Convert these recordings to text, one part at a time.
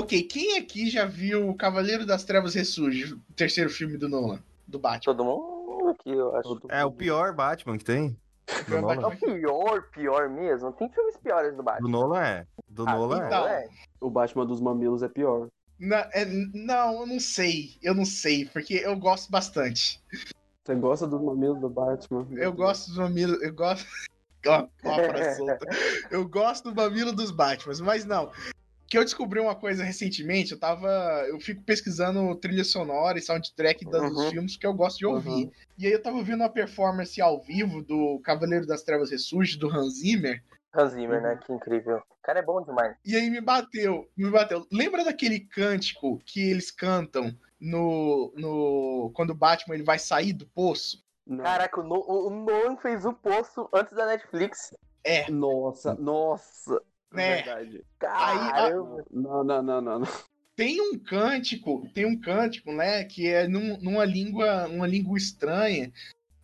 Ok, quem aqui já viu o Cavaleiro das Trevas Ressurge, o terceiro filme do Nolan, do Batman? Todo mundo aqui, eu acho. É o pior Batman que tem. Do Pior Nolan. É o pior, pior mesmo. Tem filmes piores do Batman. Do Nolan é. Do Ah, Nolan é. então. é. O Batman dos mamilos é pior. Na- é, não, eu não sei. Eu não sei, porque eu gosto bastante. Você gosta dos mamilos do Batman? Eu gosto dos mamilos. Eu gosto. Ó, ó a frase solta. Eu gosto do mamilo dos Batmans, mas não. Que eu descobri uma coisa recentemente, eu tava. Eu fico pesquisando trilha sonora e soundtrack dos Uhum. filmes que eu gosto de ouvir. E aí eu tava vendo uma performance ao vivo do Cavaleiro das Trevas Ressurge, do Hans Zimmer. Hans Zimmer, Uhum. né? Que incrível. O cara é bom demais. E aí me bateu, me bateu. Lembra daquele cântico que eles cantam no, no quando o Batman ele vai sair do poço? Não. Caraca, o, No- o o Nolan fez o poço antes da Netflix. É, Nossa, nossa. Né? Verdade. Caramba. Não, não, não, não. não. Tem um cântico, tem um cântico, né, que é num- numa língua, uma língua estranha,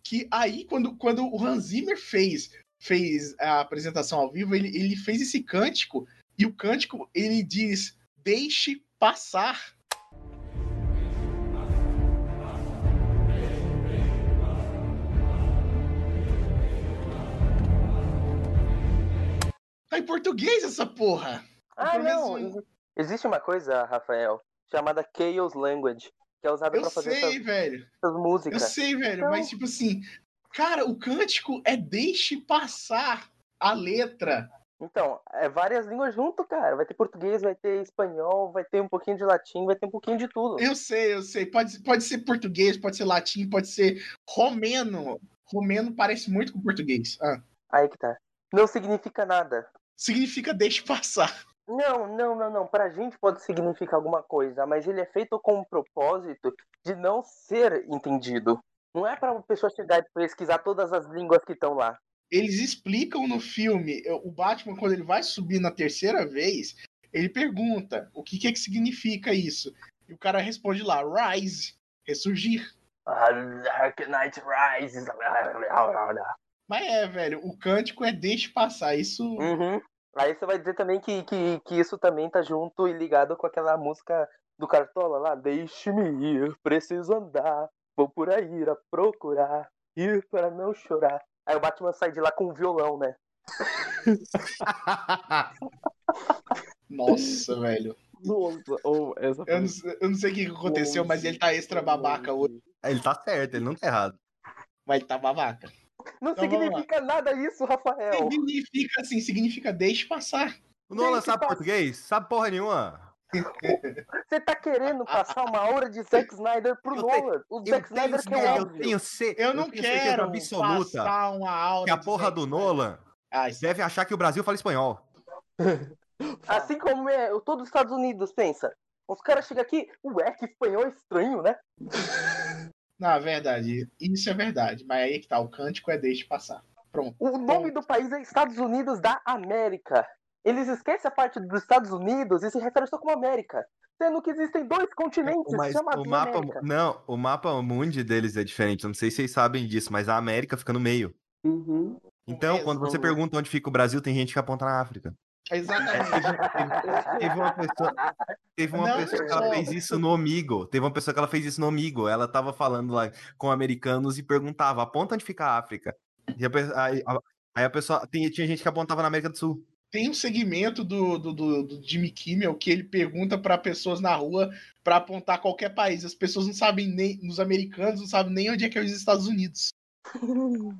que aí quando, quando o Hans Zimmer fez fez a apresentação ao vivo, ele, ele fez esse cântico e o cântico ele diz: "Deixe passar". Tá em português essa porra. Ah, não. exi- Existe uma coisa, Rafael, chamada Chaos Language, que é usada Eu pra fazer sei, essas, velho. essas Eu músicas. sei, velho, Então- mas tipo assim, cara, o cântico é deixe passar a letra. Então, é várias línguas junto, cara. Vai ter português, vai ter espanhol, vai ter um pouquinho de latim, vai ter um pouquinho de tudo. Eu sei, eu sei. Pode, pode ser português, pode ser latim, pode ser romeno. Romeno parece muito com português. Ah, Aí que tá. Não significa nada. Significa deixe passar. Não, não, não, não. Pra gente pode significar alguma coisa, mas ele é feito com o propósito de não ser entendido. Não é pra uma pessoa chegar e pesquisar todas as línguas que estão lá. Eles explicam no filme, eu- o Batman, quando ele vai subir na terceira vez, ele pergunta o que, que, é que significa isso. E o cara responde lá, rise, ressurgir. Ah, Dark Knight Rises. Mas é, velho, o cântico é deixe passar. Isso. Uhum. Aí você vai dizer também que, que, que isso também tá junto e ligado com aquela música do Cartola lá. Deixe-me ir, preciso andar, vou por aí a procurar, ir para não chorar. Aí o Batman sai de lá com um violão, né? Nossa, velho. Nossa, ou essa Eu não, sei- eu não sei o que que aconteceu, mas ele tá extra babaca hoje. Ele tá certo, ele não tá errado. Mas ele tá babaca. Não Então significa nada isso, Rafael. Significa assim, significa deixe passar. O Nolan sabe passa- português? Sabe porra nenhuma. Você tá querendo passar uma aura de Zack Snyder pro Eu tenho- Nolan. O Eu Zack tenho, Snyder que é eu óbvio. tenho, ce- Eu não tenho certeza quero absoluta passar uma aura que a porra do. Nolan Ah, isso- deve achar que o Brasil fala espanhol. Assim como é todos os Estados Unidos, pensa. Os caras chegam aqui, ué, que espanhol estranho, né? Não, é verdade. Isso é verdade. Mas aí que tá, o cântico é deixe passar. Pronto. O nome do país é Estados Unidos da América. Eles esquecem a parte dos Estados Unidos e se referem só como América. Sendo que existem dois continentes Mas chamados o mapa, América. não, o mapa mundi deles é diferente. Eu não sei se vocês sabem disso, mas a América fica no meio. Uhum. Então, quando você pergunta onde fica o Brasil, tem gente que aponta na África. Exatamente. Teve uma pessoa, teve uma Não, pessoa que ela fez isso no Amigo. Teve uma pessoa que ela fez isso no Amigo. Ela tava falando lá com americanos e perguntava: aponta onde fica a África. E a aí, a, aí a pessoa. Tinha, tinha gente que apontava na América do Sul. Tem um segmento do, do, do, do Jimmy Kimmel que ele pergunta pra pessoas na rua pra apontar qualquer país. As pessoas não sabem nem. Os americanos não sabem nem onde é que é os Estados Unidos.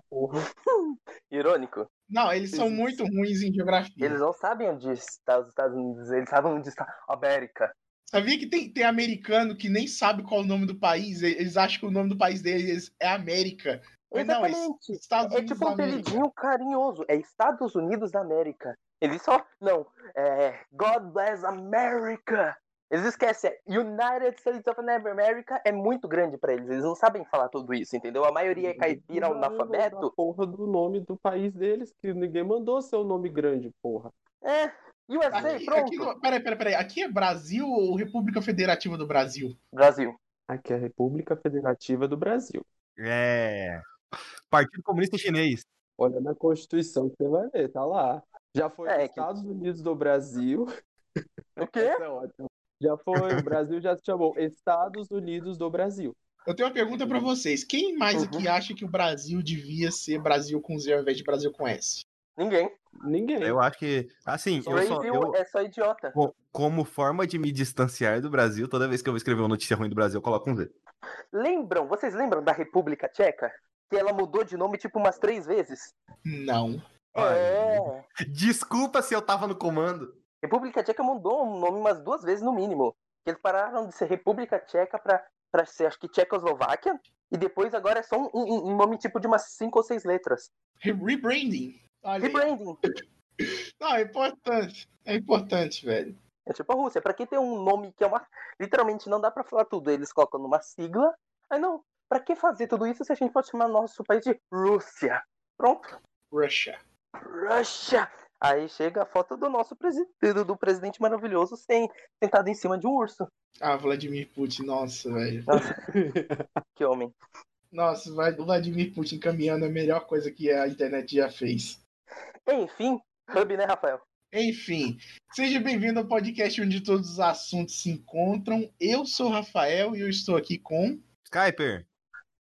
Porra. Irônico. Não, eles são muito ruins em geografia. Eles não sabem onde está os Estados Unidos, eles sabem onde está a América. Sabia que tem, tem americano que nem sabe qual é o nome do país? Eles acham que o nome do país deles é América. Mas não, é Exatamente. Estados É Unidos tipo um apelidinho carinhoso. É Estados Unidos da América. Eles só. Não. É. God bless America. Eles esquecem. é United States of America é muito grande pra eles. Eles não sabem falar tudo isso, entendeu? A maioria é caipira, analfabeto. Porra do nome do país deles, que ninguém mandou seu nome grande, porra. É. USA, Aqui, pronto. aqui, peraí, peraí, peraí. Aqui é Brasil ou República Federativa do Brasil? Brasil. Aqui é a República Federativa do Brasil. É. Partido Comunista Chinês. Olha na Constituição que você vai ver, tá lá. Já foi É, nos que- Estados Unidos do Brasil. O quê? Essa é ótima. Já foi, o Brasil já se chamou Estados Unidos do Brasil. Eu tenho uma pergunta pra vocês. Quem mais Uhum. aqui acha que o Brasil devia ser Brasil com Z ao invés de Brasil com S? Ninguém. Ninguém. Eu acho que, assim, eu Brasil só, eu, é só idiota. co- como forma de me distanciar do Brasil, toda vez que eu vou escrever uma notícia ruim do Brasil, eu coloco um Z. Lembram? Vocês lembram da República Tcheca? Que ela mudou de nome tipo umas três vezes? Não. É. Desculpa se eu tava no comando. República Tcheca mudou o nome umas duas vezes no mínimo. Eles pararam de ser República Tcheca pra, pra ser, acho que, Tchecoslováquia. E depois agora é só um, um- um nome tipo de umas cinco ou seis letras. Re- Rebranding. Rebranding. Não, é importante. É importante, velho. É tipo a Rússia. Pra que ter um nome que é uma. Literalmente não dá pra falar tudo. Eles colocam numa sigla. Aí não. Pra que fazer tudo isso se a gente pode chamar nosso país de Rússia? Pronto. Russia. Rússia! Aí chega a foto do nosso presidente, do presidente maravilhoso, sem, sentado em cima de um urso. Ah, Vladimir Putin, nossa, velho. Que homem. Nossa, vai- o Vladimir Putin caminhando é a melhor coisa que a internet já fez. Enfim, Hub, né, Rafael? Enfim, seja bem-vindo ao podcast onde todos os assuntos se encontram. Eu sou o Rafael e eu estou aqui com. Skyper,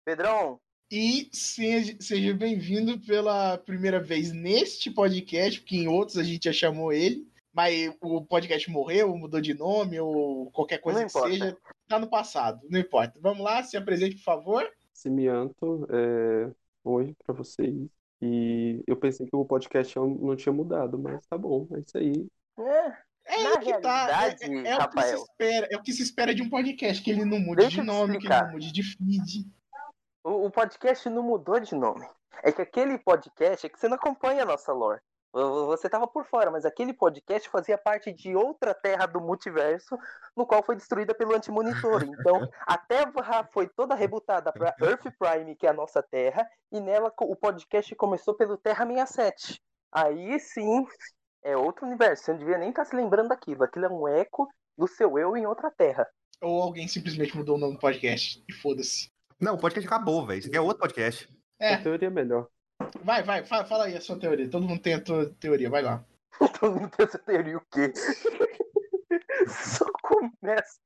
Pedrão, E seja, seja bem-vindo pela primeira vez neste podcast, porque em outros a gente já chamou ele, mas o podcast morreu, mudou de nome ou qualquer coisa Não que importa. seja, tá no passado, não importa. Vamos lá, se apresente, por favor. Cimianto, é... oi pra vocês. E eu pensei que o podcast não tinha mudado, mas tá bom, é isso aí. é, É Na que tá. É, realidade, é- é o que se espera, é o que se espera de um podcast, que ele não mude Deixa de nome, que ele não mude de feed. O, o podcast não mudou de nome. É que aquele podcast é que você não acompanha a nossa lore. Vo- Você tava por fora, mas aquele podcast fazia parte de outra terra do multiverso, no qual foi destruída pelo antimonitor. Então, a Terra foi toda rebutada para Earth Prime, que é a nossa terra, e nela o podcast começou pelo Terra 67. Aí sim, é outro universo. Você não devia nem estar se lembrando daquilo. Aquilo é um eco do seu eu em outra terra. Ou alguém simplesmente mudou o nome do podcast. E foda-se. Não, o podcast acabou, velho. Isso aqui é outro podcast. É. A teoria é melhor. Vai, vai, fala, fala aí a sua teoria. Todo mundo tem a tua teoria, vai lá. Todo mundo tem essa teoria o quê? Só começa.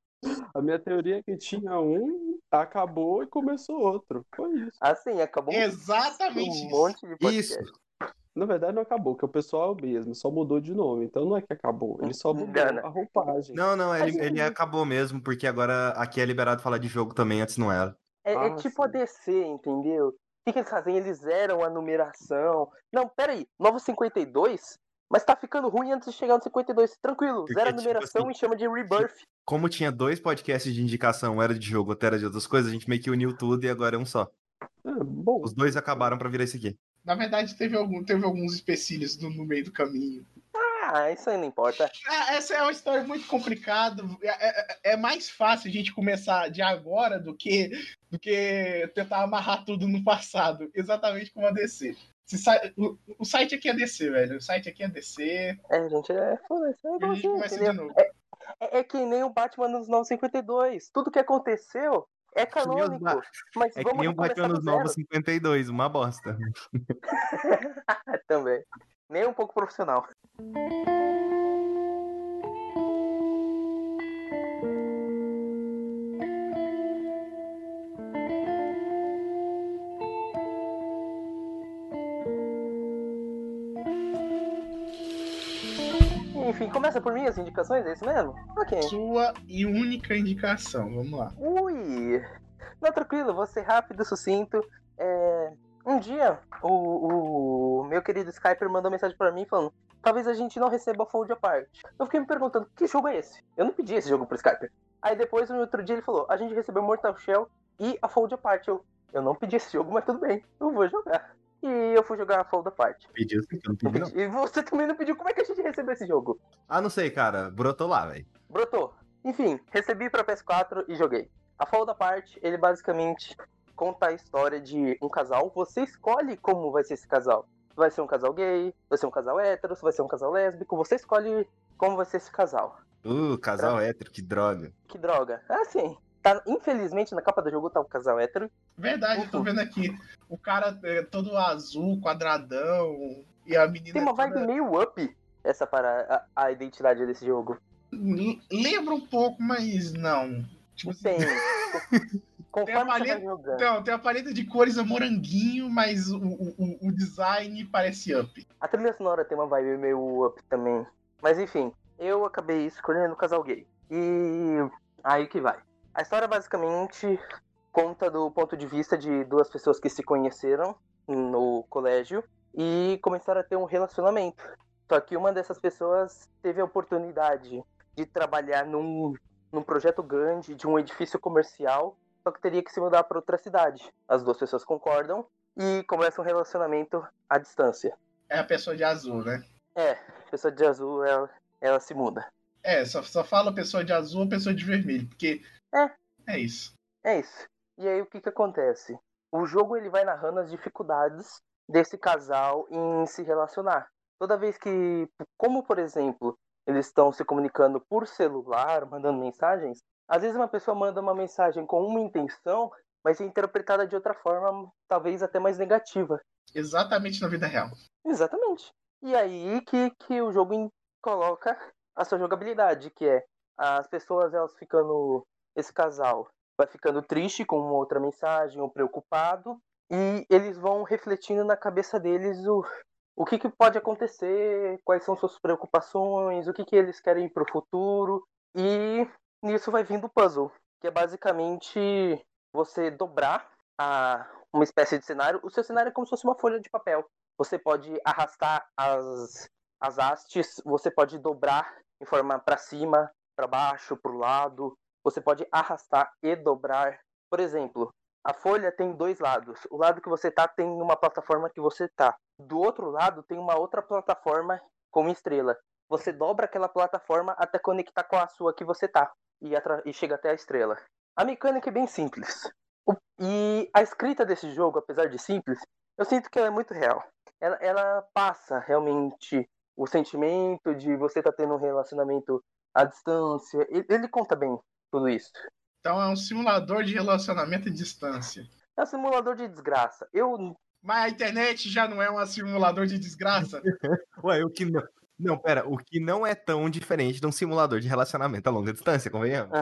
A minha teoria é que tinha um, acabou e começou outro. Foi isso. Assim, acabou um- Exatamente um isso. monte de podcast. Isso. Na verdade, não acabou, que o pessoal é o mesmo, só mudou de nome. Então não é que acabou, ele só mudou Engana. a roupagem. Não, não, ele, Mas- ele acabou mesmo, porque agora aqui é liberado falar de jogo também, antes não era. É, é Ah, tipo a sim. DC, entendeu? O que, que eles fazem? Eles zeram a numeração. Não, peraí, novo 52? Mas tá ficando ruim antes de chegar no 52. Tranquilo, Porque, zera a tipo numeração assim, e chama de Rebirth. Como tinha dois podcasts de indicação, era de jogo, outro era de outras coisas, a gente meio que uniu tudo e agora é um só. Ah, bom, Os dois acabaram pra virar esse aqui. Na verdade, teve, algum, teve alguns empecilhos no, no meio do caminho. Ah, isso aí não importa. Ah, essa é uma história muito complicada. É, é- é mais fácil a gente começar de agora do que, do que tentar amarrar tudo no passado. Exatamente como a DC. Se sa- o, o site aqui é DC, velho. O site aqui é DC. É, gente, é foda-se. É a gente começa de novo. É, é que nem o Batman nos 952. Tudo que aconteceu é que canônico. Ba- Mas É que vamos nem o Batman nos zero. Novos 52, uma bosta. Também. Nem um pouco profissional. Enfim, começa por mim as indicações, é isso mesmo? Ok. Sua e única indicação. Vamos lá. Ui! Não, tranquilo, vou ser rápido, sucinto. É, Um dia, o, o meu querido Skyper mandou mensagem pra mim falando: talvez a gente não receba Fold Apart. Eu fiquei me perguntando: que jogo é esse? Eu não pedi esse jogo pro Skyper. Aí depois, no outro dia, ele falou: a gente recebeu Mortal Shell e a Fold Apart. Eu, eu não pedi esse jogo, mas tudo bem, eu vou jogar. E eu fui jogar a Fold Apart. Pediu sim, eu não pedi, não. E você também não pediu como é que a gente recebeu esse jogo? Ah, não sei, cara. Brotou lá, velho. Brotou. Enfim, recebi pra PS4 e joguei. A Fold Apart, ele basicamente conta a história de um casal. Você escolhe como vai ser esse casal. Vai ser um casal gay, vai ser um casal hétero, vai ser um casal lésbico. Você escolhe como vai ser esse casal. Uh, casal hétero, que droga. Que droga. É assim. Tá, infelizmente, na capa do jogo tá o casal hétero. Verdade, eu tô vendo aqui. O cara é todo azul, quadradão. E a menina. Tem uma é toda- vibe meio up essa para a, a identidade desse jogo. L- Lembra um pouco, mas não. Tipo assim, Tem. Conforme você vai paleta-. Não, tem a paleta de cores a moranguinho, mas o, o, o- o design parece up. A trilha sonora tem uma vibe meio up também. Mas enfim, eu acabei escolhendo o casal gay. E aí que vai. A história basicamente conta do ponto de vista de duas pessoas que se conheceram no colégio e começaram a ter um relacionamento. Só que uma dessas pessoas teve a oportunidade de trabalhar num, num projeto grande de um edifício comercial, só que teria que se mudar para outra cidade. As duas pessoas concordam e começam um relacionamento à distância. É a pessoa de azul, né? É, a pessoa de azul, ela, ela se muda. É, só, só fala pessoa de azul ou pessoa de vermelho, porque. É. É isso. É isso. E aí o que que acontece? O jogo ele vai narrando as dificuldades desse casal em se relacionar. Toda vez que, como por exemplo, eles estão se comunicando por celular, mandando mensagens, às vezes uma pessoa manda uma mensagem com uma intenção, mas é interpretada de outra forma, talvez até mais negativa. Exatamente na vida real. Exatamente. E aí que, que o jogo coloca a sua jogabilidade, que é as pessoas elas ficando. Esse casal vai ficando triste com uma outra mensagem ou preocupado, e eles vão refletindo na cabeça deles o, o que, que pode acontecer, quais são suas preocupações, o que, que eles querem para o futuro, e nisso vai vindo o puzzle, que é basicamente você dobrar a, uma espécie de cenário. O seu cenário é como se fosse uma folha de papel. Você pode arrastar as, as hastes, você pode dobrar em forma para cima, para baixo, para o lado. Você pode arrastar e dobrar. Por exemplo, a folha tem dois lados. O lado que você tá tem uma plataforma que você tá. Do outro lado tem uma outra plataforma com estrela. Você dobra aquela plataforma até conectar com a sua que você tá e, e chega até a estrela. A mecânica é bem simples. O- E a escrita desse jogo, apesar de simples, eu sinto que ela é muito real. Ela, ela passa realmente o sentimento de você estar tendo um relacionamento à distância. Ele, ele conta bem tudo isso. Então é um simulador de relacionamento à distância. É um simulador de desgraça. Eu. Mas a internet já não é um simulador de desgraça? Ué, o que não. Não, pera, o que não é tão diferente de um simulador de relacionamento a longa distância, convenhamos?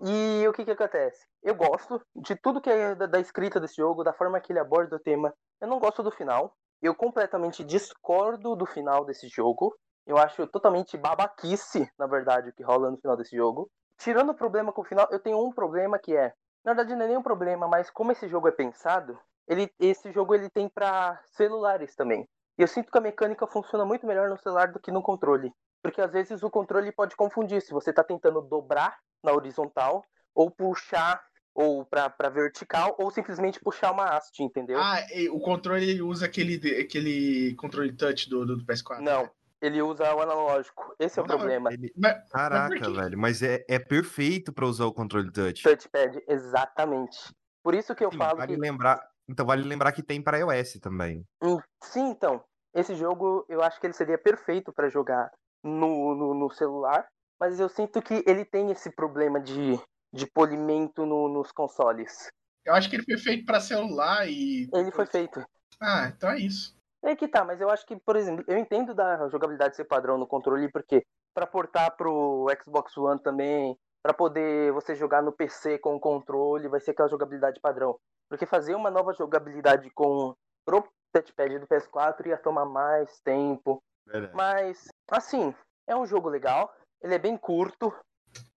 E o que que acontece? Eu gosto de tudo que é da, da escrita desse jogo, da forma que ele aborda o tema. Eu não gosto do final. Eu completamente discordo do final desse jogo. Eu acho totalmente babaquice, na verdade, o que rola no final desse jogo. Tirando o problema com o final, eu tenho um problema que é. Na verdade, não é nenhum problema, mas como esse jogo é pensado, ele, esse jogo ele tem pra celulares também. E eu sinto que a mecânica funciona muito melhor no celular do que no controle. Porque às vezes o controle pode confundir se você tá tentando dobrar na horizontal ou puxar ou pra, pra vertical ou simplesmente puxar uma haste, entendeu? ah, e o controle usa aquele, aquele controle touch do, do, do PS4. Não, ele usa o analógico. Esse é o Não, problema. Ele- Mas, Caraca, Mas velho, mas é, é perfeito pra usar o controle touch. Touchpad, exatamente. Por isso que eu Sim, falo vale que. lembrar. Então vale lembrar que tem para iOS também. Hum, Sim, então. Esse jogo eu acho que ele seria perfeito pra jogar no, no, no celular. Mas eu sinto que ele tem esse problema de, de polimento no- nos consoles. eu acho que ele foi feito pra celular e. Ele foi feito. Ah, então é isso. É que tá, mas eu acho que, por exemplo, eu entendo da jogabilidade ser padrão no controle, porque pra portar pro Xbox One também, pra poder você jogar no PC com o controle, vai ser aquela jogabilidade padrão. Porque fazer uma nova jogabilidade com pro touchpad do PS4 ia tomar mais tempo. Mas, assim, é um jogo legal, ele é bem curto,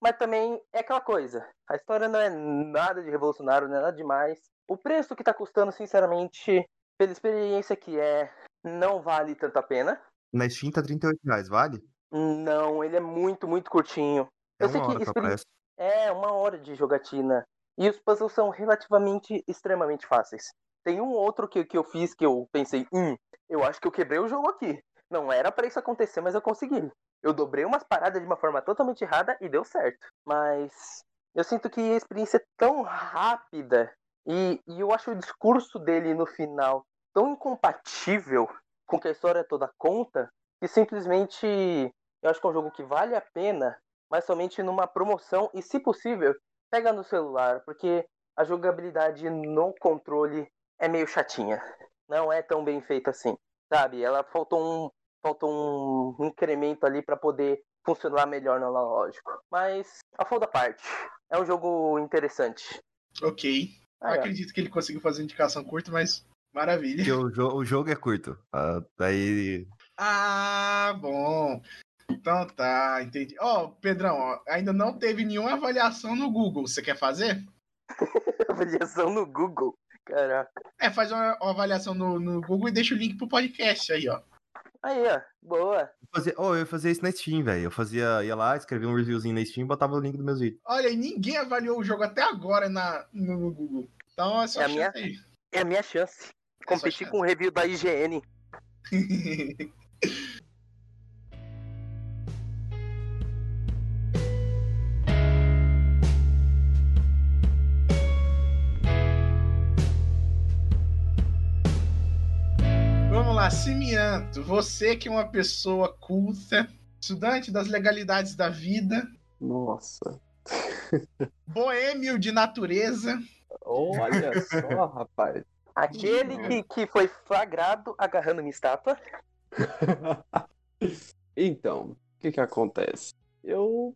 mas também é aquela coisa. A história não é nada de revolucionário, não é nada demais. O preço que tá custando, sinceramente, pela experiência que é, não vale tanto a pena. Na Steam tá 38 reais, vale? Não, ele é muito, muito curtinho. É Eu sei que experi-. É, uma hora de jogatina. E os puzzles são relativamente extremamente fáceis. Tem um outro que, que eu fiz que eu pensei, hum, eu acho que eu quebrei o jogo aqui. Não era pra isso acontecer, mas eu consegui. Eu dobrei umas paradas de uma forma totalmente errada e deu certo. Mas eu sinto que a experiência é tão rápida e, e eu acho o discurso dele no final tão incompatível com que a história toda conta que simplesmente eu acho que é um jogo que vale a pena, mas somente numa promoção e, se possível, pega no celular, porque a jogabilidade no controle é meio chatinha. Não é tão bem feita assim, sabe? Ela faltou um faltou um incremento ali para poder funcionar melhor no analógico. Mas, a foda parte. É um jogo interessante. Ok. Ah, é. Acredito que ele conseguiu fazer indicação curta, mas maravilha. Porque o, jo- o jogo é curto. Ah, daí. Ah, bom. Então tá, entendi. Ó, Pedrão, ó, ainda não teve nenhuma avaliação no Google. Você quer fazer? Avaliação no Google. Caraca. É, faz uma, uma avaliação no, no Google e deixa o link pro podcast aí, ó. Aí, ó. Boa. Eu fazia, oh, eu fazia isso na Steam, velho. Eu fazia, ia lá, escrevia um reviewzinho na Steam e botava o link do meus vídeos. Olha, e ninguém avaliou o jogo até agora na, no, no Google. Então é só É a minha- aí. É a minha chance. É Competir com o review da IGN. Cimianto, você que é uma pessoa culta, estudante das legalidades da vida, Nossa. boêmio de natureza, Olha só, rapaz. Aquele que, que foi flagrado agarrando uma estátua. Então, o que que acontece? Eu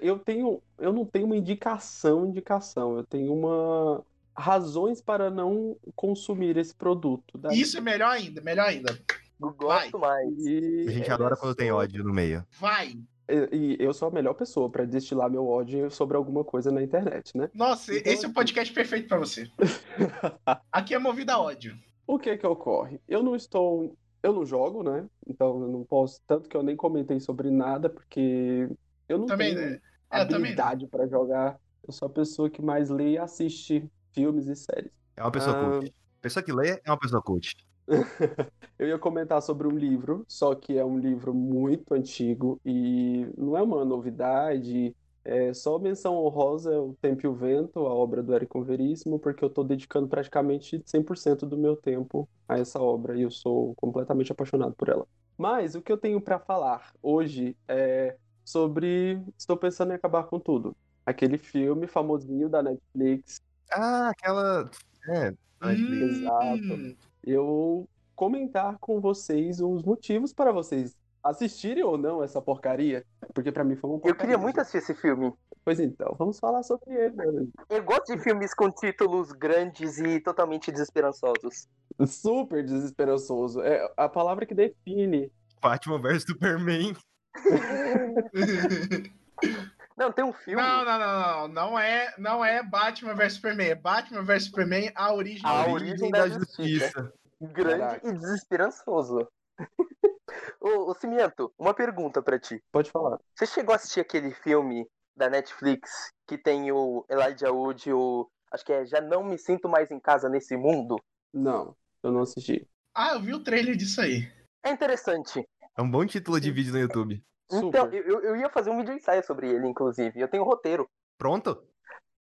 eu tenho, eu não tenho uma indicação, indicação. Eu tenho uma razões para não consumir esse produto. Daí- isso é melhor ainda, melhor ainda. Gosto mais. E A gente é adora quando tem ódio no meio. Vai. E, e eu sou a melhor pessoa para destilar meu ódio sobre alguma coisa na internet, né? Nossa, Então, esse é o podcast perfeito pra você. Aqui é movido a ódio. O que que ocorre? Eu não estou, eu não jogo, né? Então eu não posso, tanto que eu nem comentei sobre nada porque eu não Também, tenho né? É, habilidade para jogar. Eu sou a pessoa que mais lê e assiste filmes e séries. É uma pessoa Ah. cult. Pessoa que lê é uma pessoa cult. Eu ia comentar sobre um livro, só que é um livro muito antigo e não é uma novidade. É só menção honrosa O Tempo e o Vento, a obra do Érico Veríssimo, porque eu estou dedicando praticamente 100% do meu tempo a essa obra e eu sou completamente apaixonado por ela. Mas o que eu tenho para falar hoje é sobre Estou Pensando em Acabar com Tudo. Aquele filme famosinho da Netflix Ah, aquela. É. Hum, eu comentar com vocês os motivos para vocês assistirem ou não essa porcaria, porque pra mim foi uma Eu porcaria. queria muito assistir esse filme. Pois então, vamos falar sobre ele. né? Eu gosto de filmes com títulos grandes e totalmente desesperançosos. Super desesperançoso. É a palavra que define. Batman vs Superman. Não, tem um filme. Não, não, não, não. Não é, não é Batman vs Superman. É Batman vs Superman, a origem. A origem da justiça. Grande Caraca. e desesperançoso. ô, ô Cimento, uma pergunta pra ti. Pode falar. Você chegou a assistir aquele filme da Netflix que tem o Elijah Wood e o. Acho que é Já Não Me Sinto Mais em Casa Nesse Mundo? Não, eu não assisti. Ah, eu vi o trailer disso aí. É interessante. É um bom título de vídeo no YouTube. Então, eu, eu ia fazer um vídeo ensaio sobre ele, inclusive. Eu tenho um roteiro, Pronto?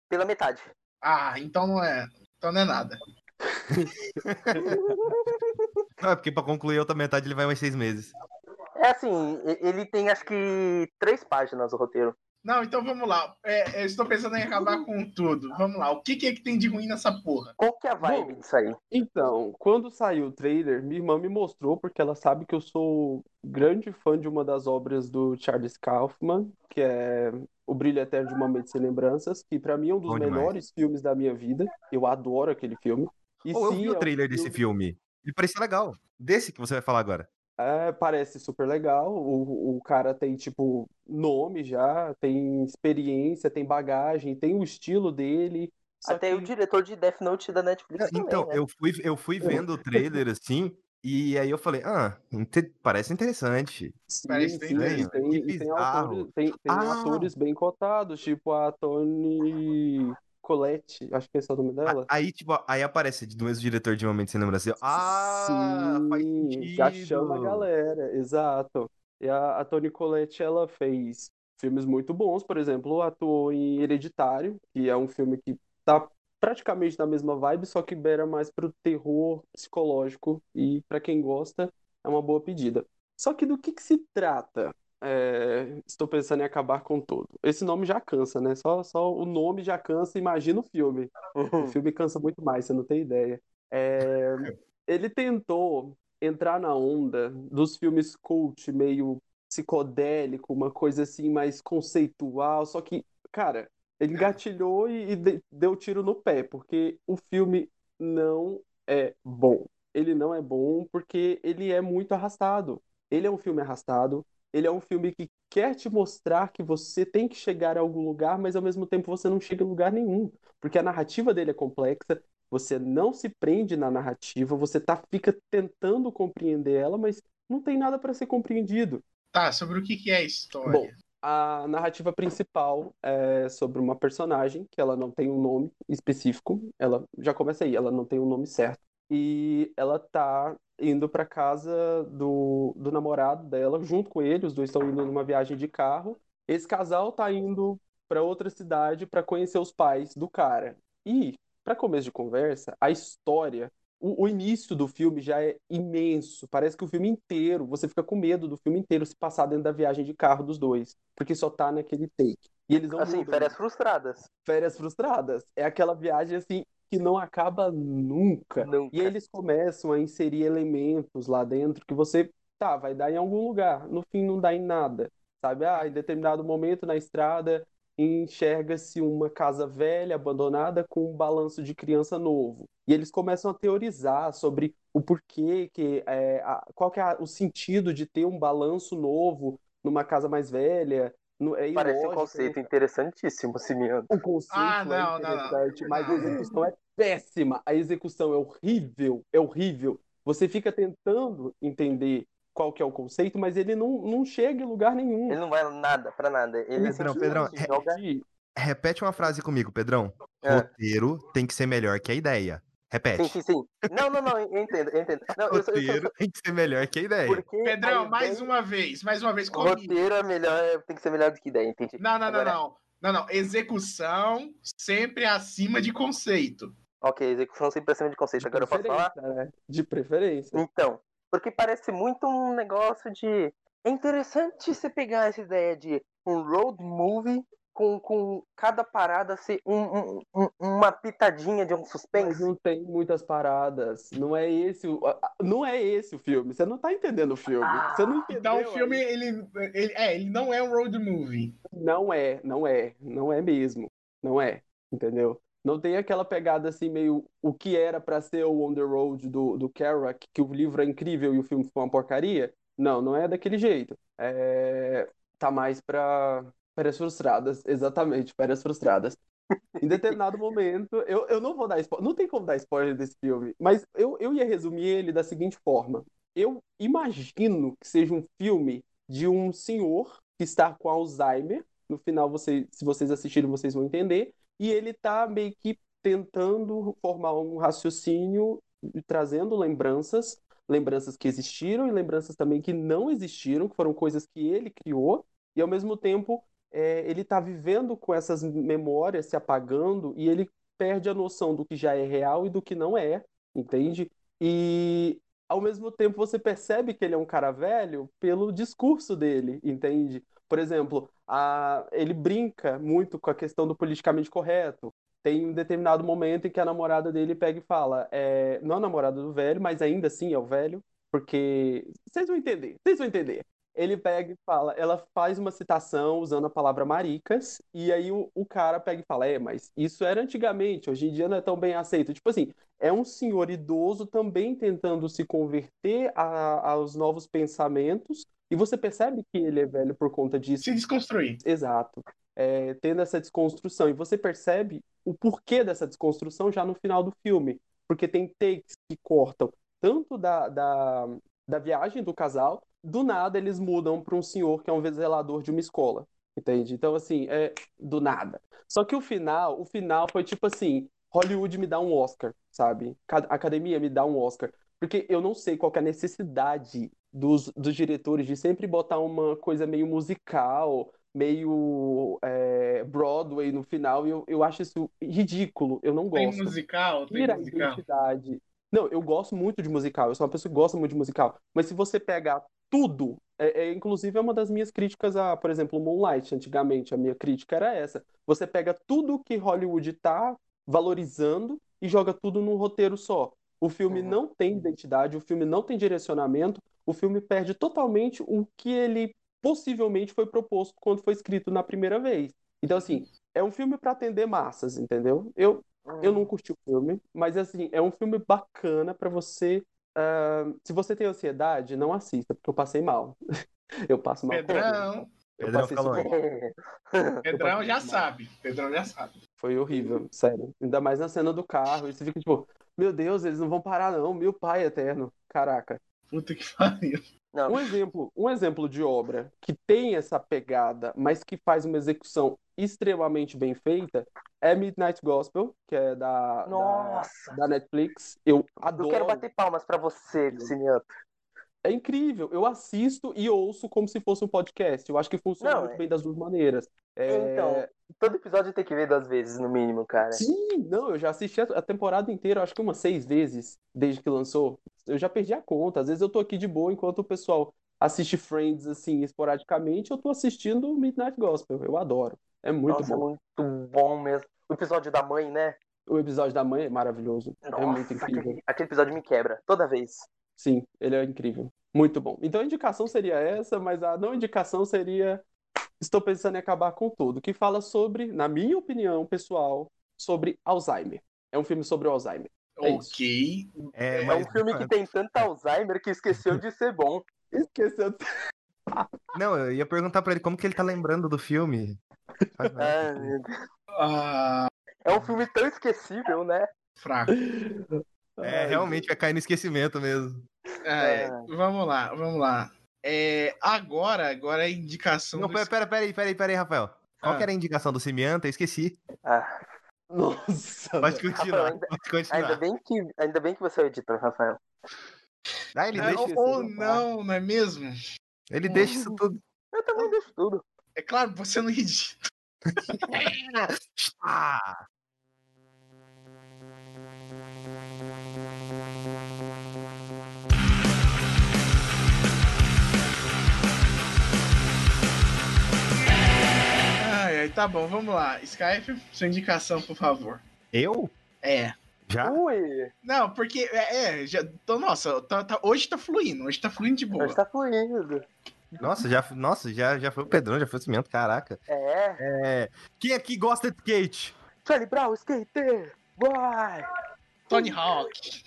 pela metade. Ah, então não é. Então não é nada. Não, é porque pra concluir a outra metade ele vai mais seis meses. É assim, ele tem acho que três páginas o roteiro. Não, então vamos lá. É, eu estou pensando em acabar com tudo. Vamos lá. O que, que é que tem de ruim nessa porra? Qual que é a vibe Bom, disso aí? Então, quando saiu o trailer, minha irmã me mostrou, porque ela sabe que eu sou grande fã de uma das obras do Charles Kaufman, que é O Brilho Eterno de uma Mente Sem Lembranças, que pra mim é um dos Bom demais. melhores filmes da minha vida. Eu adoro aquele filme. E Pô, eu sim, vi é o um trailer desse filme. Ele parecia legal. Desse que você vai falar agora. É, parece super legal. O, o cara tem, tipo, nome já, tem experiência, tem bagagem, tem o estilo dele. Só Até que- o diretor de Death Note da Netflix também, Então, né? eu fui, eu fui vendo o trailer assim, e aí eu falei, ah, parece interessante. Sim, Parece sim, bem e tem, que e tem bizarro. atores, tem, tem Ah! atores bem cotados, tipo a Toni Collette, acho que esse é o nome dela. Aí, tipo, aí aparece do mesmo diretor de Momento Sem Lembrança. Ah, faz Sim, sentido. já chama a galera, exato. E a, a Toni Collette, ela fez filmes muito bons, por exemplo, atuou em Hereditário, que é um filme que tá praticamente na mesma vibe, só que beira mais pro terror psicológico, e pra quem gosta, é uma boa pedida. Só que do que que se trata? É, estou pensando em acabar com tudo. Esse nome já cansa, né? Só, só o nome já cansa, imagina o filme. O filme cansa muito mais, você não tem ideia. É, ele tentou entrar na onda dos filmes cult meio psicodélico, uma coisa assim mais conceitual, só que, cara, ele engatilhou e, e deu tiro no pé, porque o filme não é bom. Ele não é bom porque ele é muito arrastado. Ele é um filme arrastado, ele é um filme que quer te mostrar que você tem que chegar a algum lugar, mas ao mesmo tempo você não chega a lugar nenhum, porque a narrativa dele é complexa, você não se prende na narrativa, você tá, fica tentando compreender ela, mas não tem nada para ser compreendido. Tá, sobre o que, que é a história? Bom, a narrativa principal é sobre uma personagem que ela não tem um nome específico, ela já começa aí, ela não tem um nome certo, e ela tá indo para casa do, do namorado dela, junto com ele, os dois estão indo numa viagem de carro. Esse casal tá indo para outra cidade para conhecer os pais do cara. E, para começo de conversa, a história, o, o, início do filme já é imenso. Parece que o filme inteiro, você fica com medo do filme inteiro se passar dentro da viagem de carro dos dois, porque só tá naquele take. E eles não assim, mudam. férias frustradas. Férias frustradas. É aquela viagem assim que não acaba nunca. Nunca. E eles começam a inserir elementos lá dentro que você, tá, vai dar em algum lugar. No fim não dá em nada. Sabe? Ah, em determinado momento na estrada enxerga-se uma casa velha, abandonada, com um balanço de criança novo. E eles começam a teorizar sobre o porquê, que, é, a, qual que é o sentido de ter um balanço novo numa casa mais velha, é Parece um conceito interessantíssimo, Simeão. O conceito ah, não, é interessante, não, não. mas a execução é péssima. A execução é horrível, é horrível. Você fica tentando entender qual que é o conceito, mas ele não, não chega em lugar nenhum. Ele não vai nada, para nada. Ele Pedrão, Pedrão, joga... repete uma frase comigo, Pedrão. É. Roteiro tem que ser melhor que a ideia. Repete. Sim, sim, sim. Não, não, não, eu entendo, eu entendo. Não, roteiro eu só, eu só... tem que ser melhor que a ideia. Porque Pedrão, a mais uma vez, mais uma vez comigo. Roteiro é melhor, tem que ser melhor do que ideia, entendi. Não, não, Agora... não, não. Não, não. Execução sempre acima de conceito. Ok, execução sempre acima de conceito. De Agora eu posso falar? Né? De preferência. Então, porque parece muito um negócio de. É interessante você pegar essa ideia de um road movie com, com cada parada ser um, um, uma pitadinha de um suspense. Mas não tem muitas paradas. Não é esse o, não é esse o filme. Você não tá entendendo o filme. Ah, Você não entendeu. Então o filme, ele, ele, é, ele não é um road movie. Não é, não é. Não é mesmo. Não é. Entendeu? Não tem aquela pegada assim, meio o que era para ser o On the Road do, do Kerouac, que o livro é incrível e o filme foi uma porcaria. Não, não é daquele jeito. É... Tá mais pra Férias frustradas, exatamente, férias frustradas. em determinado momento, eu, eu não vou dar spoiler, não tem como dar spoiler desse filme, mas eu, eu ia resumir ele da seguinte forma. Eu imagino que seja um filme de um senhor que está com Alzheimer. No final, você, se vocês assistirem, vocês vão entender. E ele está meio que tentando formar um raciocínio, trazendo lembranças, lembranças que existiram e lembranças também que não existiram, que foram coisas que ele criou, e ao mesmo tempo é, ele está vivendo com essas memórias se apagando e ele perde a noção do que já é real e do que não é, entende? E ao mesmo tempo você percebe que ele é um cara velho pelo discurso dele, entende? Por exemplo, a... ele brinca muito com a questão do politicamente correto. Tem um determinado momento em que a namorada dele pega e fala: é... não a namorada do velho, mas ainda assim é o velho, porque vocês vão entender, vocês vão entender ele pega e fala, ela faz uma citação usando a palavra maricas, e aí o, o cara pega e fala, é, mas isso era antigamente, hoje em dia não é tão bem aceito. Tipo assim, é um senhor idoso também tentando se converter a, aos novos pensamentos, e você percebe que ele é velho por conta disso. Se desconstruir. Exato. É, tendo essa desconstrução. E você percebe o porquê dessa desconstrução já no final do filme. Porque tem takes que cortam tanto da, da, da viagem do casal, do nada eles mudam para um senhor que é um zelador de uma escola. Entende? Então, assim, é do nada. Só que o final, o final foi tipo assim: Hollywood me dá um Oscar, sabe? A academia me dá um Oscar. Porque eu não sei qual é a necessidade dos, dos diretores de sempre botar uma coisa meio musical, meio é, Broadway no final, e eu, eu acho isso ridículo. Eu não gosto. Tem musical, tem Tira musical. identidade. Não, eu gosto muito de musical, eu sou uma pessoa que gosta muito de musical. Mas se você pegar tudo, é, é, inclusive é uma das minhas críticas a, por exemplo, Moonlight, antigamente, a minha crítica era essa. Você pega tudo que Hollywood tá valorizando e joga tudo num roteiro só. O filme uhum. não tem identidade, o filme não tem direcionamento, o filme perde totalmente o que ele possivelmente foi proposto quando foi escrito na primeira vez. Então, assim, é um filme para atender massas, entendeu? Eu, eu não curti o filme, mas, assim, é um filme bacana para você. Uh, se você tem ansiedade, não assista, porque eu passei mal. eu passo mal. Pedrão. Eu Pedrão super-. Pedrão já mal. sabe. Pedrão já sabe. Foi horrível, sério. Ainda mais na cena do carro. E você fica tipo, meu Deus, eles não vão parar, não. Meu pai eterno. Caraca. Puta que pariu. Não, Um exemplo, um exemplo de obra que tem essa pegada, mas que faz uma execução extremamente bem feita, é Midnight Gospel, que é da, da, nossa. da Netflix. Eu Eu adoro. quero bater palmas pra você, Cineanto. É incrível. Eu assisto e ouço como se fosse um podcast. Eu acho que funciona Não, muito é- bem das duas maneiras. É, Então, todo episódio tem que ver duas vezes, no mínimo, cara. Sim, não, eu já assisti a temporada inteira, acho que umas seis vezes desde que lançou. Eu já perdi a conta. Às vezes eu tô aqui de boa enquanto o pessoal assiste Friends assim esporadicamente, eu tô assistindo Midnight Gospel. Eu adoro. É muito Nossa, bom. muito bom mesmo. O episódio da mãe, né? O episódio da mãe é maravilhoso. É Nossa, muito incrível. aquele, aquele episódio me quebra toda vez. Sim, ele é incrível. Muito bom. Então a indicação seria essa, mas a não indicação seria Estou pensando em acabar com tudo, que fala sobre, na minha opinião pessoal, sobre Alzheimer. É um filme sobre o Alzheimer. É ok. É, É mas- um filme que tem tanto Alzheimer que esqueceu de ser bom. Esqueceu. Não, eu ia perguntar pra ele como que ele tá lembrando do filme. Ah. Ah, é um filme tão esquecível, né? fraco. É, realmente vai cair no esquecimento mesmo. É, Ah. vamos lá, vamos lá. É, agora, agora é a indicação Não, do... pera, pera, pera aí, pera aí, pera aí, Rafael. Qual Ah. que era a indicação do Simianta? Eu esqueci. Ah, Nossa. Pode continuar, Rafael, ainda- pode ainda, continuar. bem que, ainda bem que você é o editor, Rafael. Ah, ele É, deixa, ou, não não, é mesmo? ele deixa isso tudo. Eu também deixo tudo. É claro, você não edita. Ah, Ai, tá bom, vamos lá. Skype, sua indicação, por favor. eu? É. Já? Ui, Não, porque, é, é, já, tô, nossa, tá- tá- hoje tá fluindo, hoje tá fluindo de boa. hoje tá fluindo. Nossa, já, nossa, já, já foi o Pedrão, já foi o Cimento, caraca. É. É, quem aqui gosta de skate? Charlie Brown, skater! Vai! Tony Hawk.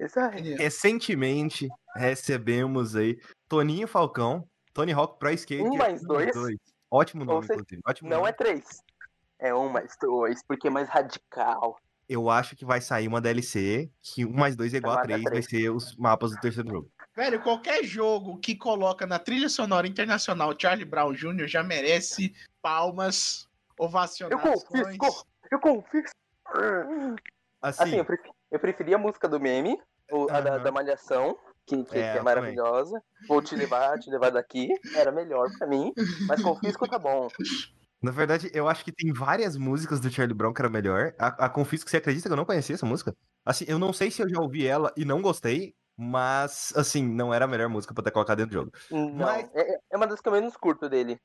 Isso aí. Recentemente recebemos aí Toninho Falcão, Tony Hawk Pro Skater. Um mais dois? Ótimo nome, Ou seja, inclusive. Ótimo Não nome. é três. É um mais dois, porque é mais radical. Eu acho que vai sair uma DLC que um mais dois é igual a três, vai ser os mapas do terceiro jogo. Velho, qualquer jogo que coloca na trilha sonora internacional Charlie Brown Jr. já merece palmas, Eu ovacionações. confisco! Eu confisco! Assim, Assim, eu, preferi, eu preferi a música do meme, o- a da, Aham. da Malhação, que, que- É, é maravilhosa. Vou te levar, te levar daqui. Era melhor pra mim, mas confisco tá bom. na verdade, eu acho que tem várias músicas do Charlie Brown que era melhor. A, a Confisco, você acredita que eu não conhecia essa música? Assim, eu não sei se eu já ouvi ela e não gostei, mas, assim, não era a melhor música pra ter colocado dentro do jogo. Não, Mas- é, é uma das que eu menos curto dele.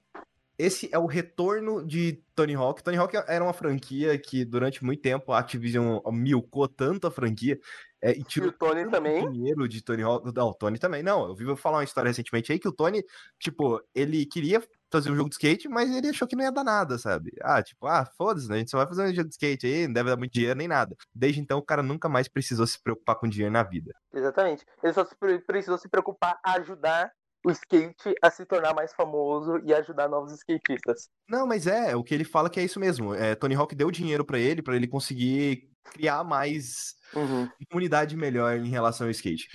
Esse é o retorno de Tony Hawk. Tony Hawk era uma franquia que durante muito tempo a Activision milcou tanto a franquia é, e E tirou o Tony também. dinheiro de Tony Hawk. Não, o Tony também. Não, eu vi falar uma história recentemente aí que o Tony, tipo, ele queria fazer um jogo de skate, mas ele achou que não ia dar nada, sabe? Ah, tipo, ah, foda-se, né? A gente só vai fazer um jogo de skate aí, não deve dar muito dinheiro nem nada. Desde então, o cara nunca mais precisou se preocupar com dinheiro na vida. Exatamente. Ele só precisou se preocupar a ajudar o skate a se tornar mais famoso e ajudar novos skatistas. Não, mas é, o que ele fala que é isso mesmo. É, Tony Hawk deu dinheiro pra ele, pra ele conseguir criar mais Uhum. comunidade melhor em relação ao skate.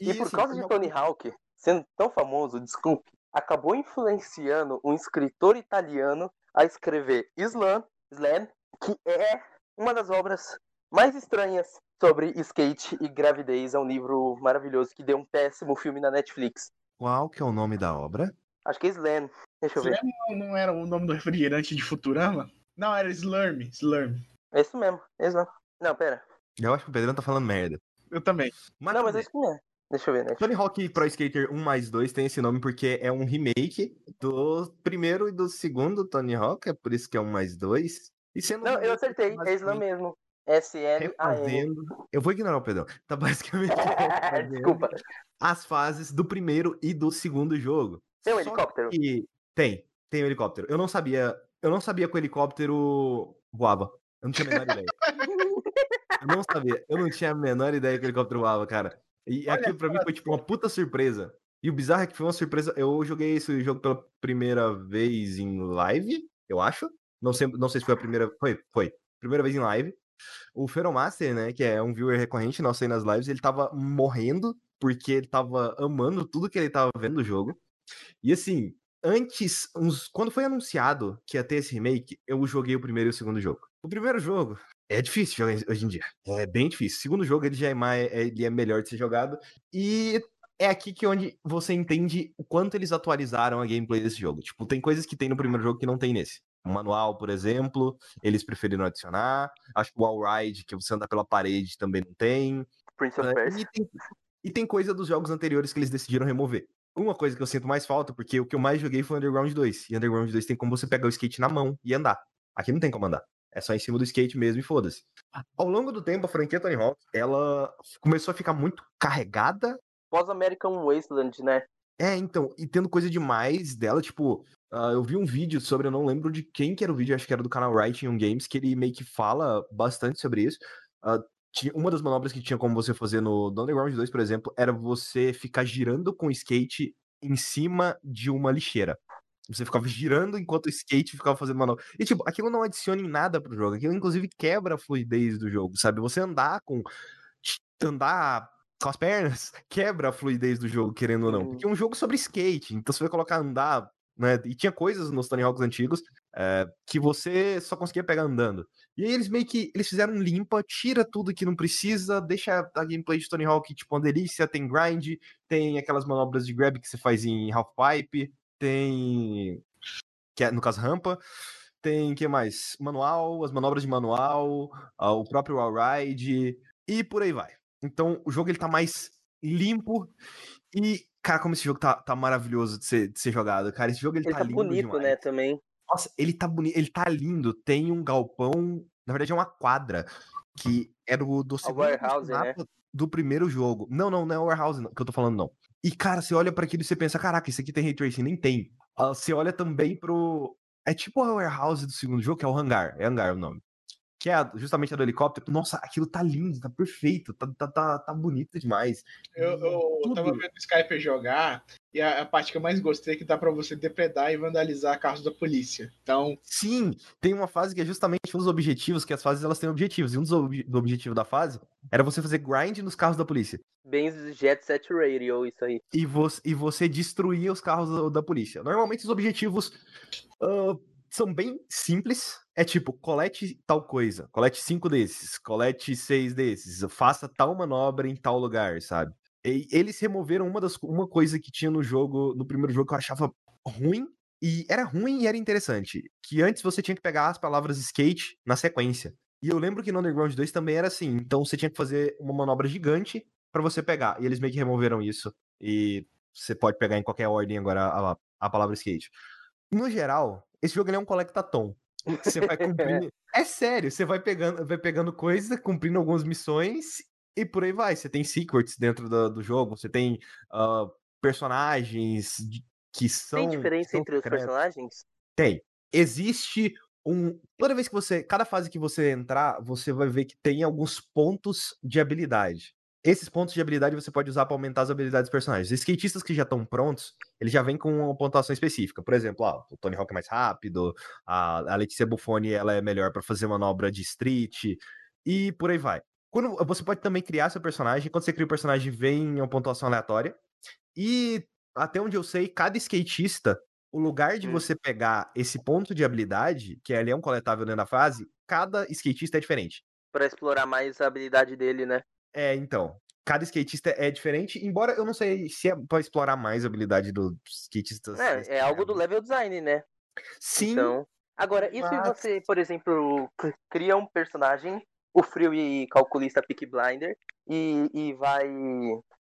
E, por assim, causa de Tony Hawk sendo tão famoso, desculpe, acabou influenciando um escritor italiano a escrever Slam, Slam, que é uma das obras mais estranhas sobre skate e gravidez. É um livro maravilhoso que deu um péssimo filme na Netflix. Qual que é o nome da obra? Acho que é Slam. Deixa eu ver. Slam não, não era o nome do refrigerante de Futurama? Não, era Slurm. Slurm. É isso mesmo, é Slam. Não, pera. Eu acho que o Pedrão tá falando merda. Eu também. Mas, Não, mas acho que não é. Deixa eu ver, né? Tony Hawk Pro Skater 1 mais 2 tem esse nome porque é um remake do primeiro e do segundo Tony Hawk, é por isso que é um mais 2. E sendo um Não, eu remake, acertei. É Slam basicamente mesmo. S-L-A-M. Refazendo. Eu vou ignorar o Pedrão. Tá basicamente Desculpa. as fases do primeiro e do segundo jogo. Tem um Só helicóptero? que- Tem, tem um helicóptero. Eu não sabia. Eu não sabia que o helicóptero voava. Eu não tinha a menor ideia. Eu não sabia. Eu não tinha a menor ideia que o helicóptero voava, cara. E Olha aquilo pra mim foi tipo uma puta surpresa. E o bizarro é que foi uma surpresa. Eu joguei esse jogo pela primeira vez em live, eu acho. Não sei, não sei se foi a primeira. Foi, foi. Primeira vez em live. O Feromaster, né, que é um viewer recorrente nosso aí nas lives, ele tava morrendo porque ele tava amando tudo que ele tava vendo do jogo. E assim, antes, uns, quando foi anunciado que ia ter esse remake, eu joguei o primeiro e o segundo jogo. O primeiro jogo é difícil jogar hoje em dia. É bem difícil. O segundo jogo ele já é mais, ele é melhor de ser jogado. E é aqui que onde você entende o quanto eles atualizaram a gameplay desse jogo. Tipo, tem coisas que tem no primeiro jogo que não tem nesse. O manual, por exemplo, eles preferiram adicionar. Acho que o All Ride, que você anda pela parede, também não tem. Prince of É, Persia. e, tem, e tem coisa dos jogos anteriores que eles decidiram remover. Uma coisa que eu sinto mais falta, porque o que eu mais joguei foi Underground 2. E Underground 2 tem como você pegar o skate na mão e andar. Aqui não tem como andar. É só em cima do skate mesmo e foda-se. Ao longo do tempo, a franquia Tony Hawk, ela começou a ficar muito carregada. Pós-American Wasteland, né? É, então, e tendo coisa demais dela, tipo, ah, eu vi um vídeo sobre, eu não lembro de quem que era o vídeo, acho que era do canal Writing on Games, que ele meio que fala bastante sobre isso. Ah, tinha- uma das manobras que tinha como você fazer no, no Underground 2, por exemplo, era você ficar girando com o skate em cima de uma lixeira. Você ficava girando enquanto o skate ficava fazendo manobra. E, tipo, aquilo não adiciona em nada pro jogo. Aquilo, inclusive, quebra a fluidez do jogo, sabe? Você andar com. andar com as pernas quebra a fluidez do jogo, querendo ou não. Uhum. Porque é um jogo sobre skate. Então, você vai colocar andar. Né? E tinha coisas nos Tony Hawks antigos é, que você só conseguia pegar andando. E aí eles meio que eles fizeram limpa, tira tudo que não precisa, deixa a gameplay de Tony Hawk tipo uma delícia, tem grind, tem aquelas manobras de grab que você faz em half pipe, tem que é no caso rampa, tem que mais? Manual, as manobras de manual, ah, o próprio all ride e por aí vai. Então o jogo ele tá mais limpo e cara, como esse jogo tá, tá maravilhoso de ser, de ser jogado, cara, esse jogo ele, Ele tá, tá lindo bonito, demais. né, também. Nossa, ele tá bonito, ele tá lindo. Tem um galpão, na verdade é uma quadra, que é do, do segundo warehouse, né? do primeiro jogo. Não, não, não é o warehouse não, que eu tô falando, não. E, cara, você olha pra aquilo e você pensa, caraca, isso aqui tem ray tracing, nem tem. Ah, Você olha também pro... É tipo a warehouse do segundo jogo, que é o hangar, é hangar o nome. Que é justamente a do helicóptero. Nossa, aquilo tá lindo, tá perfeito, tá, tá, tá, tá bonito demais. Eu, eu Tudo. tava vendo o Skype jogar e a, a parte que eu mais gostei é que dá pra você depredar e vandalizar carros da polícia. Então, Sim, tem uma fase que é justamente um dos objetivos, que as fases elas têm objetivos. E um dos ob do objetivo da fase era você fazer grind nos carros da polícia. Bem Jet Set Radio, isso aí. E você, e você destruir os carros da, da polícia. Normalmente os objetivos ah, são bem simples. É tipo, colete tal coisa, colete cinco desses, colete seis desses, faça tal manobra em tal lugar, sabe? E eles removeram uma, das, uma coisa que tinha no jogo, no primeiro jogo, que eu achava ruim. E era ruim e era interessante. Que antes você tinha que pegar as palavras skate na sequência. E eu lembro que no Underground 2 também era assim. Então você tinha que fazer uma manobra gigante pra você pegar. E eles meio que removeram isso. E você pode pegar em qualquer ordem agora a, a palavra skate. No geral, esse jogo é um collectatom. Você vai cumprindo. é sério, você vai pegando, vai pegando coisa, cumprindo algumas missões e por aí vai. Você tem secrets dentro do, do jogo, você tem ah, personagens que são. Tem diferença são entre os personagens? Tem. Existe um. Toda vez que você. Cada fase que você entrar, você vai ver que tem alguns pontos de habilidade. Esses pontos de habilidade você pode usar para aumentar as habilidades dos personagens. Os skatistas que já estão prontos, eles já vêm com uma pontuação específica. Por exemplo, ó, o Tony Hawk é mais rápido, a, a Letícia Buffoni ela é melhor para fazer manobra de street e por aí vai. Quando, você pode também criar seu personagem. Quando você cria o personagem, vem uma pontuação aleatória. E até onde eu sei, cada skatista, o lugar de Hum. você pegar esse ponto de habilidade, que ali é um coletável dentro da fase, cada skatista é diferente. Pra explorar mais a habilidade dele, né? É, então. Cada skatista é diferente, embora eu não sei se é pra explorar mais a habilidade dos skatistas. É, é algo do level design, né? Sim, Então. Agora, e se você, por exemplo, cria um personagem, o frio e calculista Peak Blinder, e, e vai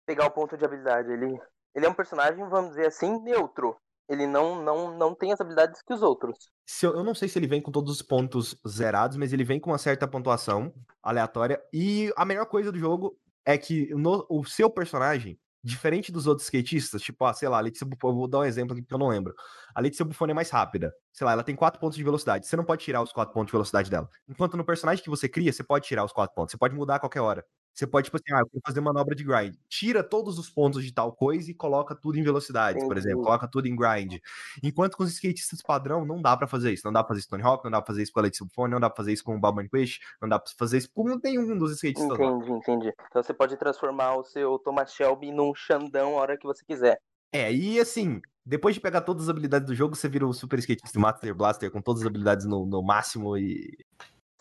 pegar o ponto de habilidade? Ele, ele é um personagem, vamos dizer assim, neutro. Ele não, não, não tem as habilidades que os outros. se eu, eu não sei se ele vem com todos os pontos zerados, mas ele vem com uma certa pontuação aleatória. E a melhor coisa do jogo é que no- o seu personagem, diferente dos outros skatistas, tipo, ah, sei lá, a Letícia Buffoni, vou dar um exemplo aqui que eu não lembro. A Letícia Buffoni é mais rápida. Sei lá, ela tem 4 pontos de velocidade. Você não pode tirar os 4 pontos de velocidade dela. Enquanto no personagem que você cria, você pode tirar os 4 pontos. Você pode mudar a qualquer hora. Você pode, tipo assim, ah, eu quero fazer manobra de grind. Tira todos os pontos de tal coisa e coloca tudo em velocidade, por exemplo. Coloca tudo em grind. Enquanto com os skatistas padrão, não dá para fazer isso. Não dá pra fazer isso com Tony Hawk, não dá pra fazer isso com a Letícia Buffoni, não dá pra fazer isso com o Quest, não dá pra fazer isso com nenhum dos skatistas lá. Entendi, entendi. Então você pode transformar o seu Thomas Shelby num Xandão a hora que você quiser. É, e assim, depois de pegar todas as habilidades do jogo, você vira o Super Skatista Master Blaster com todas as habilidades no, no máximo e.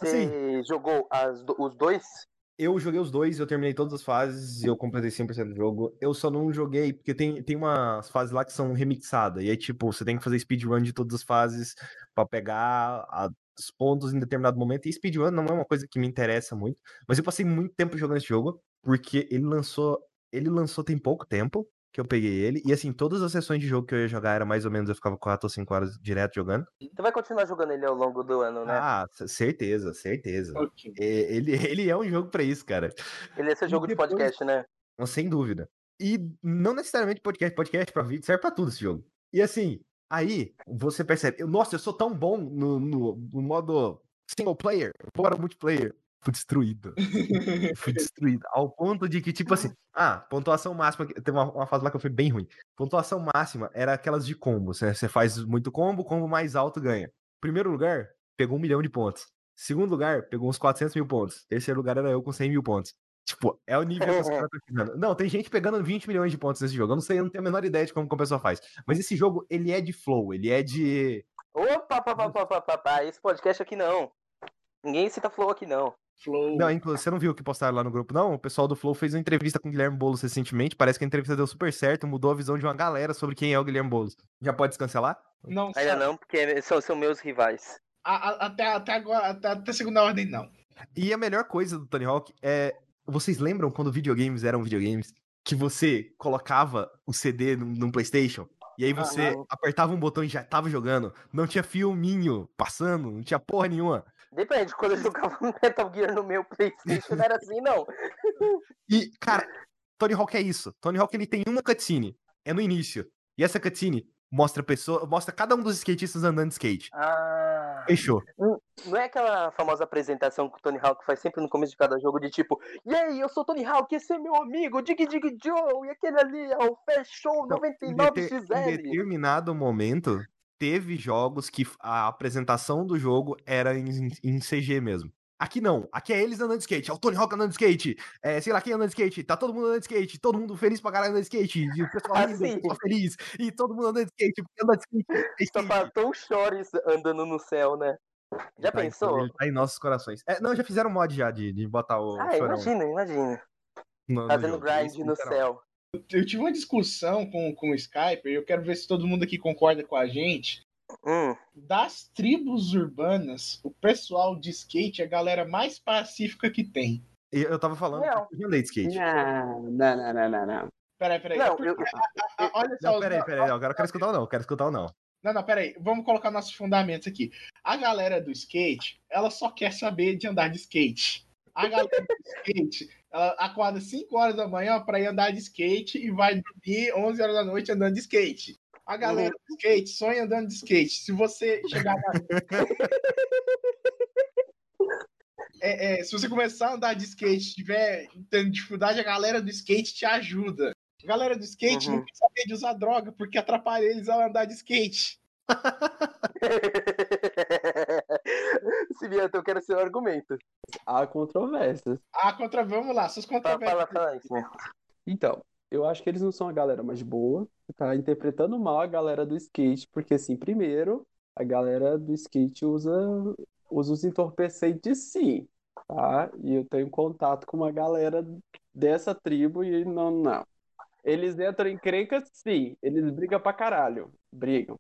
Assim, Você jogou as do- os dois? Eu joguei os dois, eu terminei todas as fases e eu completei 100% do jogo. Eu só não joguei, porque tem, tem umas fases lá que são remixadas. E aí, tipo, você tem que fazer speedrun de todas as fases pra pegar a- os pontos em determinado momento. E speedrun não é uma coisa que me interessa muito. Mas eu passei muito tempo jogando esse jogo, porque ele lançou. Ele lançou tem pouco tempo que eu peguei ele. E assim, todas as sessões de jogo que eu ia jogar era mais ou menos, eu ficava 4 ou 5 horas direto jogando. Você vai continuar jogando ele ao longo do ano, né? Ah, certeza, certeza. Ok. É, Ele, ele é um jogo pra isso, cara. Ele é seu jogo de depois- podcast, né? Sem dúvida. E não necessariamente podcast, podcast pra vídeo, serve pra tudo esse jogo. E assim, aí você percebe, nossa, eu sou tão bom no, no, no modo single player, fora multiplayer. Fui destruído. Fui destruído. Ao ponto de que, tipo assim, ah, pontuação máxima. Teve uma, uma fase lá que eu fui bem ruim. Pontuação máxima era aquelas de combos. Né? Você faz muito combo, combo mais alto ganha. Primeiro lugar, pegou um milhão de pontos. Segundo lugar, pegou uns 400 mil pontos. Terceiro lugar era eu com 100 mil pontos. Tipo, é o nível que os caras estão. Não, tem gente pegando 20 milhões de pontos nesse jogo. Eu não sei, eu não tenho a menor ideia de como que a pessoa faz. Mas esse jogo, ele é de flow, ele é de. Opa, pá, pá, pá, pá, pá. Esse podcast aqui não. Ninguém cita Flow aqui não. Flow. Não, inclusive, você não viu o que postaram lá no grupo, não? O pessoal do Flow fez uma entrevista com o Guilherme Boulos recentemente. Parece que a entrevista deu super certo, mudou a visão de uma galera sobre quem é o Guilherme Boulos. Já pode descancelar? Não, Ainda não, porque são, são meus rivais. A- a- até, até agora, até, até segunda ordem, não. E a melhor coisa do Tony Hawk é. Vocês lembram quando videogames eram videogames? Que você colocava o CD num, num PlayStation e aí você Aham. apertava um botão e já tava jogando. Não tinha filminho passando, não tinha porra nenhuma. Depende, quando eu jogava Metal Gear no meu Playstation, não era assim, não. E, cara, Tony Hawk é isso. Tony Hawk ele tem uma cutscene. É no início. E essa cutscene mostra pessoa, mostra cada um dos skatistas andando de skate. Ah. Fechou. Não é aquela famosa apresentação que o Tony Hawk faz sempre no começo de cada jogo, de tipo, e aí, eu sou o Tony Hawk, esse é meu amigo, Dig Dig Joe, e aquele ali é o Fechou Então, Em, dete- em 99XL. determinado momento, teve jogos que a apresentação do jogo era em, em CG mesmo. Aqui não. Aqui é eles andando de skate. É o Tony Hawk andando de skate. É, sei lá quem andando de skate. Tá todo mundo andando de skate. Todo mundo feliz pra caralho andando de skate. E o pessoal rindo, Assim. o feliz. E todo mundo andando de skate. Porque andando de skate. é Só skate. faltou o Chores andando no céu, né? Já Tá em- pensou? Ele tá em nossos corações. É, não, já fizeram mod já de, de botar o Ah, chorão imagina, imagina. no, no Fazendo jogo. grind no céu. Eu tive uma discussão com, com o Skype e eu quero ver se todo mundo aqui concorda com a gente. Hum, Das tribos urbanas, o pessoal de skate é a galera mais pacífica que tem. E Eu tava falando Não. que eu já andei de skate. Não, não, não, não, não, não. Peraí, peraí. Não, eu- olha só. Não, peraí, peraí. Agora eu quero escutar ou não. eu Quero escutar ou não. Não, não, peraí. Vamos colocar nossos fundamentos aqui. A galera do skate, ela só quer saber de andar de skate. A galera do skate, ela acorda 5 horas da manhã pra ir andar de skate e vai dormir 11 horas da noite andando de skate. A galera do skate sonha andando de skate. Se você chegar na. É, é, se você começar a andar de skate, tiver tendo dificuldade, a galera do skate te ajuda. A galera do skate Uhum. não quer saber de usar droga, porque atrapalha eles a andar de skate. Cimiento, eu quero seu argumento. Há controvérsias. Ah, contra, vamos lá, suas Fala, controvérsias. fala, fala isso, né? Então, eu acho que eles não são a galera mais boa, tá interpretando mal a galera do skate, porque assim, primeiro, a galera do skate usa, usa os entorpecentes sim, tá? E eu tenho contato com uma galera dessa tribo e não, não. Eles entram em crenca, sim, eles brigam pra caralho, brigam.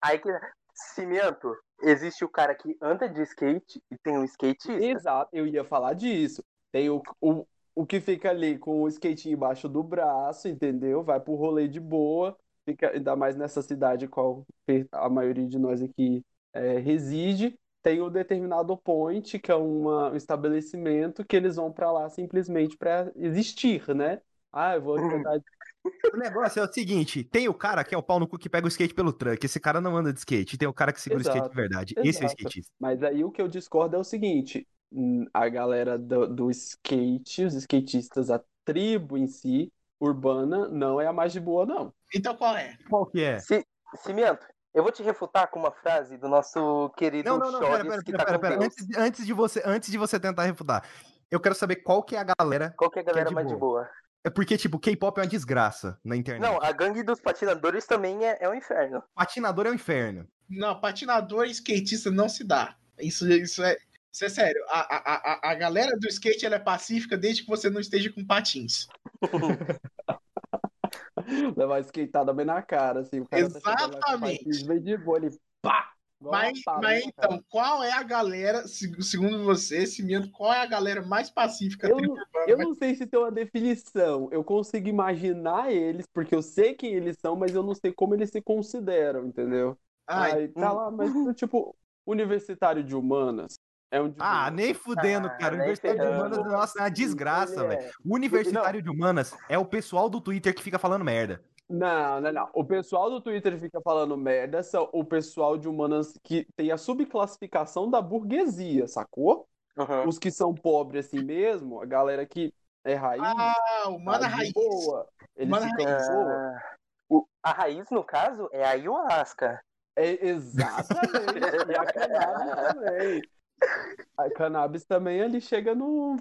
Aí que. Cimento, existe o cara que anda de skate e tem um skatista. Exato, eu ia falar disso. Tem o, o, o que fica ali com o skate embaixo do braço, entendeu? Vai pro rolê de boa, fica ainda mais nessa cidade qual a maioria de nós aqui é, reside. Tem o determinado point, que é uma, um estabelecimento que eles vão pra lá simplesmente para existir, né? Ah, eu vou tentar. O negócio é o seguinte: tem o cara que é o pau no cu que pega o skate pelo truck. Esse cara não anda de skate. Tem o cara que segura o skate Exato, de verdade. Esse é o exato. skatista. Mas aí o que eu discordo é o seguinte: hum, a galera do, do skate, os skatistas, a tribo em si, urbana, não é a mais de boa, não. Então qual é? Qual que é? Ci- Cimento, eu vou te refutar com uma frase do nosso querido Não, não, não, pera, Choles, pera, que pera, tá pera, pera. Antes, de- antes de você, antes de você tentar refutar, eu quero saber qual que é a galera. Qual que é a galera de mais de boa? É porque, tipo, K-pop é uma desgraça na internet. Não, a gangue dos patinadores também é, é um inferno. Patinador é um inferno. Não, patinador e skatista não se dá. Isso, isso é. Isso é sério. A, a, a, a galera do skate ela é pacífica desde que você não esteja com patins. Levar uma skateada bem na cara, assim. O cara tá lá Exatamente. patins bem de boa, ele pá! Mas, mas cara. então, qual é a galera, se- segundo você, Cimento, qual é a galera mais pacífica Eu não-? Eu não sei se tem uma definição. Eu consigo imaginar eles, porque eu sei quem eles são, mas eu não sei como eles se consideram, entendeu? Ai, Aí tá lá, mas tipo, universitário de humanas é um Ah, boa. nem fudendo, Ah, cara. nem Universitário de. Humanas, nossa, é uma desgraça, velho. é- O Universitário de Humanas é o pessoal do Twitter que fica falando merda. Não, não, não. O pessoal do Twitter fica falando merda, são o pessoal de humanas que tem a subclassificação da burguesia, sacou? Uhum. Os que são pobres assim mesmo, a galera que é raiz, Ah, o Mana de Raiz. boa. Eles Mana ficam de boa. Ah, o- a raiz, no caso, é a ayahuasca. É, exatamente. E a cannabis também. A cannabis também ali chega no.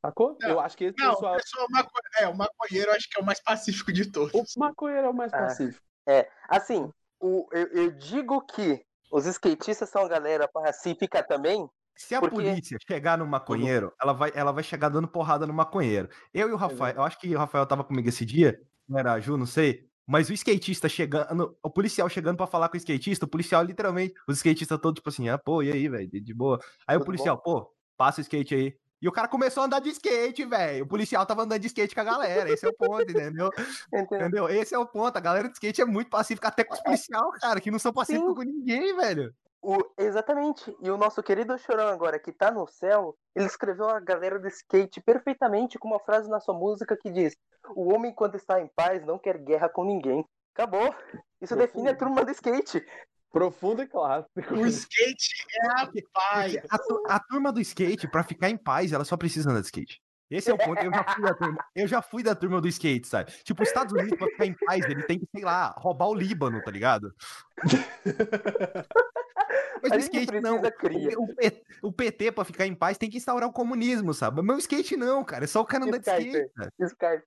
Sacou? Não, eu acho que esse Não, o pessoal. pessoal maco... é, o maconheiro eu acho que é o mais pacífico de todos. O maconheiro é o mais Ah. pacífico. É, assim, o, eu, eu digo que os skatistas são a galera pacífica também. Se a Porque- polícia chegar no maconheiro, ela vai, ela vai chegar dando porrada no maconheiro. Eu e o Rafael, eu acho que o Rafael tava comigo esse dia, não era a Ju, não sei. Mas o skatista chegando, o policial chegando pra falar com o skatista, o policial literalmente, os skatistas todos tipo assim, ah, pô, e aí, velho, de boa. Aí o Tudo policial, pô, passa o skate aí. E o cara começou a andar de skate, velho. O policial tava andando de skate com a galera. Esse é o ponto, entendeu? Entendeu? Esse é o ponto. A galera de skate é muito pacífica, até com os policial, cara, que não são pacíficos com ninguém, velho. O- exatamente. E o nosso querido Chorão agora, que tá no céu, ele escreveu a galera do skate perfeitamente com uma frase na sua música que diz: O homem, quando está em paz, não quer guerra com ninguém. Acabou. Isso define a turma do skate. Profundo e clássico. O skate é a paz. A, a turma do skate, pra ficar em paz, ela só precisa andar de skate. Esse é o ponto. Eu já fui da turma, eu já fui da turma do skate, sabe? Tipo, os Estados Unidos, pra ficar em paz, ele tem que, sei lá, roubar o Líbano, tá ligado? Mas o skate não. O, o P- o PT, pra ficar em paz, tem que instaurar o comunismo, sabe? Mas o skate não, cara. É só o cara andar de skate.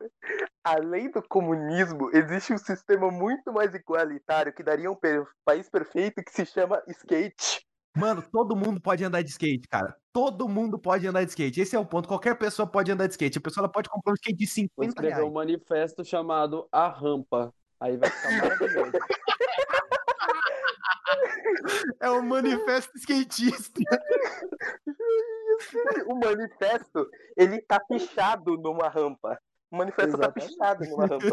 Além do comunismo, existe um sistema muito mais igualitário que daria um país perfeito que se chama skate. Mano, todo mundo pode andar de skate, cara. Todo mundo pode andar de skate. Esse é o ponto. Qualquer pessoa pode andar de skate. A pessoa ela pode comprar um skate de Vou 50 escrever reais. um manifesto chamado A Rampa. Aí vai ficar maravilhoso. É o manifesto skatista. O manifesto, ele tá pichado numa rampa. O manifesto tá Exatamente. pichado numa rampa.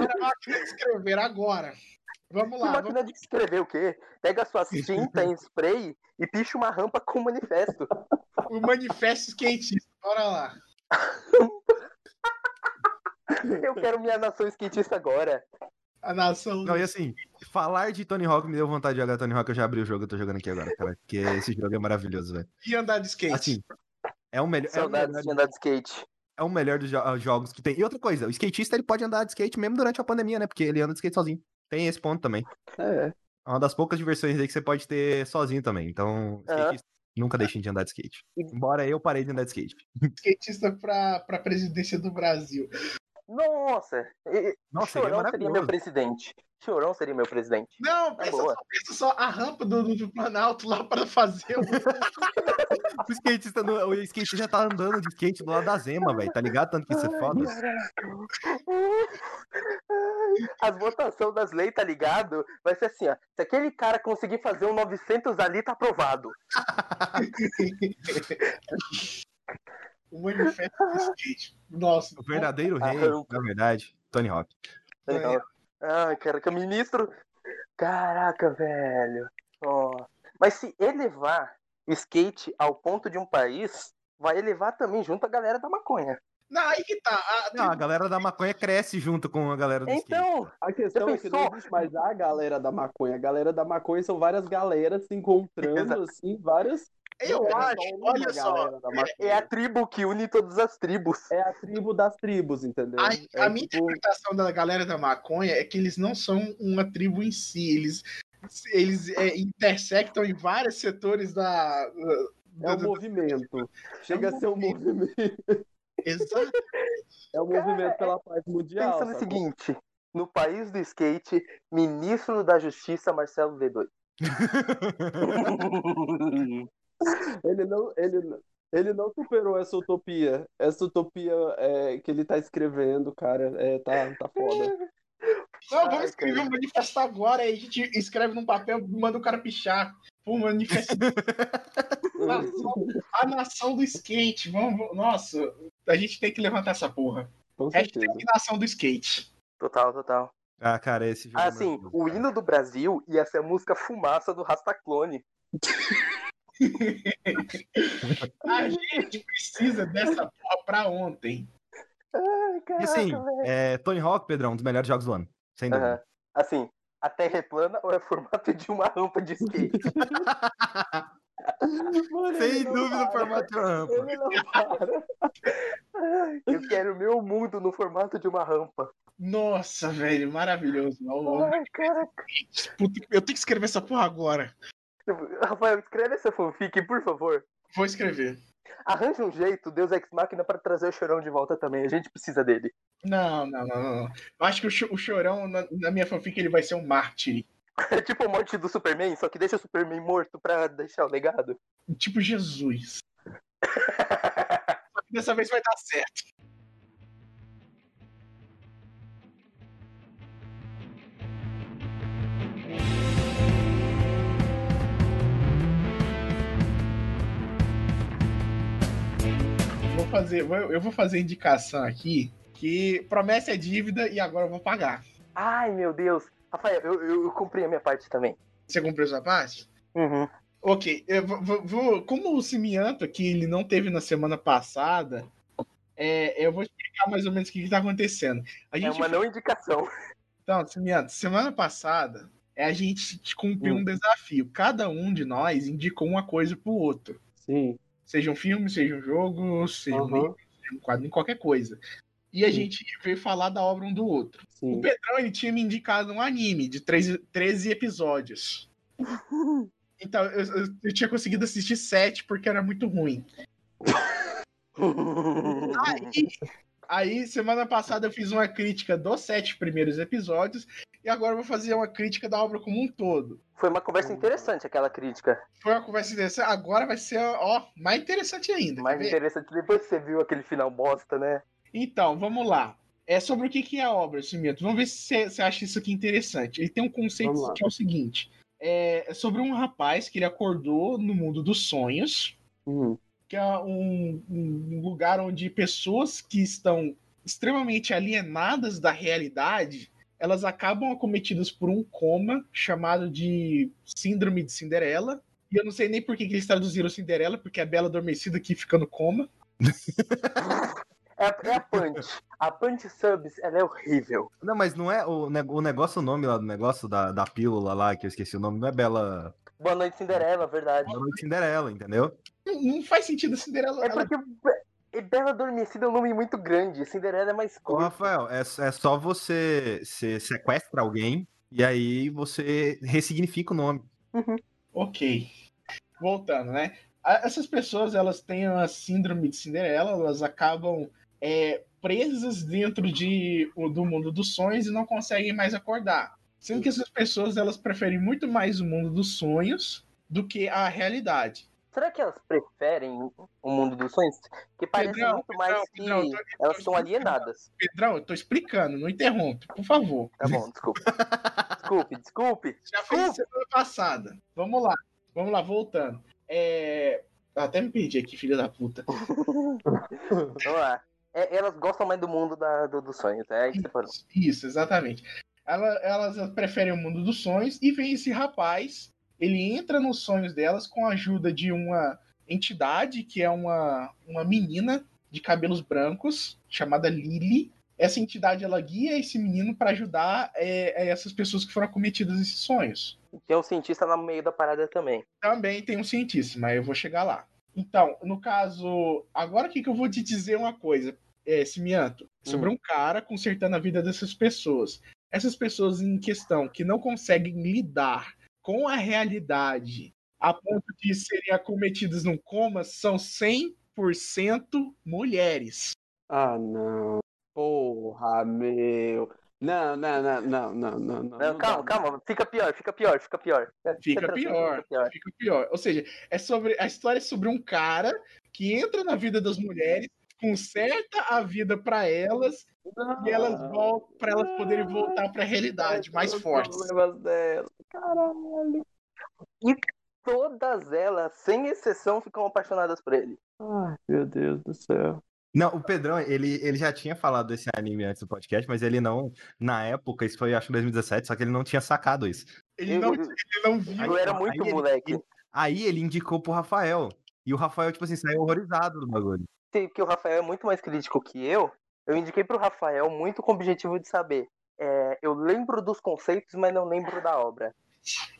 Era máquina de escrever agora. Vamos Que lá. máquina de escrever o quê? Pega suas tinta em spray e picha uma rampa com o manifesto. vamos- O manifesto skatista. Bora lá. Eu quero minha nação skatista agora. A nação. Não, e assim, falar de Tony Hawk me deu vontade de jogar Tony Hawk. Eu já abri o jogo, eu tô jogando aqui agora, cara. Porque esse jogo é maravilhoso, velho. E andar de skate. Assim, é o melhor. É o Saudades melhor, de andar de skate. É o melhor dos jo- jogos que tem. E outra coisa, o skatista ele pode andar de skate mesmo durante a pandemia, né? Porque ele anda de skate sozinho. Tem esse ponto também. É. É uma das poucas diversões aí que você pode ter sozinho também. Então, skatista, nunca deixem de andar de skate. Embora eu parei de andar de skate. skatista pra, pra presidência do Brasil. Nossa! Nossa, seria Chorão seria meu presidente. Chorão seria meu presidente. Não, pensa boa. só, pensa só a rampa do, do, Planalto lá para fazer o. O skatista, no- o skatista já tá andando de skate do lado da Zema, velho. Tá ligado? Tanto que isso é foda. As votações das leis, tá ligado? Vai ser assim, ó. Se aquele cara conseguir fazer um 900 ali, tá aprovado. o manifesto do skate. Nossa. O verdadeiro rei, na verdade, Tony Hawk. É. Ai, caraca, ministro. Caraca, velho. Ó. Mas se elevar o skate ao ponto de um país, vai elevar também junto a galera da maconha. Não, aí que tá. A, Não, a galera da maconha cresce junto com a galera do skate. Então, A questão é que não existe mais a galera da maconha. A galera da maconha são várias galeras se encontrando, Exato. assim, várias. Eu é acho, olha só. da maconha. é a tribo que une todas as tribos. É a tribo das tribos, entendeu? A, É a minha tipo, interpretação da galera da maconha é que eles não são uma tribo em si. Eles, eles é, intersectam em vários setores da. é um movimento. Chega a ser um movimento. Exato. É um movimento pela paz mundial. Pensa no sacou? seguinte: no país do skate, ministro da Justiça Marcelo V2. Ele não, ele, não- ele não superou essa utopia. Essa utopia é, que ele tá escrevendo, cara, é, tá, tá foda. Não, vamos Ai, escrever cara. um manifesto agora, aí a gente escreve num papel e manda o cara pichar. Pô, manifesto. nação, a nação do skate. Vamos, vamos- nossa, a gente tem que levantar essa porra. Com certeza. Hashtag nação do skate. Total, total. Ah, cara, esse jogo. é Assim, maravilhoso, o hino do Brasil ia ser a música Fumaça do Rastaclone. A gente precisa dessa porra pra ontem. Ai, E assim, velho. é, Tony Hawk, Pedrão, um dos melhores jogos do ano. Sem dúvida. Aham. Assim, a terra é plana ou é formato de uma rampa de skate? Mano, Sem dúvida o formato de uma rampa. Ele não para. Ai, Eu quero o meu mundo no formato de uma rampa. Nossa, velho, maravilhoso. Ai, cara. puta, eu tenho que escrever essa porra agora. Rafael, escreve essa fanfic, por favor. Vou escrever. Arranja um jeito, Deus Ex Machina, pra trazer o Chorão de volta também. A gente precisa dele. Não, não, não, não. Eu acho que o, Cho- o Chorão, na, na minha fanfic, ele vai ser um mártir. É tipo a morte do Superman, só que deixa o Superman morto pra deixar o legado. Tipo Jesus. Só que dessa vez vai dar certo. Fazer, eu vou fazer indicação aqui que promessa é dívida e agora eu vou pagar. Ai, meu Deus. Rafael, eu, eu, eu cumpri a minha parte também. Você cumpriu sua parte? Uhum. Ok, eu vou, vou- como o Cimianto aqui ele não teve na semana passada, é, eu vou explicar mais ou menos o que está acontecendo. A É gente, uma não indicação. então, Cimianto, semana passada é, a gente cumpriu Hum. um desafio. Cada um de nós indicou uma coisa pro outro. Sim. Seja um filme, seja um jogo, seja um Aham. livro, seja um quadrinho, qualquer coisa. E a Sim. gente veio falar da obra um do outro. O Sim. Pedrão ele tinha me indicado um anime de 13, 13 episódios. Então, eu, eu- eu tinha conseguido assistir sete porque era muito ruim. Aí, aí, semana passada eu fiz uma crítica dos sete primeiros episódios e agora eu vou fazer uma crítica da obra como um todo. Foi uma conversa interessante aquela crítica. Foi uma conversa interessante, agora vai ser, ó, mais interessante ainda. Mais interessante depois que você viu aquele final bosta, né? Então, vamos lá. É sobre o que que é a obra, Cimento. Vamos ver se você- acha isso aqui interessante. Ele tem um conceito que é o seguinte: é sobre um rapaz que ele acordou no mundo dos sonhos, Hum. que é um, um lugar onde pessoas que estão extremamente alienadas da realidade, elas acabam acometidas por um coma chamado de síndrome de Cinderela. E eu não sei nem por que, que eles traduziram Cinderela, porque é a Bela Adormecida que fica no coma. É, a- é a Punch. A Punch Subs, ela é horrível. Não, mas não é o, o negócio, o nome lá do negócio da, da pílula lá, que eu esqueci o nome, não é Bela. Boa noite, Cinderela, verdade. Boa Noite Cinderela, entendeu? Não, não faz sentido a Cinderela. É ela- porque Be- Bela Adormecida é um nome muito grande. Cinderela é mais Ô, curto. Rafael, é, é só você, você sequestra alguém e aí você ressignifica o nome. Ok. Voltando, né? A- Essas pessoas, elas têm a síndrome de Cinderela, elas acabam é, presas dentro de, do mundo dos sonhos e não conseguem mais acordar. Sendo que essas pessoas, elas preferem muito mais o mundo dos sonhos do que a realidade. Será que elas preferem o mundo dos sonhos? Que parece Pedrão, muito Pedrão, mais que Pedrão, eu tô- elas são alienadas. Pedrão, eu tô explicando, não interrompe, por favor. Tá bom, desculpe. Desculpe, desculpe. Já fez semana passada. Vamos lá, vamos lá, voltando. É... Até me perdi aqui, filha da puta. Vamos lá. É, elas gostam mais do mundo da, do- dos sonhos, é parou. Isso, exatamente. Ela- elas preferem o mundo dos sonhos e vem esse rapaz. Ele entra nos sonhos delas com a ajuda de uma entidade que é uma, uma menina de cabelos brancos, chamada Lily. Essa entidade ela guia esse menino para ajudar é, essas pessoas que foram acometidas desses sonhos. Tem um cientista no meio da parada também. Também tem um cientista, mas eu vou chegar lá. Então, no caso, agora que, que eu vou te dizer uma coisa, é, Simianto, sobre hum. um cara consertando a vida dessas pessoas. Essas pessoas em questão que não conseguem lidar com a realidade a ponto de serem acometidas num coma são 100% mulheres. Ah, não. Porra, meu. Não, não, não, não, não, não. não, não calma, calma, fica pior, fica pior, fica pior. Fica pior, fica pior, fica pior. Ou seja, é sobre a história é sobre um cara que entra na vida das mulheres, conserta a vida para elas não, e elas voltam para elas poderem voltar para a realidade mais fortes. Caralho. E todas elas, sem exceção, ficam apaixonadas por ele. Ai, meu Deus do céu. Não, o Pedrão, ele, ele já tinha falado desse anime antes do podcast, mas ele não, na época, isso foi acho que 2017, só que ele não tinha sacado isso. Ele não, ele não viu. Eu era muito aí moleque. Ele, aí ele indicou pro Rafael. E o Rafael, tipo assim, saiu horrorizado do bagulho. Porque o Rafael é muito mais crítico que eu. Eu indiquei pro Rafael muito com o objetivo de saber. É, eu lembro dos conceitos, mas não lembro da obra.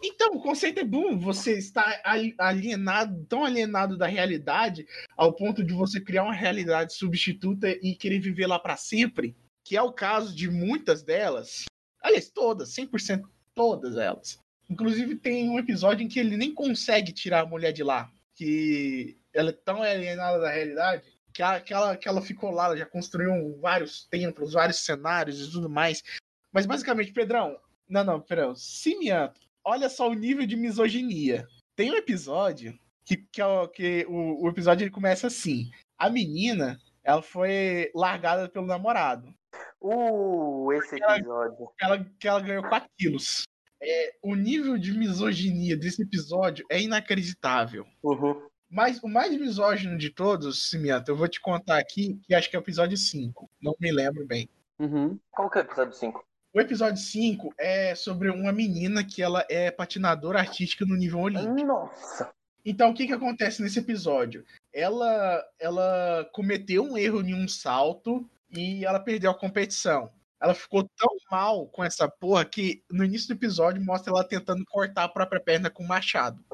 Então, o conceito é bom. Você está alienado, tão alienado da realidade, ao ponto de você criar uma realidade substituta e querer viver lá para sempre, que é o caso de muitas delas. Aliás, todas, 100% todas elas. Inclusive, tem um episódio em que ele nem consegue tirar a mulher de lá, que ela é tão alienada da realidade que ela, que ela, que ela ficou lá, ela já construiu vários templos, vários cenários e tudo mais. Mas basicamente, Pedrão, não, não, Pedrão, Simianto olha só o nível de misoginia. Tem um episódio que, que, é que o, o episódio ele começa assim. A menina, ela foi largada pelo namorado. Uh, esse episódio. Ela, que ela ganhou 4 quilos. É, o nível de misoginia desse episódio é inacreditável. Uhum. Mas o mais misógino de todos, Simiato, eu vou te contar aqui, que acho que é o episódio 5. Não me lembro bem. Uhum. Qual que é o episódio 5? O episódio 5 é sobre uma menina que ela é patinadora artística no nível olímpico. Nossa! Então, o que, que acontece nesse episódio? Ela, ela cometeu um erro em um salto e ela perdeu a competição. Ela ficou tão mal com essa porra que no início do episódio mostra ela tentando cortar a própria perna com um machado.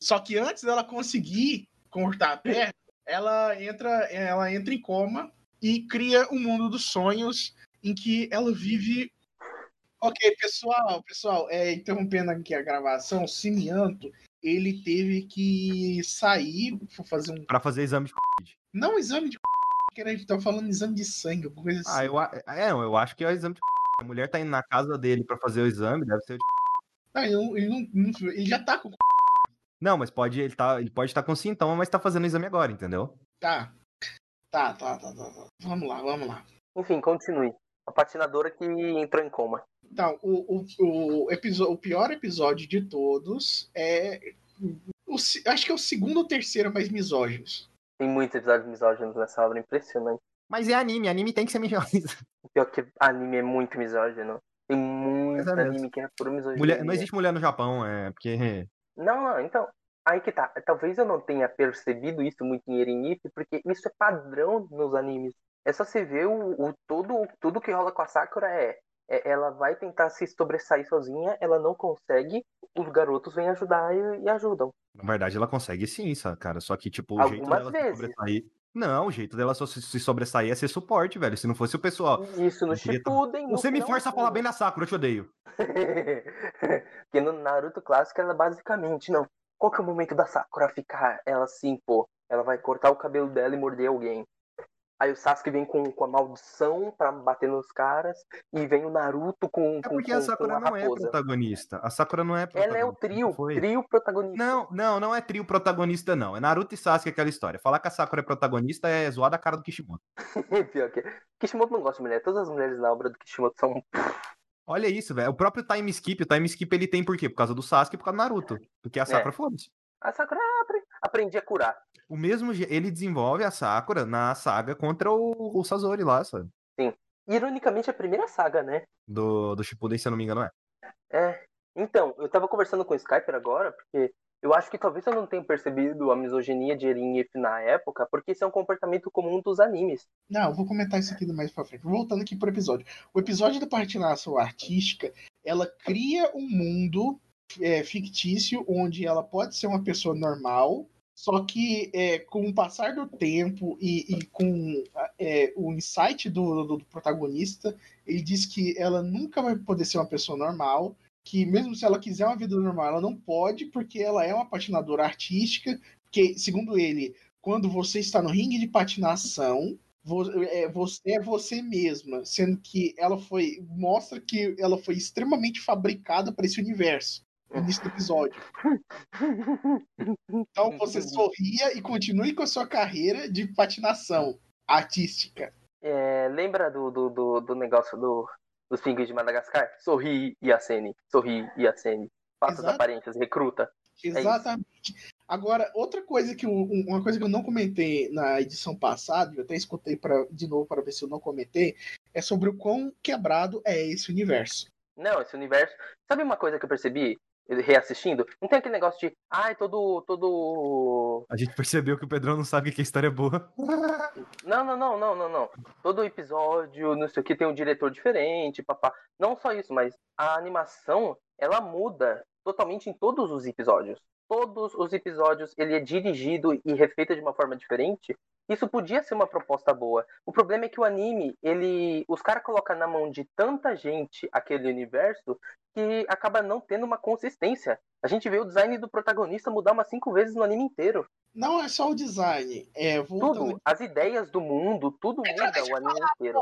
Só que antes dela conseguir cortar a perna, ela entra, ela entra em coma e cria um mundo dos sonhos em que ela vive. Ok, pessoal, pessoal, é, interrompendo aqui a gravação, o Simianto, ele teve que sair para fazer um. Para fazer exame de Covid. Não exame de que era, tava falando exame de sangue, alguma coisa assim. Ah, eu, é, eu acho que é o exame de A mulher tá indo na casa dele para fazer o exame, deve ser o de ah, ele, ele, não, não, ele já tá com. Não, mas pode, ele, tá, ele pode estar tá com sintoma, mas tá fazendo o exame agora, entendeu? Tá. Tá, tá, tá, tá. tá. Vamos lá, vamos lá. Enfim, continue. A patinadora que entrou em coma. Então, o, o, o, o pior episódio de todos é. O, acho que é o segundo ou terceiro mais misóginos. Tem muitos episódios misóginos nessa obra, impressionante. Mas é anime, anime tem que ser misógino. Pior que anime é muito misógino. Tem muito é anime que é puro misógino. Mulher, não existe mulher no Japão, é porque. Não, não, então. Aí que tá. Talvez eu não tenha percebido isso muito em Erinip, porque isso é padrão nos animes. É só você ver o, o tudo, tudo que rola com a Sakura é, é, ela vai tentar se sobressair sozinha, ela não consegue, os garotos vêm ajudar e, e ajudam. Na verdade, ela consegue sim, cara. Só que, tipo, o Algumas jeito dela vezes. se sobressair. Não, o jeito dela só se sobressair é ser suporte, velho. Se não fosse o pessoal. Isso no Shippuden. Você me força a falar bem da Sakura, eu te odeio. Porque no Naruto clássico ela basicamente, não. Qual que é o momento da Sakura ficar ela assim, pô? Ela vai cortar o cabelo dela e morder alguém. Aí o Sasuke vem com, com a maldição para bater nos caras. E vem o Naruto com. É porque com, a Sakura não é protagonista. A Sakura não é protagonista. Ela é o trio. Foi. Trio protagonista. Não, não, não é trio protagonista, não. É Naruto e Sasuke aquela história. Falar que a Sakura é protagonista é zoar a cara do Kishimoto. Pior que. Kishimoto não gosta de mulher. Todas as mulheres na obra do Kishimoto são. Olha isso, velho. O próprio time skip, o time skip ele tem por quê? Por causa do Sasuke e por causa do Naruto. Porque a é. Sakura é. foda-se. A Sakura aprendi a curar. O mesmo ele desenvolve a Sakura na saga contra o, o Sazori lá, sabe? Sim. Ironicamente, a primeira saga, né? Do, do Shippuden, se eu não me engano, é. É. Então, eu tava conversando com o Skyper agora, porque Eu acho que talvez eu não tenha percebido a misoginia de Eren If na época, porque isso é um comportamento comum dos animes. Não, eu vou comentar isso aqui mais pra frente. Voltando aqui pro episódio. O episódio da patinação artística, ela cria um mundo é, fictício onde ela pode ser uma pessoa normal, só que é, com o passar do tempo e, e com é, o insight do, do, do protagonista, ele diz que ela nunca vai poder ser uma pessoa normal, que mesmo se ela quiser uma vida normal, ela não pode, porque ela é uma patinadora artística, que, segundo ele, quando você está no ringue de patinação, é, você é você mesma, sendo que ela foi. mostra que ela foi extremamente fabricada para esse universo início do episódio. Então você sorria e continue com a sua carreira de patinação artística. É, lembra do, do, do, do negócio do, dos pinguins de Madagascar? Sorri e acene, sorri e acene. Faça as aparências, recruta. É Exatamente. É Agora, outra coisa que eu, uma coisa que eu não comentei na edição passada, eu até escutei pra, de novo para ver se eu não comentei, é sobre o quão quebrado é esse universo. Não, esse universo. Sabe uma coisa que eu percebi? Reassistindo, não tem aquele negócio de, ai, todo, todo. A gente percebeu que o Pedrão não sabe que a história é boa. Não, não, não, não, não, não. Todo episódio, não sei o que, tem um diretor diferente, papá. Não só isso, mas a animação, ela muda totalmente em todos os episódios. Todos os episódios ele é dirigido e refeito de uma forma diferente isso podia ser uma proposta boa. O problema é que o anime, ele, os caras colocam na mão de tanta gente aquele universo que acaba não tendo uma consistência. A gente vê o design do protagonista mudar umas cinco vezes no anime inteiro. Não é só o design, é voltando... tudo, as ideias do mundo, tudo é, muda o anime inteiro.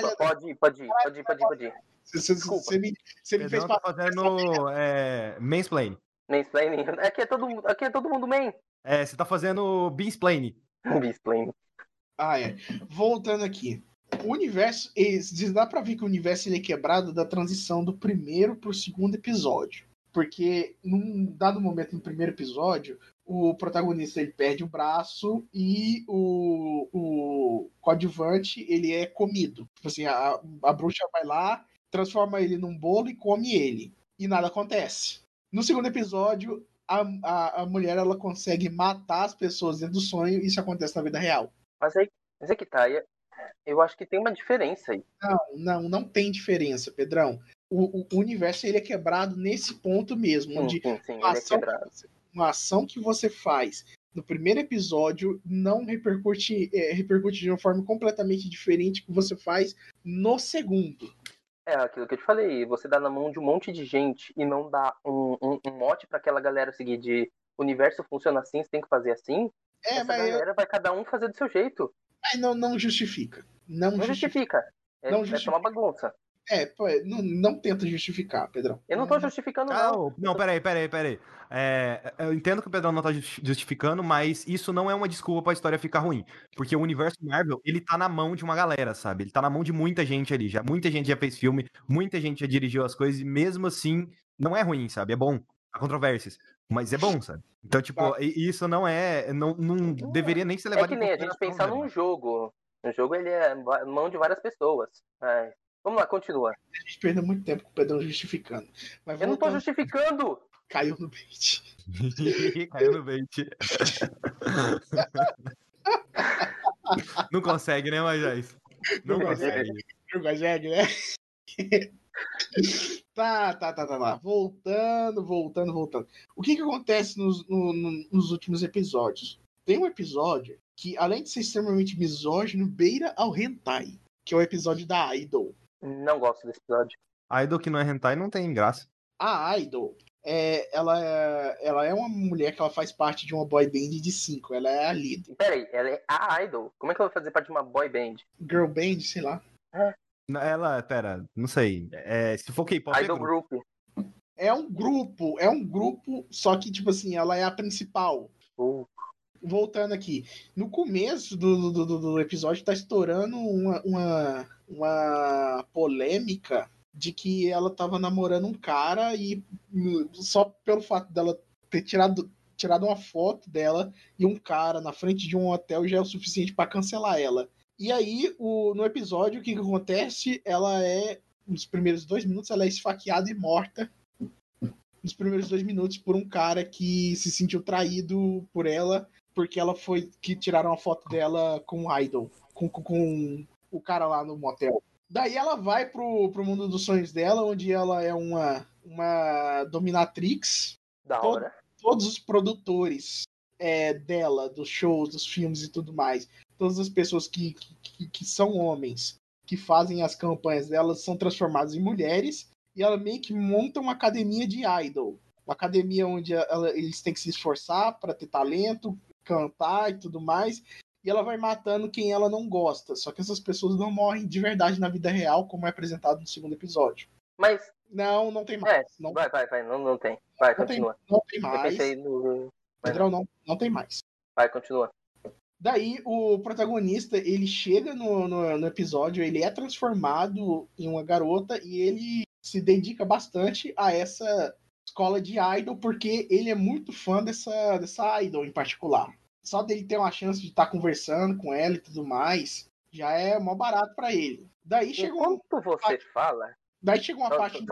Desculpa, pode ir, pode ir, pode ir, pode ir, pode ir. Você me, você me fez tá fazendo é, mansplain. Mansplaining? Aqui é todo, aqui é todo mundo man. É, você tá fazendo Beansplain. Beansplain. Ah, é. Voltando aqui. O universo, dá pra ver que o universo ele é quebrado da transição do primeiro pro segundo episódio. Porque num dado momento no primeiro episódio, o protagonista ele perde o braço e o, o coadjuvante ele é comido. Tipo assim, a, a bruxa vai lá, transforma ele num bolo e come ele. E nada acontece. No segundo episódio, a, a, a mulher ela consegue matar as pessoas dentro do sonho e isso acontece na vida real. Mas aí, mas é que tá, eu acho que tem uma diferença aí. Não, não, não tem diferença, Pedrão. O, o, universo ele é quebrado nesse ponto mesmo, sim, onde sim, sim, uma, é ação, é uma ação que você faz no primeiro episódio não repercute, é, repercute de uma forma completamente diferente que você faz no segundo. É aquilo que eu te falei, você dá na mão de um monte de gente e não dá um, um, um mote para aquela galera seguir de o universo funciona assim, você tem que fazer assim. É, Essa galera eu... vai cada um fazer do seu jeito. Mas não, não justifica. Não, não justifica. justifica. É, não justifica. é uma bagunça. É, pô, não, não tenta justificar, Pedrão. Eu não tô justificando, não. Não, não peraí, peraí, peraí. É, eu entendo que o Pedrão não tá justificando, mas isso não é uma desculpa pra história ficar ruim. Porque o universo Marvel, ele tá na mão de uma galera, sabe? Ele tá na mão de muita gente ali. Já, muita gente já fez filme, muita gente já dirigiu as coisas, e mesmo assim, não é ruim, sabe? É bom. Há controvérsias. Mas é bom, sabe? Então, tipo, tá. isso não é. Não, não deveria nem ser levado É que nem a gente pensar num jogo. Um jogo, ele é mão de várias pessoas. Mas Vamos lá, continua. A gente perdeu muito tempo com o Pedrão justificando. Mas eu não tô justificando! Caiu no bait. Caiu no bait. não consegue, né, Majais? Não, não consegue. Não consegue, né? tá, tá, tá, tá, tá. Voltando, voltando, voltando. O que que acontece nos, no, nos últimos episódios? Tem um episódio que, além de ser extremamente misógino, beira ao hentai, que é o episódio da Idol. Não gosto desse episódio. A Idol que não é hentai não tem graça. A Idol, é, ela, é, ela é uma mulher que ela faz parte de uma boy band de cinco. Ela é a líder. Peraí, ela é a Idol? Como é que ela vai fazer parte de uma boy band? Girl band, sei lá. É. Ela, pera, não sei. É, se for K-pop. É Idol é Group. É um grupo, é um grupo, só que, tipo assim, ela é a principal. Uh. Voltando aqui. No começo do, do, do episódio tá estourando uma, uma, uma polêmica de que ela tava namorando um cara e só pelo fato dela ter tirado, tirado uma foto dela e um cara na frente de um hotel já é o suficiente para cancelar ela. E aí, o, no episódio, o que, que acontece? Ela é. Nos primeiros dois minutos, ela é esfaqueada e morta nos primeiros dois minutos por um cara que se sentiu traído por ela porque ela foi que tiraram a foto dela com o idol, com, com o cara lá no motel. Daí ela vai pro, pro mundo dos sonhos dela, onde ela é uma, uma dominatrix. Da Todo- hora. Todos os produtores é, dela, dos shows, dos filmes e tudo mais, todas as pessoas que, que, que são homens, que fazem as campanhas delas, são transformadas em mulheres. E ela meio que monta uma academia de idol. Uma academia onde ela- eles têm que se esforçar para ter talento, cantar e tudo mais. E ela vai matando quem ela não gosta. Só que essas pessoas não morrem de verdade na vida real, como é apresentado no segundo episódio. Mas, Não, não tem mais. é, não, vai, vai, vai, não, não tem. Vai, não tem, continua. não tem mais. pensei no. Pedrão, não, não tem mais. vai, continua. Daí o protagonista ele chega no, no, no episódio, ele é transformado em uma garota e ele se dedica bastante a essa escola de idol porque ele é muito fã dessa, dessa idol em particular. Só dele ter uma chance de estar conversando com ela e tudo mais já é mó barato pra ele. Daí chegou, Enquanto você fala, daí chegou uma parte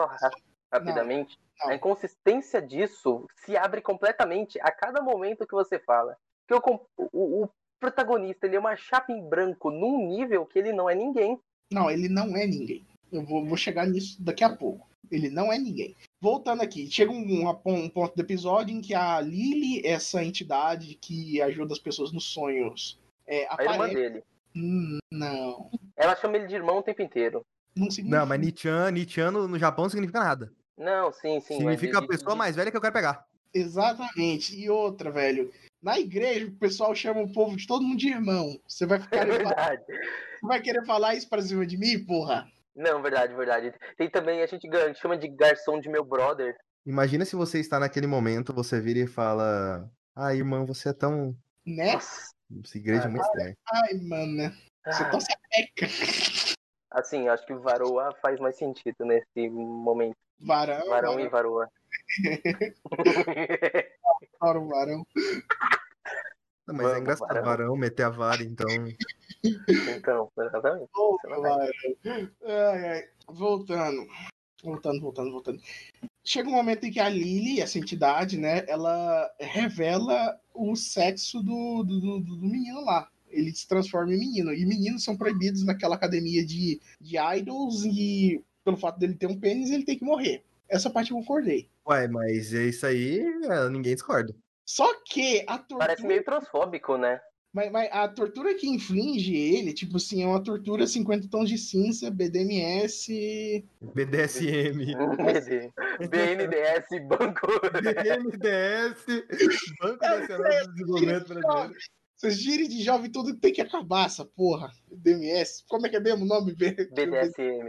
rapidamente, não. a inconsistência disso se abre completamente a cada momento que você fala. Que o, o, o protagonista ele é uma chapa em branco num nível que ele não é ninguém. Não, ele não é ninguém. Eu vou, vou chegar nisso daqui a pouco. Ele não é ninguém. Voltando aqui, chega um, um ponto do episódio em que a Lily, essa entidade que ajuda as pessoas nos sonhos, é, A irmã aparece. dele. Hum, não. Ela chama ele de irmão o tempo inteiro. Não significa. Não, mas Nichan, Nichan no, no Japão não significa nada. Não, sim, sim. significa a pessoa mais velha que eu quero pegar. Exatamente. E outra, velho. Na igreja, o pessoal chama o povo de todo mundo de irmão. Você vai, É ficar, verdade. você vai querer falar isso pra cima de mim, porra? Não, verdade, verdade. Tem também, a gente ga- chama de garçom de meu brother. Imagina se você está naquele momento, você vira e fala: Ah, irmã, você é tão. Né? Essa igreja é muito estranha. Ai, mano. Você Ah, tá sapeca. Assim, acho que varoa faz mais sentido nesse momento. Varão. Varão e varão, varoa. varão, varão. Não, mas é Vamos, engraçado, varão. varão, meter a vara, então. então, exatamente. Varão. Ai, ai. Voltando. Voltando, voltando, voltando. Chega um momento em que a Lily, essa entidade, né, ela revela o sexo do, do, do, do menino lá. Ele se transforma em menino. E meninos são proibidos naquela academia de, de idols e pelo fato dele ter um pênis, ele tem que morrer. Essa parte eu concordei. Ué, mas é isso aí, é, ninguém discorda. Só que a tortura. Parece meio transfóbico, né? Mas, mas a tortura que inflige ele, tipo assim, é uma tortura 50 tons de cinza, BDMS. BDSM. BD. BNDS, Banco. BNDS, Banco Nacional do Desenvolvimento Brasileiro. Essas gírias de jovem tudo tem que acabar, essa porra. BDMS. Como é que é mesmo o nome? BDSM.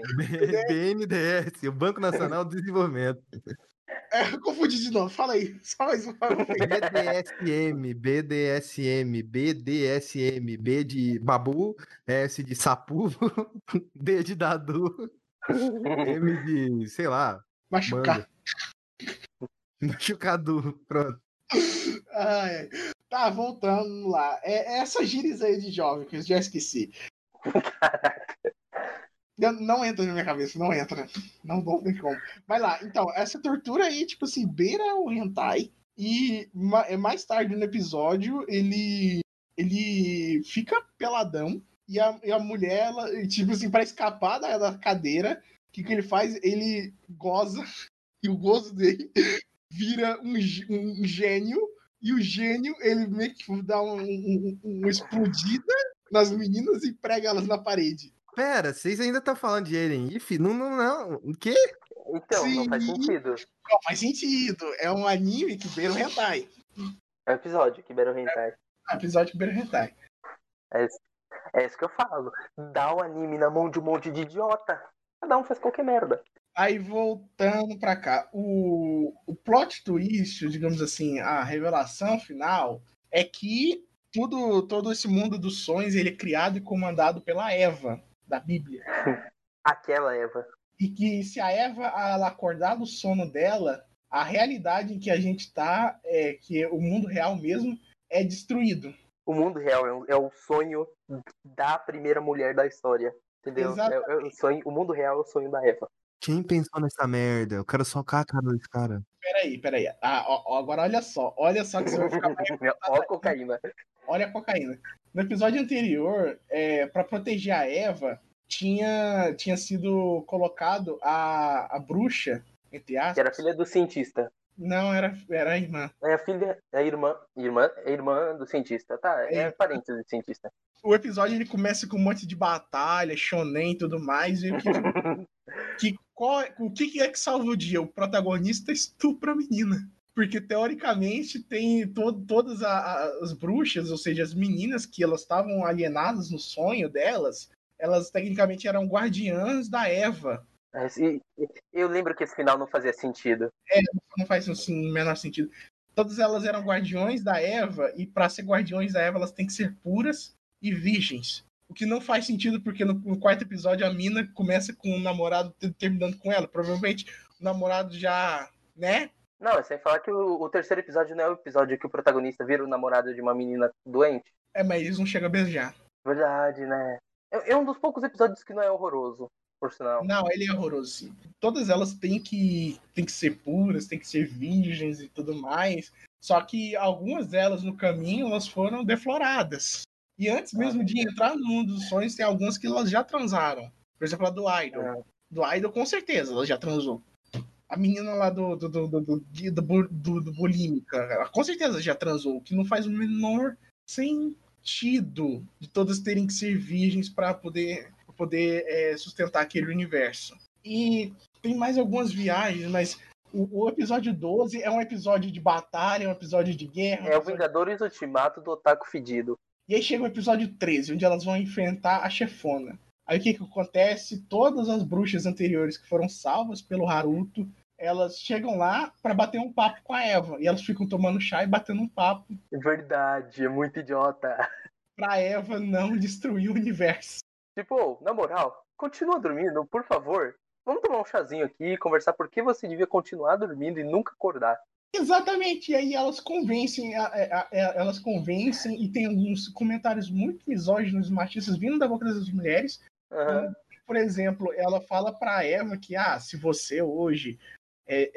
BNDS, o Banco Nacional do Desenvolvimento. É, confundi de novo. Fala aí. Só mais uma. BDSM, BDSM, BDSM, B de Babu, S de Sapu, D de Dadu, M de, sei lá, Machucar. Machucado. Pronto. Ai. Tá, voltando lá. É, é essas gírias aí de jovem, que eu já esqueci. Não, não entra na minha cabeça, não entra. Não, não tem como. Vai lá, então, essa tortura aí, tipo assim, beira o hentai. E é mais tarde no episódio, ele ele fica peladão. E a, e a mulher, ela, tipo assim, pra escapar da, da cadeira, o que, que ele faz? Ele goza. E o gozo dele vira um, um gênio. E o gênio, ele meio que dá um- um- uma explodida nas meninas e prega elas na parede. Pera, vocês ainda estão falando de Eren If? Não, não, não. O quê? Então, não faz Sim. sentido. Não, faz sentido. É um anime que beira o hentai. É um episódio que Beiro Hentai. É um episódio que beira o hentai. É isso, é isso que eu falo. Dá o anime na mão de um monte de idiota. Cada um faz qualquer merda. Aí voltando pra cá, o, o plot twist, digamos assim, a revelação final é que tudo, todo esse mundo dos sonhos ele é criado e comandado pela Eva da Bíblia. Aquela Eva. E que se a Eva ela acordar do sono dela, a realidade em que a gente tá, é que o mundo real mesmo, é destruído. O mundo real é, é o sonho da primeira mulher da história. Entendeu? É, é o, sonho, o mundo real é o sonho da Eva. Quem pensou nessa merda? Eu quero socar a cara desse cara. Peraí, peraí. Ah, ó, agora olha só. Olha só que você vai ficar Ó a cocaína. Olha a cocaína. No episódio anterior, é, para proteger a Eva, tinha, tinha sido colocado a, a bruxa, entre aspas. Que era filha do cientista. Não, era, era a irmã. É a filha, é a irmã, irmã, é irmã do cientista. Tá, é, É. parente do cientista. O episódio ele começa com um monte de batalha, shonen e tudo mais. E o que, que, qual, é- o que é que salva o dia? O protagonista estupra a menina. Porque, teoricamente, tem to, todas a- a- as bruxas, ou seja, as meninas que elas estavam alienadas no sonho delas, elas tecnicamente eram guardiãs da Eva. E- Eu lembro que esse final não fazia sentido. Não faz assim, o menor sentido. Todas elas eram guardiões da Eva, e para ser guardiões da Eva, elas têm que ser puras e virgens. O que não faz sentido, porque no, no quarto episódio a mina começa com o namorado ter- terminando com ela. Provavelmente o namorado já, né? Não, é sem falar que o, o terceiro episódio não é o episódio que o protagonista vira o namorado de uma menina doente. É, mas eles não chegam a beijar. Verdade, né? É, é um dos poucos episódios que não é horroroso, por sinal. Não, ele é horroroso, sim. Todas elas têm que, têm que ser puras, têm que ser virgens e tudo mais. Só que algumas delas no caminho elas foram defloradas. E antes mesmo de entrar no mundo dos sonhos, tem algumas que elas já transaram. Por exemplo, a do Idol. É. Do Idol, com certeza, ela já transou. A menina lá do, do, do, do, do, do, do- Bulímica, ela com certeza já transou. O que não faz o menor sentido de todas terem que ser virgens para poder, pra poder é, sustentar aquele universo. E tem mais algumas viagens, mas o, o episódio 12 é um episódio de batalha, é um episódio de guerra. É o Vingadores Ultimato do Otaku Fedido. E aí chega o episódio 13, onde elas vão enfrentar a chefona. Aí o que que acontece? Todas as bruxas anteriores que foram salvas pelo Haruto, elas chegam lá pra bater um papo com a Eva. E elas ficam tomando chá e batendo um papo Verdade, é muito idiota. pra Eva não destruir o universo. Tipo, na moral, continua dormindo, por favor. Vamos tomar um chazinho aqui e conversar por que você devia continuar dormindo e nunca acordar. Exatamente, e aí elas convencem, a- a- a- elas convencem e tem alguns comentários muito misóginos e machistas vindo da boca das mulheres, Aham. por exemplo, ela fala pra Eva que, ah, se você hoje é,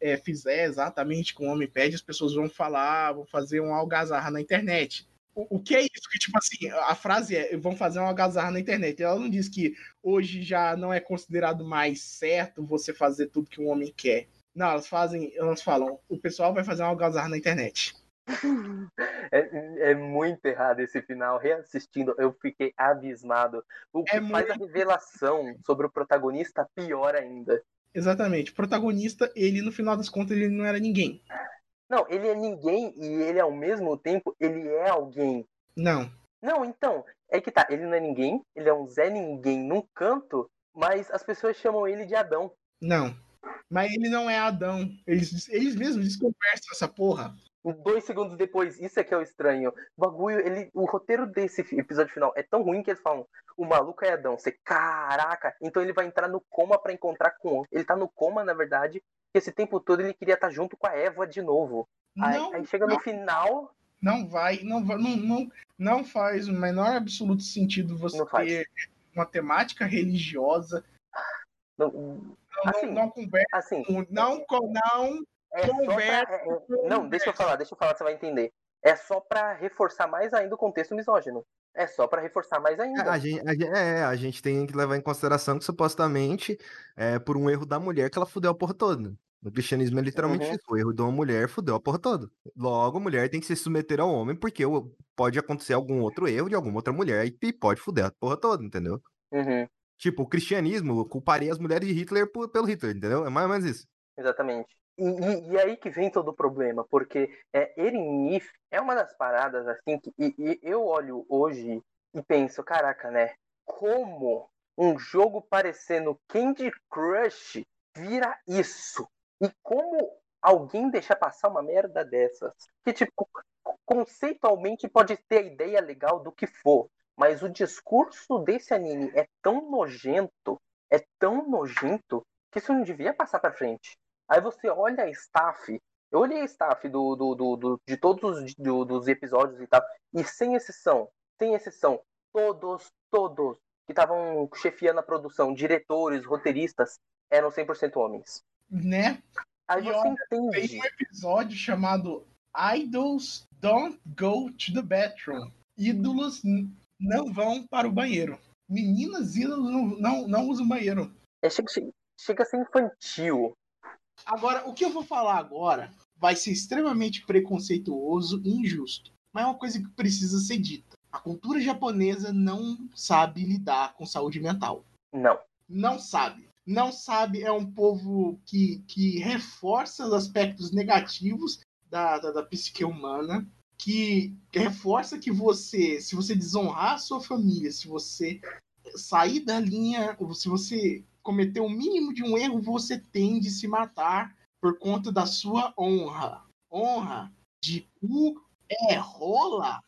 é, é, fizer exatamente como o homem pede, as pessoas vão falar, vão fazer uma algazarra na internet. O, o que é isso? Que, tipo assim, a frase é, vão fazer uma algazarra na internet. Ela não diz que hoje já não é considerado mais certo você fazer tudo que um homem quer. Não, elas fazem, elas falam, o pessoal vai fazer uma algazarra na internet. É, é muito errado esse final. Reassistindo, eu fiquei abismado. O que É faz a revelação sobre o protagonista pior ainda. Exatamente. O protagonista, ele, no final das contas, ele não era ninguém. Não, ele é ninguém e ele, ao mesmo tempo, ele é alguém. Não. Não, então, é que tá, ele não é ninguém, ele é um Zé Ninguém num canto, mas as pessoas chamam ele de Adão. Não. Mas ele não é Adão. Eles, eles mesmos desconversam essa porra. Dois segundos depois, isso é que é o estranho. O bagulho, ele, o roteiro desse episódio final é tão ruim que eles falam: o maluco é Adão. Você, caraca, então ele vai entrar no coma pra encontrar com. Ele tá no coma, na verdade, esse tempo todo ele queria estar junto com a Eva de novo. Aí, Não, aí chega no não, final, não vai, não, vai- não, não, não faz o menor absoluto sentido você ter uma temática religiosa. Não, Não, Assim, não, não conversa, assim, não, não. é pra, conversa é- é- com Não, deixa eu falar, deixa eu falar, você vai entender. É só pra reforçar mais ainda o contexto misógino. É só pra reforçar mais É, ainda. A gente, a é, a gente tem que levar em consideração que supostamente é por um erro da mulher que ela fudeu a porra toda. No cristianismo é literalmente Uhum. isso. O erro de uma mulher fudeu a porra toda. Logo, a mulher tem que se submeter ao homem, porque o- pode acontecer algum outro erro de alguma outra mulher e e pode fuder a porra toda, entendeu? Uhum, Tipo, o cristianismo culparia as mulheres de Hitler por- pelo Hitler, entendeu? É mais ou menos isso. exatamente. E, e- e aí que vem todo o problema, porque é, Erinif é uma das paradas assim que e- e eu olho hoje e penso, caraca, né? Como um jogo parecendo Candy Crush vira isso? E como alguém deixa passar uma merda dessas? Que, tipo, conceitualmente pode ter a ideia legal do que for, mas o discurso desse anime é tão nojento, é tão nojento, que isso não devia passar pra frente. Aí você olha a staff, eu olhei a staff do, do, do, do- de todos os do- dos episódios e tal, e sem exceção, sem exceção, todos, todos que estavam chefiando a produção, diretores, roteiristas, eram 100% homens. Né? Aí E você entende. Tem um episódio chamado Idols Don't Go to the Bathroom. Ídolos não vão para o banheiro. Meninas ídolos não, não, não usam banheiro. É, chega, chega- chega a ser infantil. Agora, o que eu vou falar agora vai ser extremamente preconceituoso e injusto. Mas é uma coisa que precisa ser dita. A cultura japonesa não sabe lidar com saúde mental. Não. Não sabe. Não sabe, é um povo que, que reforça os aspectos negativos da, da, da psique humana, que reforça que você, se você desonrar a sua família, se você sair da linha, se você cometer o mínimo de um erro, você tem de se matar por conta da sua honra. Honra de cu é rola.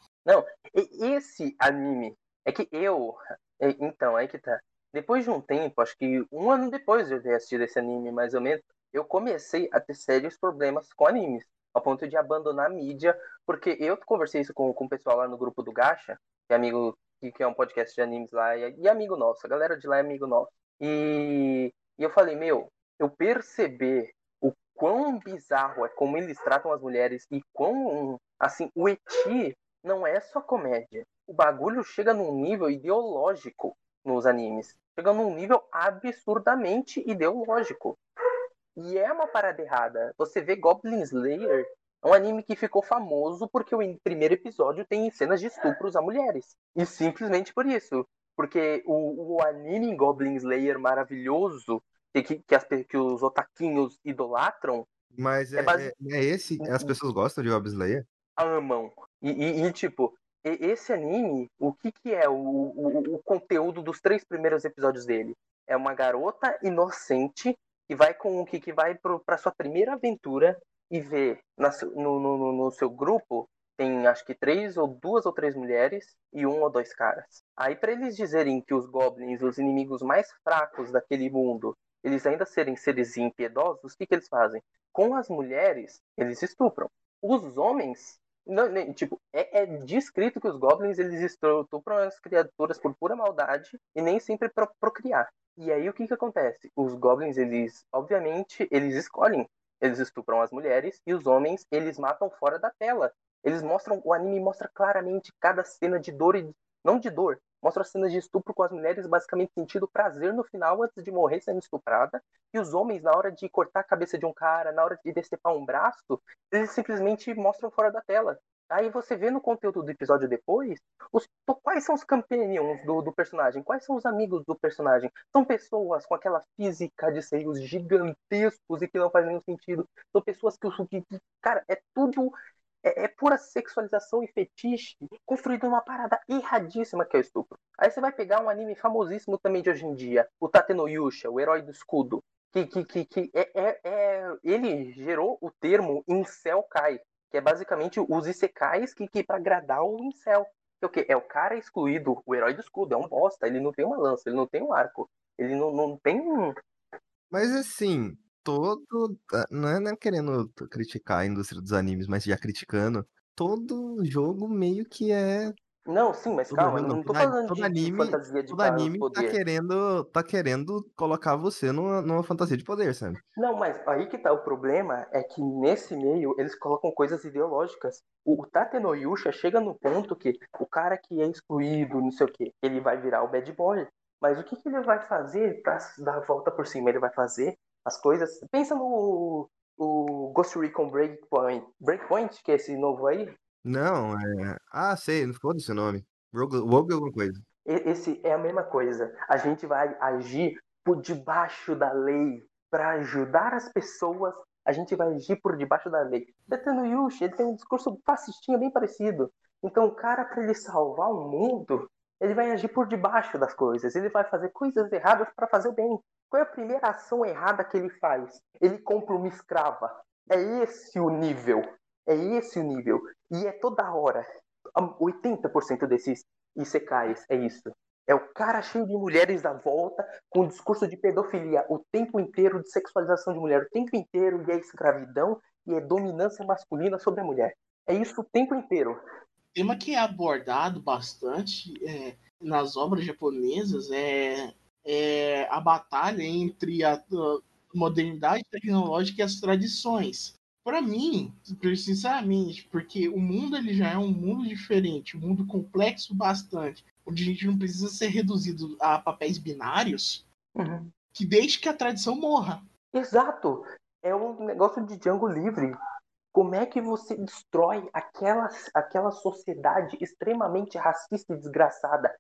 E esse anime, é que eu. é, Então, aí que tá. Depois de um tempo, acho que um ano depois de eu ter assistido esse anime, mais ou menos, eu comecei a ter sérios problemas com animes. Ao ponto de abandonar a mídia, porque eu conversei isso com, com o pessoal lá no grupo do Gacha, que é amigo, que, é um podcast de animes lá, e, e amigo nosso, a galera de lá é amigo nosso. E, e eu falei, meu, eu perceber o quão bizarro é como eles tratam as mulheres e quão, assim, o eti não é só comédia. O bagulho chega num nível ideológico nos animes. Chega num nível absurdamente ideológico. E é uma parada errada. Você vê Goblin Slayer, é um anime que ficou famoso porque o primeiro episódio tem cenas de estupros a mulheres. E simplesmente por isso. Porque o, o anime Goblin Slayer maravilhoso, que, que, as, que os otaquinhos idolatram, Mas É é, base- é, é esse? As pessoas gostam de Goblin Slayer? amam. E, e- e, tipo, esse anime, o que, que é o, o, o conteúdo dos três primeiros episódios dele? É uma garota inocente que vai com que, que vai pro, pra sua primeira aventura e vê na no, no, no- seu grupo tem acho que três ou duas ou três mulheres e um ou dois caras. Aí pra eles dizerem que os goblins, os inimigos mais fracos daquele mundo, eles ainda serem seres impiedosos, o que, que eles fazem? Com as mulheres, eles estupram. Os homens não, nem- tipo, é, é descrito que os goblins eles estupram as criaturas por pura maldade e nem sempre para procriar. E aí o que que acontece? Os goblins, eles, obviamente, eles escolhem. Eles estupram as mulheres e os homens, eles matam fora da tela. Eles mostram, o anime mostra claramente cada cena de dor e não de dor, mostra as cenas de estupro com as mulheres basicamente sentindo prazer no final antes de morrer sendo estuprada. E os homens, na hora de cortar a cabeça de um cara, na hora de decepar um braço, eles simplesmente mostram fora da tela. Aí você vê no conteúdo do episódio depois, os, quais são os companions do, do personagem, quais são os amigos do personagem. São pessoas com aquela física de seios gigantescos e que não faz nenhum sentido. São pessoas que, o- cara, é tudo. É, é pura sexualização e fetiche construído numa parada erradíssima que é o estupro. Aí você vai pegar um anime famosíssimo também de hoje em dia, o Tate Yusha, o herói do escudo. Que, que, que, que é, é, é- ele gerou o termo incel kai, que é basicamente os isekais que, que para agradar o incel. Que é o quê? É o cara excluído, o herói do escudo, é um bosta, ele não tem uma lança, ele não tem um arco, ele não, não tem. Mas assim, todo. ah, Não é, não é querendo criticar a indústria dos animes, mas já criticando. Todo jogo meio que é. Não, sim, mas Todo calma, jogo não, não, tô falando todo de, anime- fantasia de Todo anime tá poder. querendo, tá querendo colocar você numa, numa fantasia de poder, sabe? Não, mas aí que tá o problema é que nesse meio eles colocam coisas ideológicas. O, o Tate no Yusha chega no ponto que o cara que é excluído, não sei o que, ele vai virar o bad boy. Mas o que, que ele vai fazer pra dar a volta por cima? Ele vai fazer as coisas. Pensa no o Ghost Recon Breakpoint. Breakpoint, que é esse novo aí. Não, é. Ah, sei, não ficou desse nome. Rogue, Rogue alguma coisa. Esse é a mesma coisa. A gente vai agir por debaixo da lei para ajudar as pessoas. A gente vai agir por debaixo da lei. Betano Yushi, ele tem um discurso fascistinha bem parecido. Então, o cara, para ele salvar o mundo, ele vai agir por debaixo das coisas. Ele vai fazer coisas erradas para fazer o bem. Qual é a primeira ação errada que ele faz? Ele compra uma escrava. É esse o nível. É esse o nível. E é toda hora. 80% desses Isekais é isso. É o cara cheio de mulheres à volta, com discurso de pedofilia o tempo inteiro, de sexualização de mulher o tempo inteiro, e é escravidão e é dominância masculina sobre a mulher. É isso o tempo inteiro. tema que é abordado bastante é, nas obras japonesas é, é a batalha entre a, modernidade tecnológica e as tradições. Para mim, sinceramente, porque o mundo ele já é um mundo diferente, um mundo complexo bastante, onde a gente não precisa ser reduzido a papéis binários, Uhum. que deixe que a tradição morra. Exato. É um negócio de Django livre. Como é que você destrói aquela, aquela sociedade extremamente racista e desgraçada?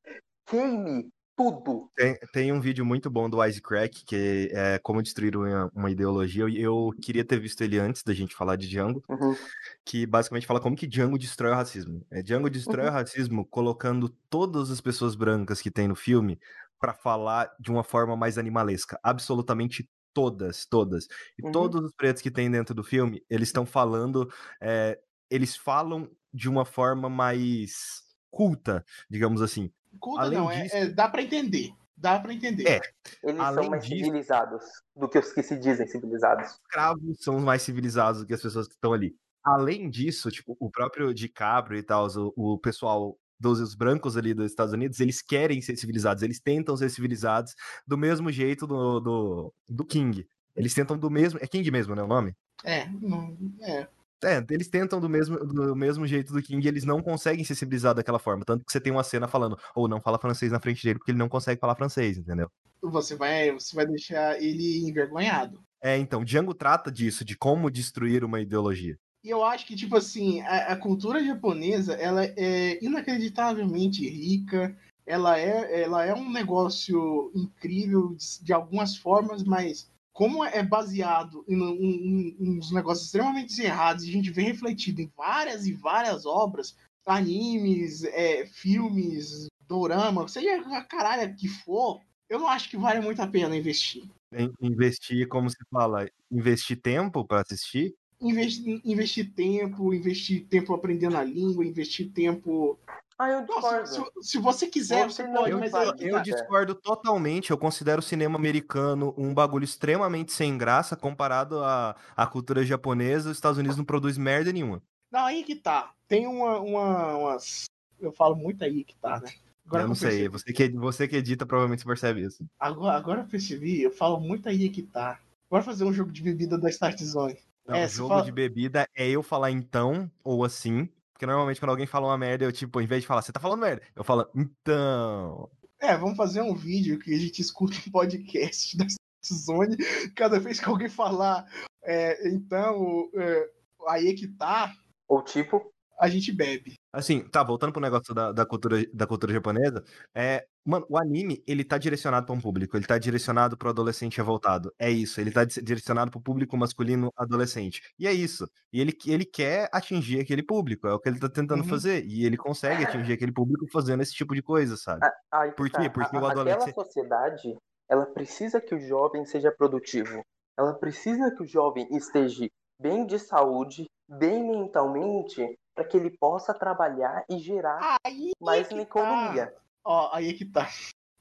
Queime tudo. Tem, tem um vídeo muito bom do Wisecrack, que é como destruir uma, uma ideologia. Eu, eu queria ter visto ele antes da gente falar de Django, Uhum. que basicamente fala como que Django destrói o racismo. É, Django destrói Uhum. o racismo colocando todas as pessoas brancas que tem no filme pra falar de uma forma mais animalesca. Absolutamente todas, todas. E Uhum. todos os pretos que tem dentro do filme, eles estão falando. é, eles falam de uma forma mais culta, digamos assim. Culta Além não, é- disso- é, dá para entender. Dá para entender. É. Eles Além são mais disso- civilizados do que os que se dizem civilizados. escravos são os mais civilizados do que as pessoas que estão ali. Além disso, tipo, o próprio DiCaprio e tal, o, o pessoal dos os brancos ali dos Estados Unidos, eles querem ser civilizados, eles tentam ser civilizados do mesmo jeito do, do, do King. Eles tentam do mesmo. É King mesmo, né? O nome? É, não, é. É, eles tentam do mesmo, do mesmo jeito do King e eles não conseguem ser civilizados daquela forma. Tanto que você tem uma cena falando, ou não fala francês na frente dele, porque ele não consegue falar francês, entendeu? Você vai, você vai deixar ele envergonhado. É, então, Django trata disso, de como destruir uma ideologia. E eu acho que, tipo assim, a, a cultura japonesa, ela é inacreditavelmente rica, ela é, ela é um negócio incrível de, de algumas formas, mas como é baseado em, em- em uns negócios extremamente errados e a gente vê refletido em várias e várias obras, animes, é, filmes, dorama, seja a caralho que for, eu não acho que vale muito a pena investir. In- Investir, como se fala, investir tempo pra assistir. Investir, investir tempo, investir tempo aprendendo a língua, investir tempo. Ah, eu Nossa, discordo. se, se você quiser, Você pode, Eu, mas eu tá. discordo totalmente. Eu considero o cinema americano um bagulho extremamente sem graça comparado à, à cultura japonesa. Os Estados Unidos não produz merda nenhuma. Não, aí que tá. Tem uma, uma, umas. Eu falo muito aí que tá, né? Agora eu não sei. percebi- Você que, você que edita provavelmente percebe isso. Agora, agora eu percebi, eu falo muito aí que tá. Bora fazer um jogo de bebida da Start Zone. Não, É, jogo fala- de bebida é eu falar então ou assim. Porque normalmente quando alguém fala uma merda, eu, tipo, em vez de falar, você tá falando merda, eu falo, então. É, vamos fazer um vídeo que a gente escuta um podcast da Zone. Cada vez que alguém falar, é, então, é, aí que tá, Ou tipo, a gente bebe. Assim, tá, voltando pro negócio da, da cultura, da cultura japonesa, é, mano, o anime, ele tá direcionado pra um público, ele tá direcionado pro adolescente revoltado, é isso, ele tá di- direcionado pro público masculino adolescente, e é isso, e ele, ele quer atingir aquele público, é o que ele tá tentando Uhum. fazer, e ele consegue atingir aquele público fazendo esse tipo de coisa, sabe? Por quê? tá. Porque A- o adolescente- Aquela sociedade, ela precisa que o jovem seja produtivo. Ela precisa que o jovem esteja bem de saúde, bem mentalmente, para que ele possa trabalhar e gerar Aí mais que na tá. economia. Ó, aí é que tá.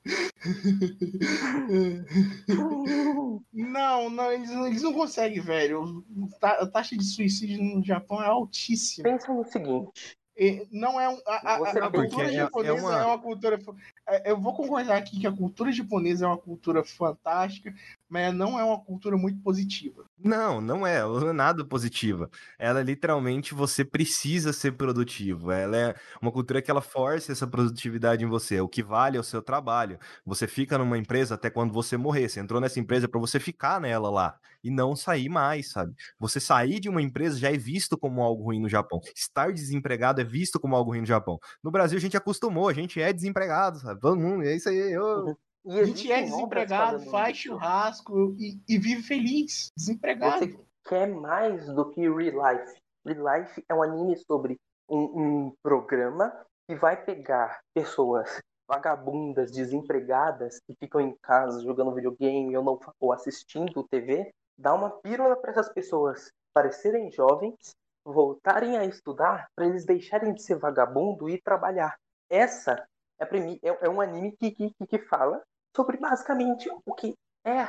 Não, não, eles, não- eles não conseguem, velho. Ta- A taxa de suicídio no Japão é altíssima. Pensa no seguinte, E Não é um, a, a- a cultura é- é japonesa é uma- uma... cultura. é, Eu vou concordar aqui que a cultura japonesa é uma cultura fantástica, mas não é uma cultura muito positiva. Não, não é, ela não é nada positiva. Ela literalmente você precisa ser produtivo. Ela é uma cultura que ela força essa produtividade em você. O que vale é o seu trabalho. Você fica numa empresa até quando você morrer. Você entrou nessa empresa para você ficar nela lá e não sair mais, sabe? Você sair de uma empresa já é visto como algo ruim no Japão. Estar desempregado é visto como algo ruim no Japão. No Brasil a gente acostumou, a gente é desempregado, sabe? Todo mundo, é isso aí. eu- e A gente é desempregado, faz churrasco e, e vive feliz. Desempregado. Você quer mais do que Real Life. Real Life é um anime sobre um, um programa que vai pegar pessoas vagabundas, desempregadas, que ficam em casa jogando videogame ou, não, ou assistindo TV, dar uma pílula para essas pessoas parecerem jovens, voltarem a estudar, para eles deixarem de ser vagabundo e trabalhar. Essa é, é, é um anime que, que, que fala sobre basicamente o que é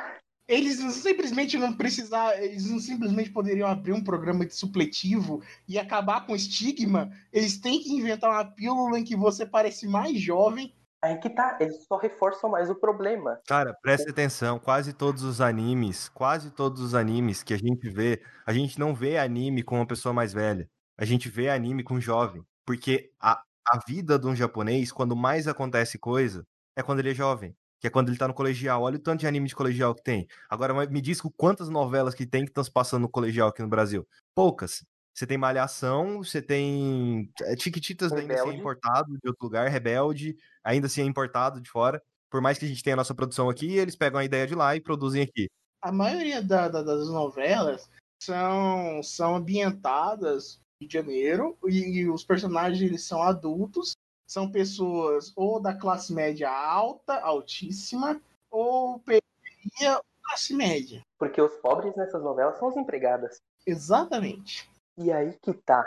Eles não- simplesmente não precisar, eles não simplesmente poderiam abrir um programa de supletivo e acabar com o estigma. Eles têm que inventar uma pílula em que você parece mais jovem Aí que tá, eles só reforçam mais o problema. Cara, presta atenção, quase todos os animes, quase todos os animes que a gente vê, a gente não vê anime com uma pessoa mais velha. A gente vê anime com jovem. Porque a, a vida de um japonês, quando mais acontece coisa, é quando ele é jovem. Que é quando ele tá no colegial. Olha o tanto de anime de colegial que tem. Agora me diz quantas novelas que tem que estão se passando no colegial aqui no Brasil. Poucas. Você tem Malhação, você tem é, Tiquititas ainda assim é importado de outro lugar, Rebelde, ainda assim é importado de fora. Por mais que a gente tenha a nossa produção aqui, eles pegam a ideia de lá e produzem aqui. A maioria da, da, das novelas são, são ambientadas de Janeiro e, e os personagens eles são adultos, são pessoas ou da classe média alta, altíssima, ou periferia ou classe média. Porque os pobres nessas novelas são as empregadas. Exatamente. E aí que tá.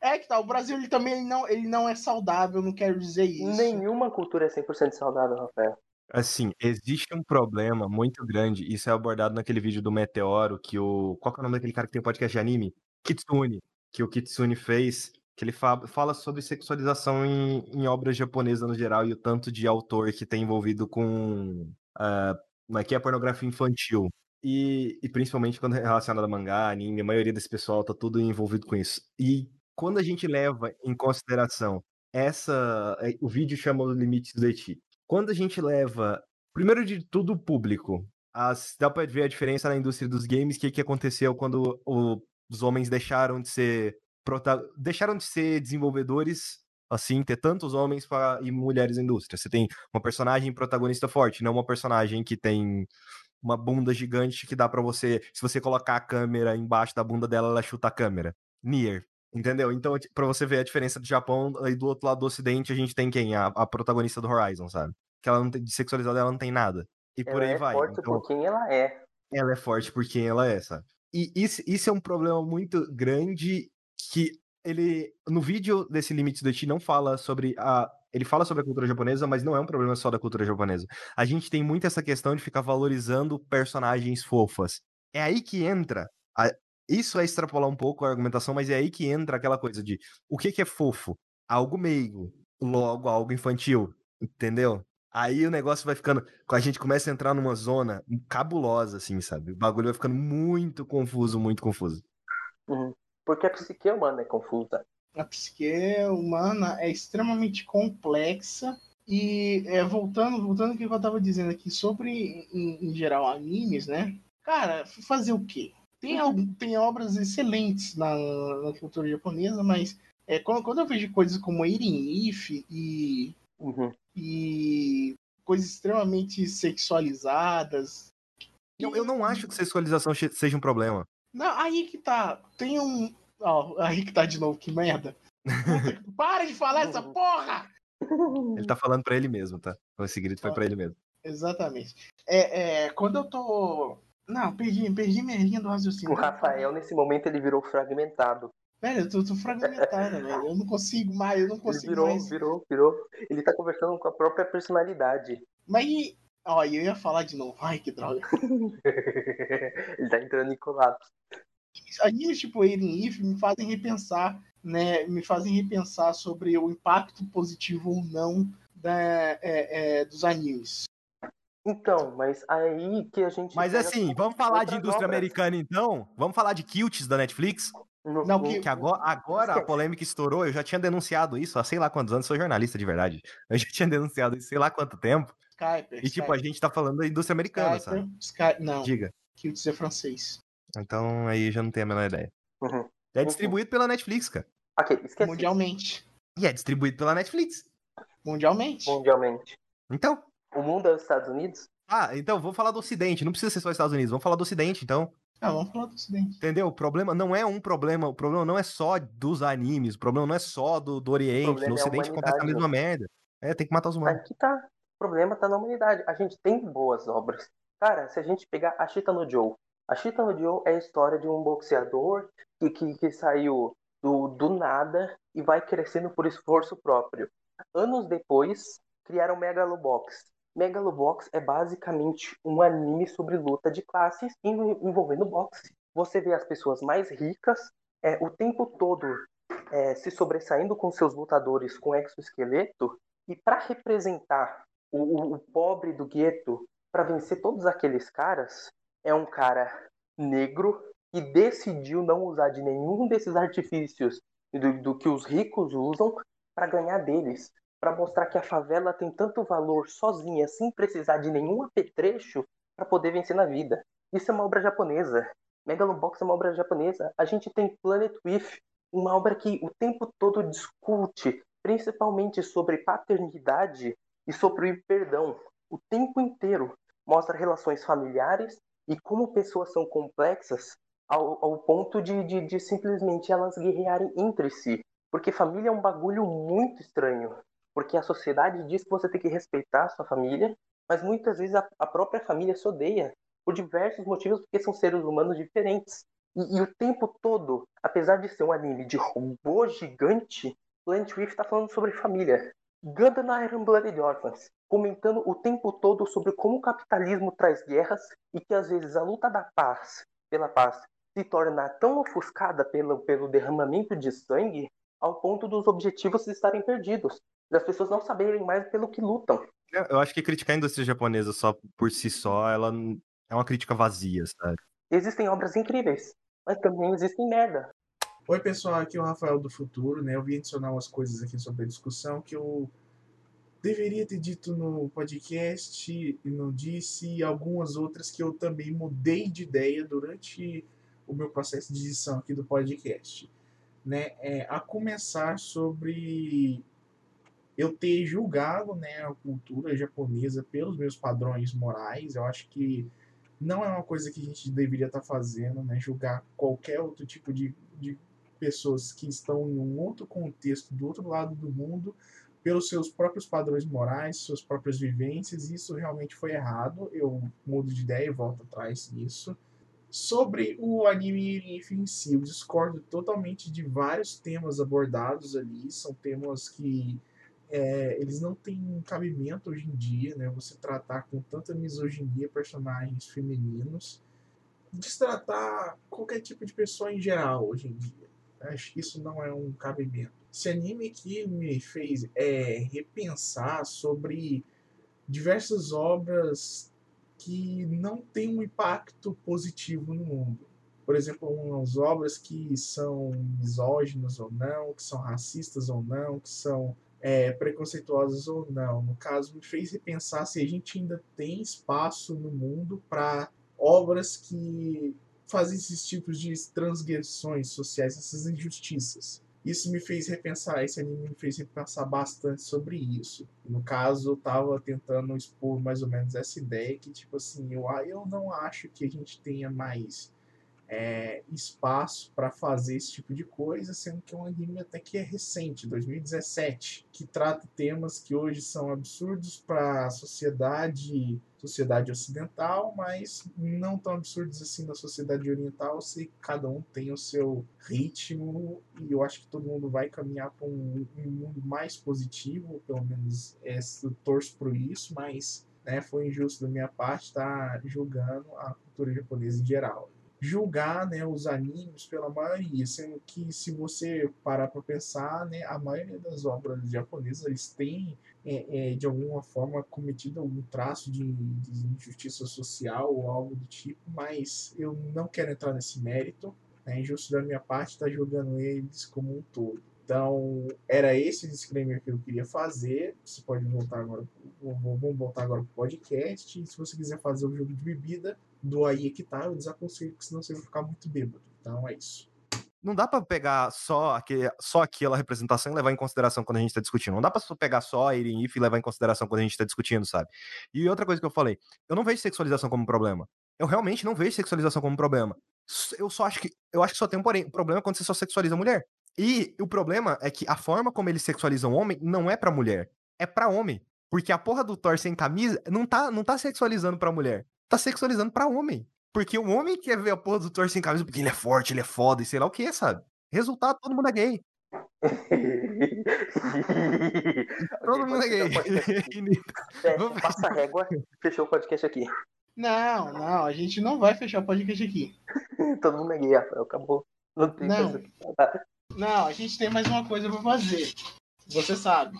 É que tá, o Brasil ele também ele não, ele não é saudável, não quero dizer isso. Nenhuma cultura é 100% saudável, Rafael. Assim, existe um problema muito grande, isso é abordado naquele vídeo do Meteoro, que o... Qual que é o nome daquele cara que tem um podcast de anime? Kitsune. Que o Kitsune fez, que ele fa... fala sobre sexualização em, em obras japonesas no geral e o tanto de autor que tem envolvido com... Uh, que é a pornografia infantil. E, e principalmente quando é relacionado a mangá, anime, a maioria desse pessoal tá tudo envolvido com isso. E quando a gente leva em consideração essa. Eh, o vídeo chama o limite do Eti. Quando a gente leva, primeiro de tudo, o público. As, dá pra ver a diferença na indústria dos games, o que, que aconteceu quando o, os homens deixaram de ser. Deixaram de ser desenvolvedores assim, ter tantos homens pra, e mulheres na indústria. Você tem uma personagem protagonista forte, não uma personagem que tem uma bunda gigante que dá para você, se você colocar a câmera embaixo da bunda dela, ela chuta a câmera. Nier. Entendeu? Então, para você ver a diferença do Japão, aí do outro lado do ocidente, a gente tem quem? A, a protagonista do Horizon, sabe? Que ela não tem, de sexualizada, ela não tem nada. E ela por aí é vai. forte então, por quem ela é. Ela é forte por quem ela é, sabe? E isso, isso é um problema muito grande que ele, no vídeo desse Limite do Ti, não fala sobre a ele fala sobre a cultura japonesa, mas não é um problema só da cultura japonesa. A gente tem muito essa questão de ficar valorizando personagens fofas. É aí que entra. A... Isso é extrapolar um pouco a argumentação, mas é aí que entra aquela coisa de o que, que é fofo? Algo meigo, logo algo infantil, entendeu? Aí o negócio vai ficando. A gente começa a entrar numa zona cabulosa, assim, sabe? O bagulho vai ficando muito confuso, muito confuso. Uhum. Porque a psique humana é confusa a psique humana é extremamente complexa e é, voltando voltando ao que eu estava dizendo aqui sobre em, em, geral animes, né? Cara, fazer o quê? Tem, uhum. tem obras excelentes na, na cultura japonesa, mas é, quando, quando eu vejo coisas como Eren If e, uhum. e coisas extremamente sexualizadas. Eu, eu não acho que sexualização seja um problema. Não, aí que tá. Tem um, Ó, oh, aí que tá de novo, que merda. Para de falar essa porra! Ele tá falando pra ele mesmo, tá? Esse grito foi pra ele mesmo. Exatamente. É, é, quando eu tô. Não, perdi, perdi minha linha do raciocínio. O Rafael, nesse momento, ele virou fragmentado. Velho, eu tô, tô fragmentado, velho. Eu não consigo mais, eu não consigo ele virou, mais. Virou, virou. Ele tá conversando com a própria personalidade. Mas, ó, eu ia falar de novo. Ai, que droga. ele tá entrando em colapso animes tipo Eren If me fazem repensar, né? Me fazem repensar sobre o impacto positivo ou não da, é, é, dos animes. Então, mas aí que a gente. Mas assim, vamos falar de indústria obras. americana então? Vamos falar de Kilts da Netflix? No, não, que, que agora, agora a polêmica estourou, eu já tinha denunciado isso há sei lá quantos anos, sou jornalista de verdade. Eu já tinha denunciado isso sei lá quanto tempo. Skype, e tipo, a gente tá falando da indústria americana, Skype, sabe? Skype, não. Diga. Kilts é francês. Então aí já não tenho a menor ideia. Uhum. É distribuído pela Netflix, cara. Ok, esqueci. Mundialmente. E é distribuído pela Netflix. Mundialmente. Mundialmente. Então. O mundo é os Estados Unidos? Ah, então vou falar do Ocidente. Não precisa ser só Estados Unidos. Vamos falar do Ocidente, então. Ah, vamos falar do Ocidente. Entendeu? O problema não é um problema. O problema não é só dos animes. O problema não é só do, do Oriente. No é Ocidente acontece a mesma merda. É, tem que matar os humanos. Aqui tá. Problema tá na humanidade. A gente tem boas obras. Cara, se a gente pegar a Chita no Joe, a Chita no Joe é a história de um boxeador que, que, que saiu do, do nada e vai crescendo por esforço próprio. Anos depois, criaram Megalobox. Megalobox é basicamente um anime sobre luta de classes envolvendo boxe. Você vê as pessoas mais ricas é, o tempo todo é, se sobressaindo com seus lutadores com exoesqueleto E para representar o, o, pobre do gueto, para vencer todos aqueles caras, é um cara negro que decidiu não usar de nenhum desses artifícios do, do que os ricos usam para ganhar deles, para mostrar que a favela tem tanto valor sozinha, sem precisar de nenhum apetrecho para poder vencer na vida. Isso é uma obra japonesa. Megalobox é uma obra japonesa. A gente tem Planet With, uma obra que o tempo todo discute, principalmente sobre paternidade e sobre perdão. O tempo inteiro mostra relações familiares e como pessoas são complexas ao, ao ponto de, de, de simplesmente elas guerrearem entre si. Porque família é um bagulho muito estranho. Porque a sociedade diz que você tem que respeitar a sua família, mas muitas vezes a, a própria família se odeia por diversos motivos, porque são seres humanos diferentes. E, e, o tempo todo, apesar de ser um anime de robô gigante, Plant With está falando sobre família. Gundam Iron Blooded Orphans, comentando o tempo todo sobre como o capitalismo traz guerras e que às vezes a luta da paz, pela paz, se torna tão ofuscada pelo, pelo derramamento de sangue ao ponto dos objetivos estarem perdidos, das pessoas não saberem mais pelo que lutam. Eu acho que criticar a indústria japonesa só por si só, ela é uma crítica vazia, sabe? Existem obras incríveis, mas também existem merda. Oi, pessoal, aqui é o Rafael do Futuro, né? Eu vim adicionar umas coisas aqui sobre a discussão que eu deveria ter dito no podcast e não disse, e algumas outras que eu também mudei de ideia durante o meu processo de edição aqui do podcast. Né? É, a começar sobre eu ter julgado né, a cultura japonesa pelos meus padrões morais. Eu acho que não é uma coisa que a gente deveria estar tá fazendo, né? Julgar qualquer outro tipo de, de pessoas que estão em um outro contexto, do outro lado do mundo, pelos seus próprios padrões morais, suas próprias vivências. Isso realmente foi errado. Eu mudo de ideia e volto atrás nisso. Sobre o anime em si, eu discordo totalmente de vários temas abordados ali. São temas que é, eles não têm cabimento hoje em dia, né? Você tratar com tanta misoginia personagens femininos, destratar qualquer tipo de pessoa em geral hoje em dia. Acho que isso não é um cabimento. Esse anime aqui me fez é, repensar sobre diversas obras que não têm um impacto positivo no mundo. Por exemplo, umas obras que são misóginas ou não, que são racistas ou não, que são é, preconceituosas ou não. No caso, me fez repensar se a gente ainda tem espaço no mundo para obras que fazem esses tipos de transgressões sociais, essas injustiças. Isso me fez repensar, esse anime me fez repensar bastante sobre isso. No caso, eu estava tentando expor mais ou menos essa ideia que, tipo assim, eu, eu não acho que a gente tenha mais é, espaço para fazer esse tipo de coisa, sendo que é um anime até que é recente, 2017, que trata temas que hoje são absurdos para a sociedade, sociedade ocidental, mas não tão absurdos assim na sociedade oriental, se cada um tem o seu ritmo e eu acho que todo mundo vai caminhar para um, um, mundo mais positivo, pelo menos é, eu torço por isso, mas né, foi injusto da minha parte estar tá julgando a cultura japonesa em geral julgar né, os animes pela maioria, sendo que se você parar para pensar, né, a maioria das obras japonesas têm é, é, de alguma forma cometido algum traço de, de, injustiça social ou algo do tipo, mas eu não quero entrar nesse mérito, é injusto da minha parte estar tá julgando eles como um todo. Então, era esse o disclaimer que eu queria fazer. Você pode voltar agora, vamos voltar agora para o podcast. Se você quiser fazer o jogo de bebida, do aí que tá, eu desaconselho, porque senão você vai ficar muito bêbado. Então é isso. Não dá para pegar só, aquele, só aquela representação e levar em consideração quando a gente está discutindo. Não dá para pegar só a Irene If e levar em consideração quando a gente está discutindo, sabe? E outra coisa que eu falei, eu não vejo sexualização como problema. Eu realmente não vejo sexualização como problema. Eu só acho que eu acho que só tem um porém, problema é quando você só sexualiza a mulher. E o problema é que a forma como eles sexualizam o homem não é pra mulher, é pra homem. Porque a porra do Thor sem camisa não tá, não tá sexualizando pra mulher, tá sexualizando pra homem. Porque o homem quer ver a porra do Thor sem camisa porque ele é forte, ele é foda e sei lá o que, sabe? Resultado, todo mundo é gay. todo mundo é gay. É, passa a régua, fechou o podcast aqui. Não, não, a gente não vai fechar o podcast aqui. todo mundo é gay, Rafael, acabou. Não tem não. Não, a gente tem mais uma coisa pra fazer. Você sabe.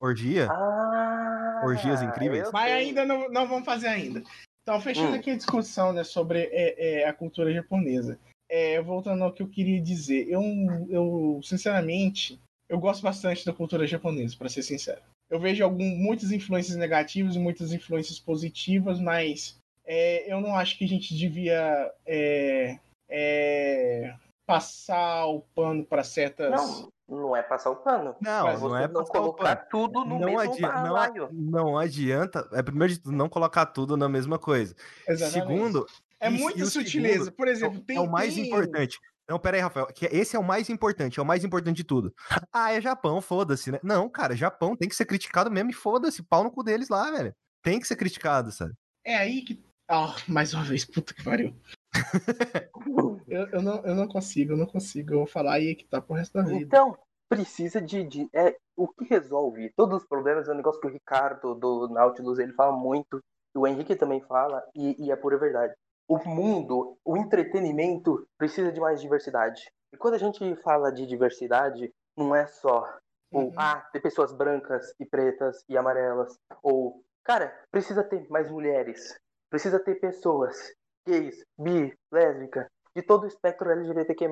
Orgia? Ah, Orgias incríveis? Mas ainda não, não vamos fazer ainda. Então, fechando Hum. aqui a discussão né, sobre é, é, a cultura japonesa. É, voltando ao que eu queria dizer, eu, eu sinceramente, eu gosto bastante da cultura japonesa, para ser sincero. Eu vejo algum, muitas influências negativas e muitas influências positivas, mas é, eu não acho que a gente devia é, é, passar o pano para certas. Não, não é passar o pano. Não, Mas não você é não passar o colocar pano. tudo no Não, mesmo adi- não, não adianta. É, primeiro de tudo, não colocar tudo na mesma coisa. Exatamente. Segundo, é muita sutileza. segundo Por exemplo, é, tem. é o mais tem- importante. Não, pera aí, Rafael. Que esse é o mais importante, é o mais importante de tudo. Ah, é Japão, foda-se, né? Não, cara, Japão tem que ser criticado mesmo e foda-se, pau no cu deles lá, velho. Tem que ser criticado, sabe? É aí que. Ah, mais uma vez, puta que pariu. Eu, eu, não, eu não consigo, eu não consigo. Eu vou falar aí que tá pro resto da vida. Então, precisa de, de- é o que resolve todos os problemas é um negócio que o Ricardo do Nautilus ele fala muito, o Henrique também fala e, e é pura verdade. O mundo, o entretenimento precisa de mais diversidade. E quando a gente fala de diversidade, não é só o Uhum. ah, ter pessoas brancas e pretas e amarelas ou cara, precisa ter mais mulheres, precisa ter pessoas gays, bi, lésbica, de todo o espectro LGBTQ+.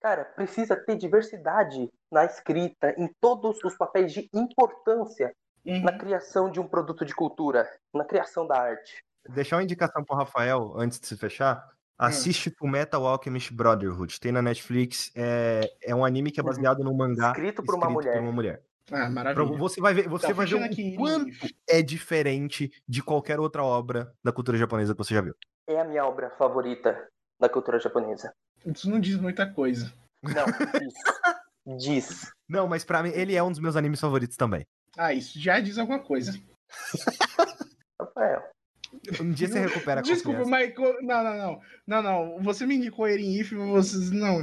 Cara, precisa ter diversidade na escrita, em todos os papéis de importância Uhum. na criação de um produto de cultura, na criação da arte. Deixar uma indicação pro Rafael, antes de se fechar. Hum. Assiste Full Metal Alchemist Brotherhood. Tem na Netflix. É, é um anime que é baseado num mangá Uhum. Escrito por uma mulher. uma mulher. Ah, maravilha. Você vai ver, você Então, vai ver o aqui, quanto é diferente de qualquer outra obra da cultura japonesa que você já viu. É a minha obra favorita da cultura japonesa. Isso não diz muita coisa. Não, diz. diz. Não, mas pra mim, ele é um dos meus animes favoritos também. Ah, isso já diz alguma coisa. Rafael. Um dia você recupera a Desculpa, mas. Não, não, não. Não, não. Você me indicou Eren If, vocês. Não.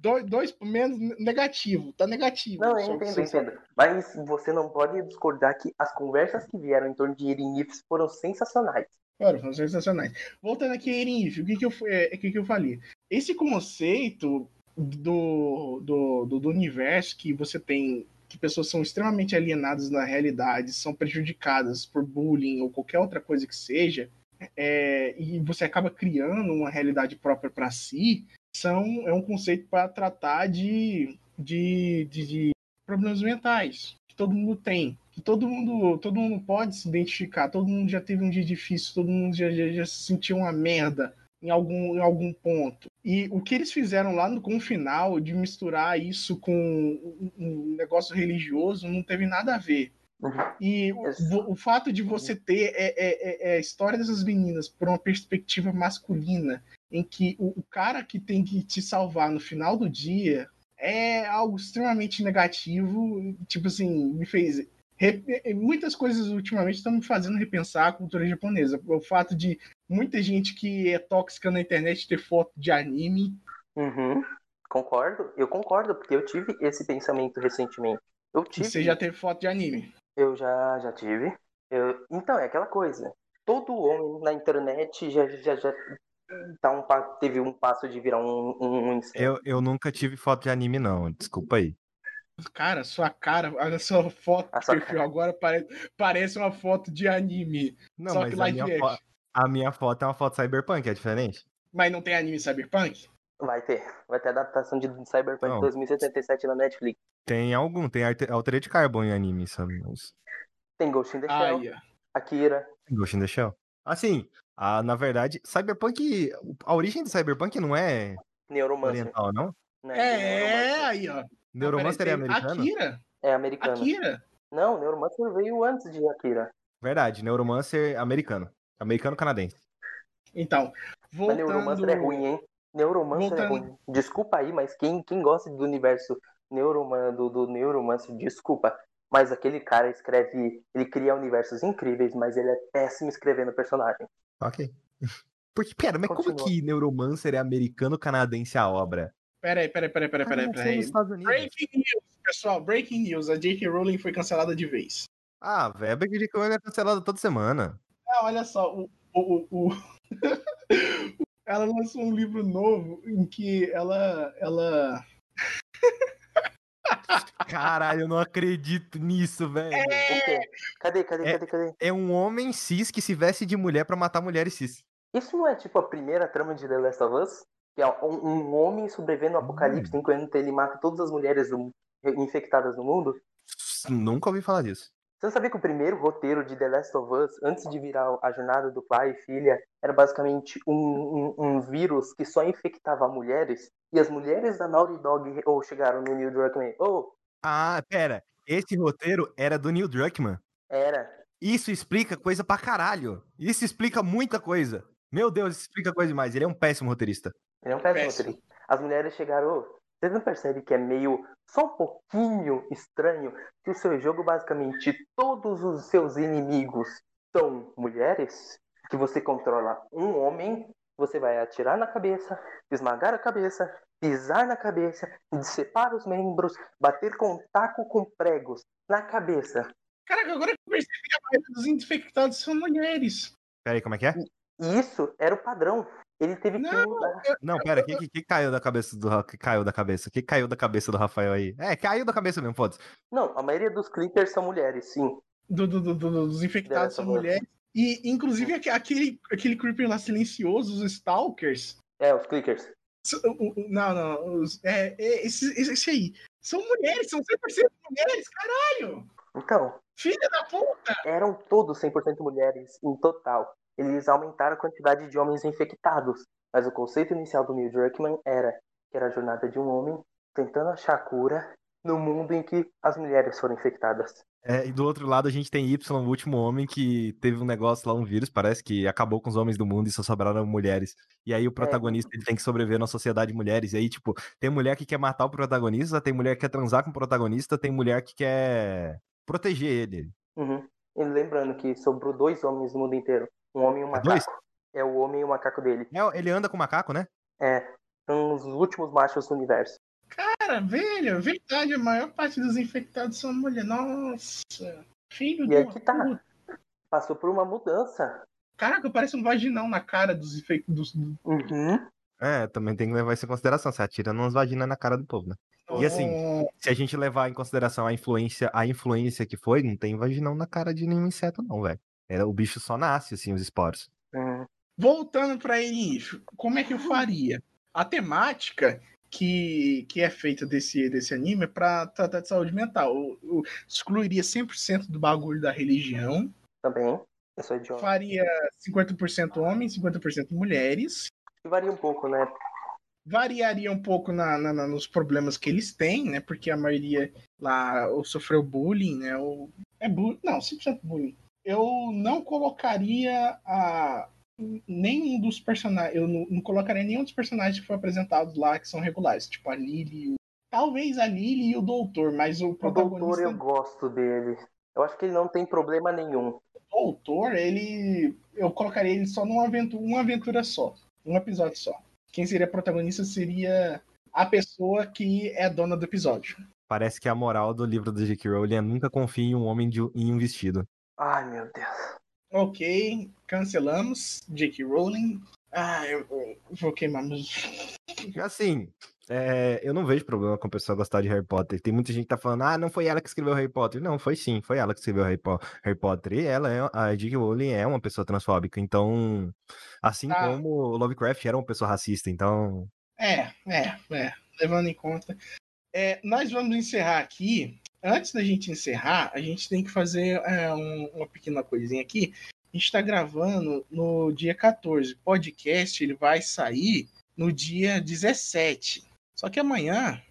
Dois, dois menos negativo. Tá negativo. Não, eu entendo, eu entendo. Mas você não pode discordar que as conversas que vieram em torno de Eren Ifs foram sensacionais. Claro, foram sensacionais. Voltando aqui a Eren If, o que que eu, é, o que que eu falei? Esse conceito do, do, do, do universo que você tem, que pessoas são extremamente alienadas na realidade, são prejudicadas por bullying ou qualquer outra coisa que seja, é, e você acaba criando uma realidade própria para si, são, é um conceito para tratar de, de, de, de problemas mentais que todo mundo tem. Que todo mundo, todo mundo pode se identificar, todo mundo já teve um dia difícil, todo mundo já, já, já se sentiu uma merda em algum, em algum ponto. E o que eles fizeram lá no, com o final de misturar isso com um, um negócio religioso não teve nada a ver. Uhum. E o, o fato de você ter é, é, é- é a história dessas meninas por uma perspectiva masculina, em que o, o cara que tem que te salvar no final do dia é algo extremamente negativo. Tipo assim, me fez. Re- Muitas coisas ultimamente estão me fazendo repensar a cultura japonesa. O fato de muita gente que é tóxica na internet ter foto de anime. Uhum. Concordo, eu concordo, porque eu tive esse pensamento recentemente. Eu E tive. você já teve foto de anime. Eu já, já tive. Eu- Então, é aquela coisa. Todo homem na internet já, já, já tá um, teve um passo de virar um, um, um. Eu, eu nunca tive foto de anime, não. Desculpa aí. Cara, sua cara, a sua foto A sua perfil agora parece, parece uma foto de anime. Não, Só mas que a minha, fo- a minha foto é uma foto cyberpunk, é diferente? Mas não tem anime cyberpunk? Vai ter. Vai ter adaptação de Cyberpunk Não. 2077 na Netflix. Tem algum, tem Altered Carbon em anime, sabe? Mas... Tem Ghost in the Shell, Aí, ó. Akira. Ghost in the Shell. Assim, a, na verdade, Cyberpunk. A origem do Cyberpunk não é Neuromancer. oriental, não? Né? É, Neuromancer. aí, ó. Neuromancer é americano? Akira? É americano. Akira? Não, Neuromancer veio antes de Akira. Verdade, Neuromancer americano. Americano-canadense. Então, Mas voltando... Neuromancer é ruim, hein? Neuromancer é Voltando- ruim. Desculpa aí, mas quem, quem gosta do universo Neuroman, do, do Neuromancer, desculpa. Mas aquele cara escreve. Ele cria universos incríveis, mas ele é péssimo escrevendo personagem. Ok. Porque, pera, mas como Continua. que Neuromancer é americano-canadense a obra? Peraí, peraí, peraí, peraí, peraí, peraí. Breaking news, pessoal, breaking news. A J.K. Rowling foi cancelada de vez. Ah, velho, a de Coelho é cancelada toda semana. Ah, olha só, o, o, o- ela lançou um livro novo em que ela, ela, Caralho, eu não acredito nisso, velho. O quê? Cadê, cadê, É- cadê, cadê? É um homem cis que se veste de mulher pra matar mulheres cis. Isso não é tipo a primeira trama de The Last of Us? Que é um, um homem sobrevivendo ao apocalipse enquanto ele mata todas as mulheres do- infectadas no mundo? Nunca ouvi falar disso. Você não sabia que o primeiro roteiro de The Last of Us, antes de virar a jornada do pai e filha, era basicamente um, um, um vírus que só infectava mulheres? E as mulheres da Naughty Dog ou chegaram no Neil Druckmann, oh, Ah, pera. Esse roteiro era do Neil Druckmann. era. Isso explica coisa pra caralho. Isso explica muita coisa. Meu Deus, isso explica coisa demais. Ele é um péssimo roteirista. Ele é um péssimo Péssimo. As mulheres chegaram, vocês não percebem que é meio, só um pouquinho estranho, que o seu jogo, basicamente, todos os seus inimigos são mulheres? Que você controla um homem, você vai atirar na cabeça, esmagar a cabeça, pisar na cabeça, decepar os membros, bater com taco com pregos na cabeça. Caraca, agora que eu percebi, a maioria dos infectados são mulheres. Pera aí, como é que é? E isso era o padrão. Ele teve que Não, mudar. Não, pera, o que, que, que caiu da cabeça do que caiu da cabeça? O que caiu da cabeça do Rafael aí? É, caiu da cabeça mesmo, foda-se. Não, a maioria dos clippers são mulheres, sim. Do, do- do- do- dos infectados são mulheres. E, inclusive, aque- aquele, aquele creeper lá silencioso, os Stalkers. É, os clickers. Não, não. Os, é, é, esse, esse aí. São mulheres, são 100% mulheres, caralho! Então, Filha da puta! eram todos 100% mulheres em total. Eles aumentaram a quantidade de homens infectados. Mas o conceito inicial do Neil Druckmann era que era a jornada de um homem tentando achar cura no mundo em que as mulheres foram infectadas. É, e do outro lado a gente tem Y, o último homem, que teve um negócio lá, um vírus, parece que acabou com os homens do mundo e só sobraram mulheres. E aí o protagonista ele tem que sobreviver na sociedade de mulheres. E aí, tipo, tem mulher que quer matar o protagonista, tem mulher que quer transar com o protagonista, tem mulher que quer proteger ele. Uhum. E lembrando que sobrou dois homens no mundo inteiro. Um homem e um É dois? macaco. É o homem e o macaco dele. É, ele anda com macaco, né? É. São os últimos machos do universo. Cara, velho, é verdade, a maior parte dos infectados são mulheres. Nossa! Filho E de aí uma que tá. Passou por uma mudança. Caraca, parece um vaginão na cara dos infectados. Do... Uhum. É, também tem que levar isso em consideração. Você atira umas vaginas na cara do povo, né? E assim, Se a gente levar em consideração a influência, a influência que foi, não tem vaginão na cara de nenhum inseto, não, velho. Era o bicho só nasce, assim, os esporos. Uhum. Voltando pra início, como é que eu faria? A temática que, que é feita desse, desse anime é pra tratar de saúde mental. Eu, eu excluiria 100% do bagulho da religião. Também. Eu sou idiota. Faria 50% homens, 50% mulheres. Que varia um pouco, né? Variaria um pouco na, na- na- nos problemas que eles têm, né? Porque a maioria lá ou sofreu bullying, né? Ou, é bullying. Não, 100% bullying. Eu não colocaria a, nenhum dos personagens. Eu não, não colocaria nenhum dos personagens que foram apresentados lá que são regulares. Tipo a Lily. e o- Talvez a Lily e o Doutor, mas o O doutor protagonista. eu gosto dele. Eu acho que ele não tem problema nenhum. Doutor, ele. Eu colocaria ele só numa aventura, uma aventura só. Um episódio só. Quem seria protagonista seria a pessoa que é dona do episódio. Parece que a moral do livro do J.K. Rowling é nunca confie em um homem de- em um vestido. Ai, meu Deus. Ok, cancelamos. J.K. Rowling. Ah, eu, eu vou queimar meus. Assim, é, eu não vejo problema com a pessoa gostar de Harry Potter. Tem muita gente que tá falando, ah, não foi ela que escreveu Harry Potter. Não, foi sim, foi ela que escreveu Harry, Po- Harry Potter. E ela, é, a J.K. Rowling é uma pessoa transfóbica. Então, assim Tá. como o Lovecraft era uma pessoa racista. Então, É, é, é. Levando em conta. É, nós vamos encerrar aqui. Antes da gente encerrar, a gente tem que fazer é, um- uma pequena coisinha aqui. A gente está gravando no dia 14. O podcast ele vai sair no dia 17. Só que amanhã,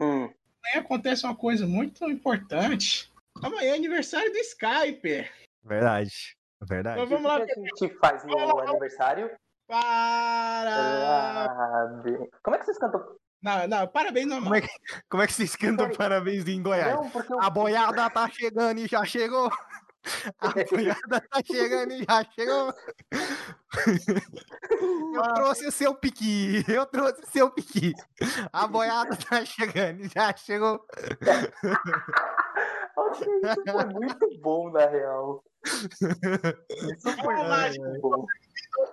Hum. amanhã acontece uma coisa muito importante. Amanhã é aniversário do Skype. verdade. Verdade. Então vamos lá. O que a gente faz no aniversário? Para! Sabe? Como é que vocês cantam? Não, não, parabéns, normal. Como é que, como é que vocês cantam parabéns em Goiás? Não, eu... A boiada tá chegando e já chegou. A boiada tá chegando e já chegou. Eu trouxe o seu piqui. Eu trouxe o seu piqui. A boiada tá chegando e já chegou. Isso foi muito bom, na real. Isso foi Olá, muito bom.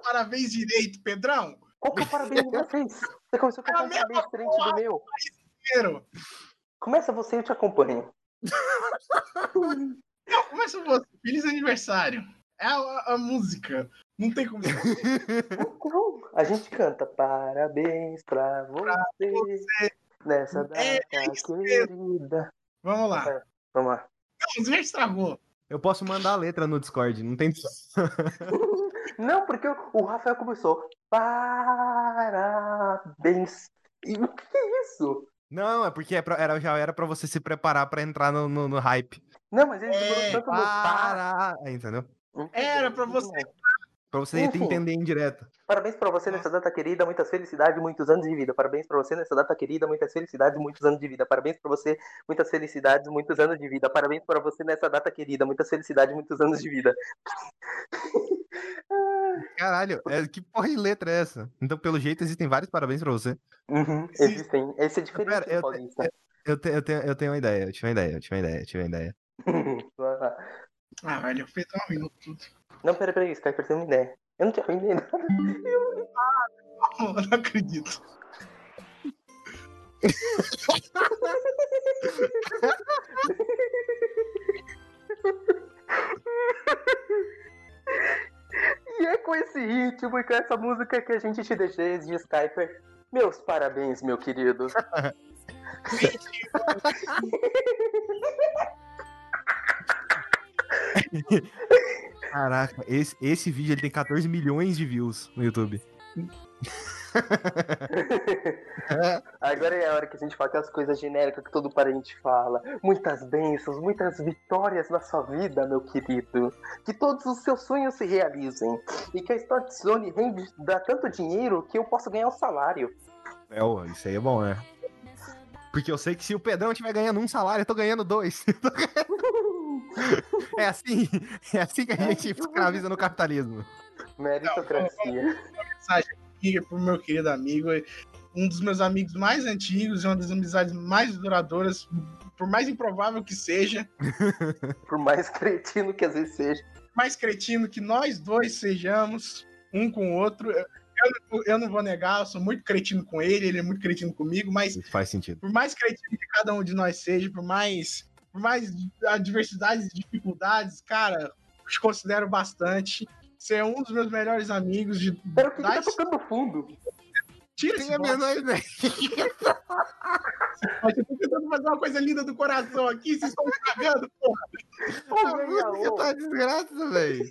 Parabéns direito, Pedrão. Qual que é o parabéns de vocês? Você começou com É a um parabéns diferente do meu. Começa você, eu te acompanho. Não, começa você. Feliz aniversário. É a, a música. Não tem como. A gente canta parabéns pra você, você. nessa data É, isso mesmo. querida. Vamos lá. Vamos lá. Não, já estragou. Eu posso mandar a letra no Discord, não tem. Não, porque o Rafael começou. Parabéns. E o que é isso? Não, é porque é era, já era pra você se preparar pra entrar no, no, no hype. Não, mas ele É, demorou tanto no para. Para! Entendeu? Era pra você. Pra você Enfim. entender em direto. Parabéns pra você nessa data querida, muitas felicidades, muitos anos de vida. Parabéns pra você nessa data querida, muitas felicidades, muitos anos de vida. Parabéns pra você, muitas felicidades, muitos anos de vida. Parabéns pra você nessa data querida, muitas felicidades, muitos anos de vida. Caralho, é, que porra de letra é essa? Então, pelo jeito, existem vários parabéns pra você. Uhum, existem. Esse é diferente Pera, eu- paulista. Eu, te- eu, tenho, eu tenho uma ideia, eu tive uma ideia, eu tive uma ideia, eu tive uma ideia. Ah, velho, eu fiz um minuto tudo. Não, pera, pera aí, Skyper tem uma ideia. Eu não tinha ideia nada. Eu não acredito. E é com esse ritmo e com essa música que a gente te deixa de Skyper. Meus parabéns, meu querido. Caraca, esse, esse vídeo ele tem 14 milhões de views no YouTube. Agora é a hora que a gente fala aquelas coisas genéricas que todo parente fala. Muitas bênçãos, muitas vitórias na sua vida, meu querido. Que todos os seus sonhos se realizem. E que a Start Zone rende, dá tanto dinheiro que eu posso ganhar o salário. É, ó, isso aí é bom, né? Porque eu sei que se o Pedrão estiver ganhando um salário, eu tô ganhando dois. é assim, é assim que a gente escraviza no capitalismo. Meritocracia. Aqui pro meu querido amigo. Um dos meus amigos mais antigos e uma das amizades mais duradouras, por mais improvável que seja, Por mais cretino que às vezes seja. mais cretino que nós dois sejamos, um com o outro. Eu, eu- eu não vou negar, eu sou muito cretino com ele, ele é muito cretino comigo, mas Isso faz sentido. por mais cretino que cada um de nós seja, por mais, por mais adversidades e dificuldades, cara, os considero bastante. Você é um dos meus melhores amigos de. Pera, o que, que tá das- tocando fundo? Tira Tem a menor ideia. mas eu tô tentando fazer uma coisa linda do coração aqui, vocês estão cagando, porra. A música tá desgraça, velho.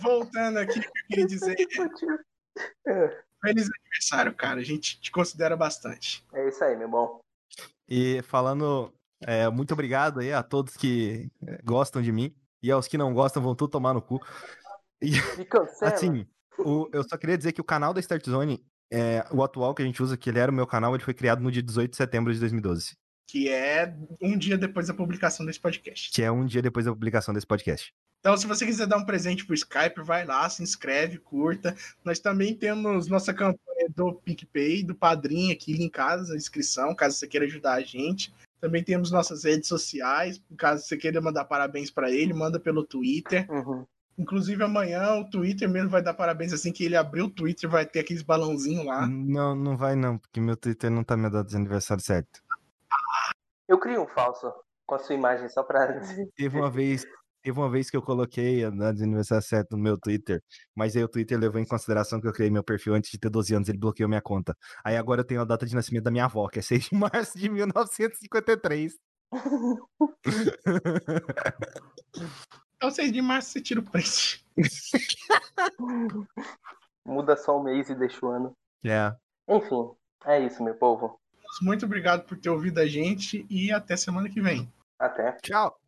Voltando aqui, o que eu queria dizer. Feliz aniversário, cara. A gente te considera bastante. É isso aí, meu bom. E falando, é, muito obrigado aí a todos que é, gostam de mim. E aos que não gostam vão tudo tomar no cu. Cancela. Assim, o- eu só queria dizer que o canal da Start Zone, é, o atual que a gente usa, que ele era o meu canal, ele foi criado no dia 18 de setembro de 2012. Que é um dia depois da publicação desse podcast. Que é um dia depois da publicação desse podcast. Então, se você quiser dar um presente pro Skype, vai lá, se inscreve, curta. Nós também temos nossa campanha do PicPay, do Padrinho aqui linkadas a inscrição, caso você queira ajudar a gente. Também temos nossas redes sociais, caso você queira mandar parabéns para ele, manda pelo Twitter. Uhum. Inclusive, amanhã o Twitter mesmo vai dar parabéns assim que ele abrir o Twitter, vai ter aqueles balãozinhos lá. Não, não vai não, porque meu Twitter não tá me dando aniversário certo. Eu criei um falso com a sua imagem só pra. Teve uma vez, teve uma vez que eu coloquei a data de aniversário certo no meu Twitter, mas aí o Twitter levou em consideração que eu criei meu perfil antes de ter 12 anos, ele bloqueou minha conta. Aí agora eu tenho a data de nascimento da minha avó, que é 6 de março de 1953. Então, 6 de março você tira o preço. Muda só o mês e deixa o ano. É. Enfim, é isso, meu povo. Muito obrigado por ter ouvido a gente e até semana que vem. Até. Tchau.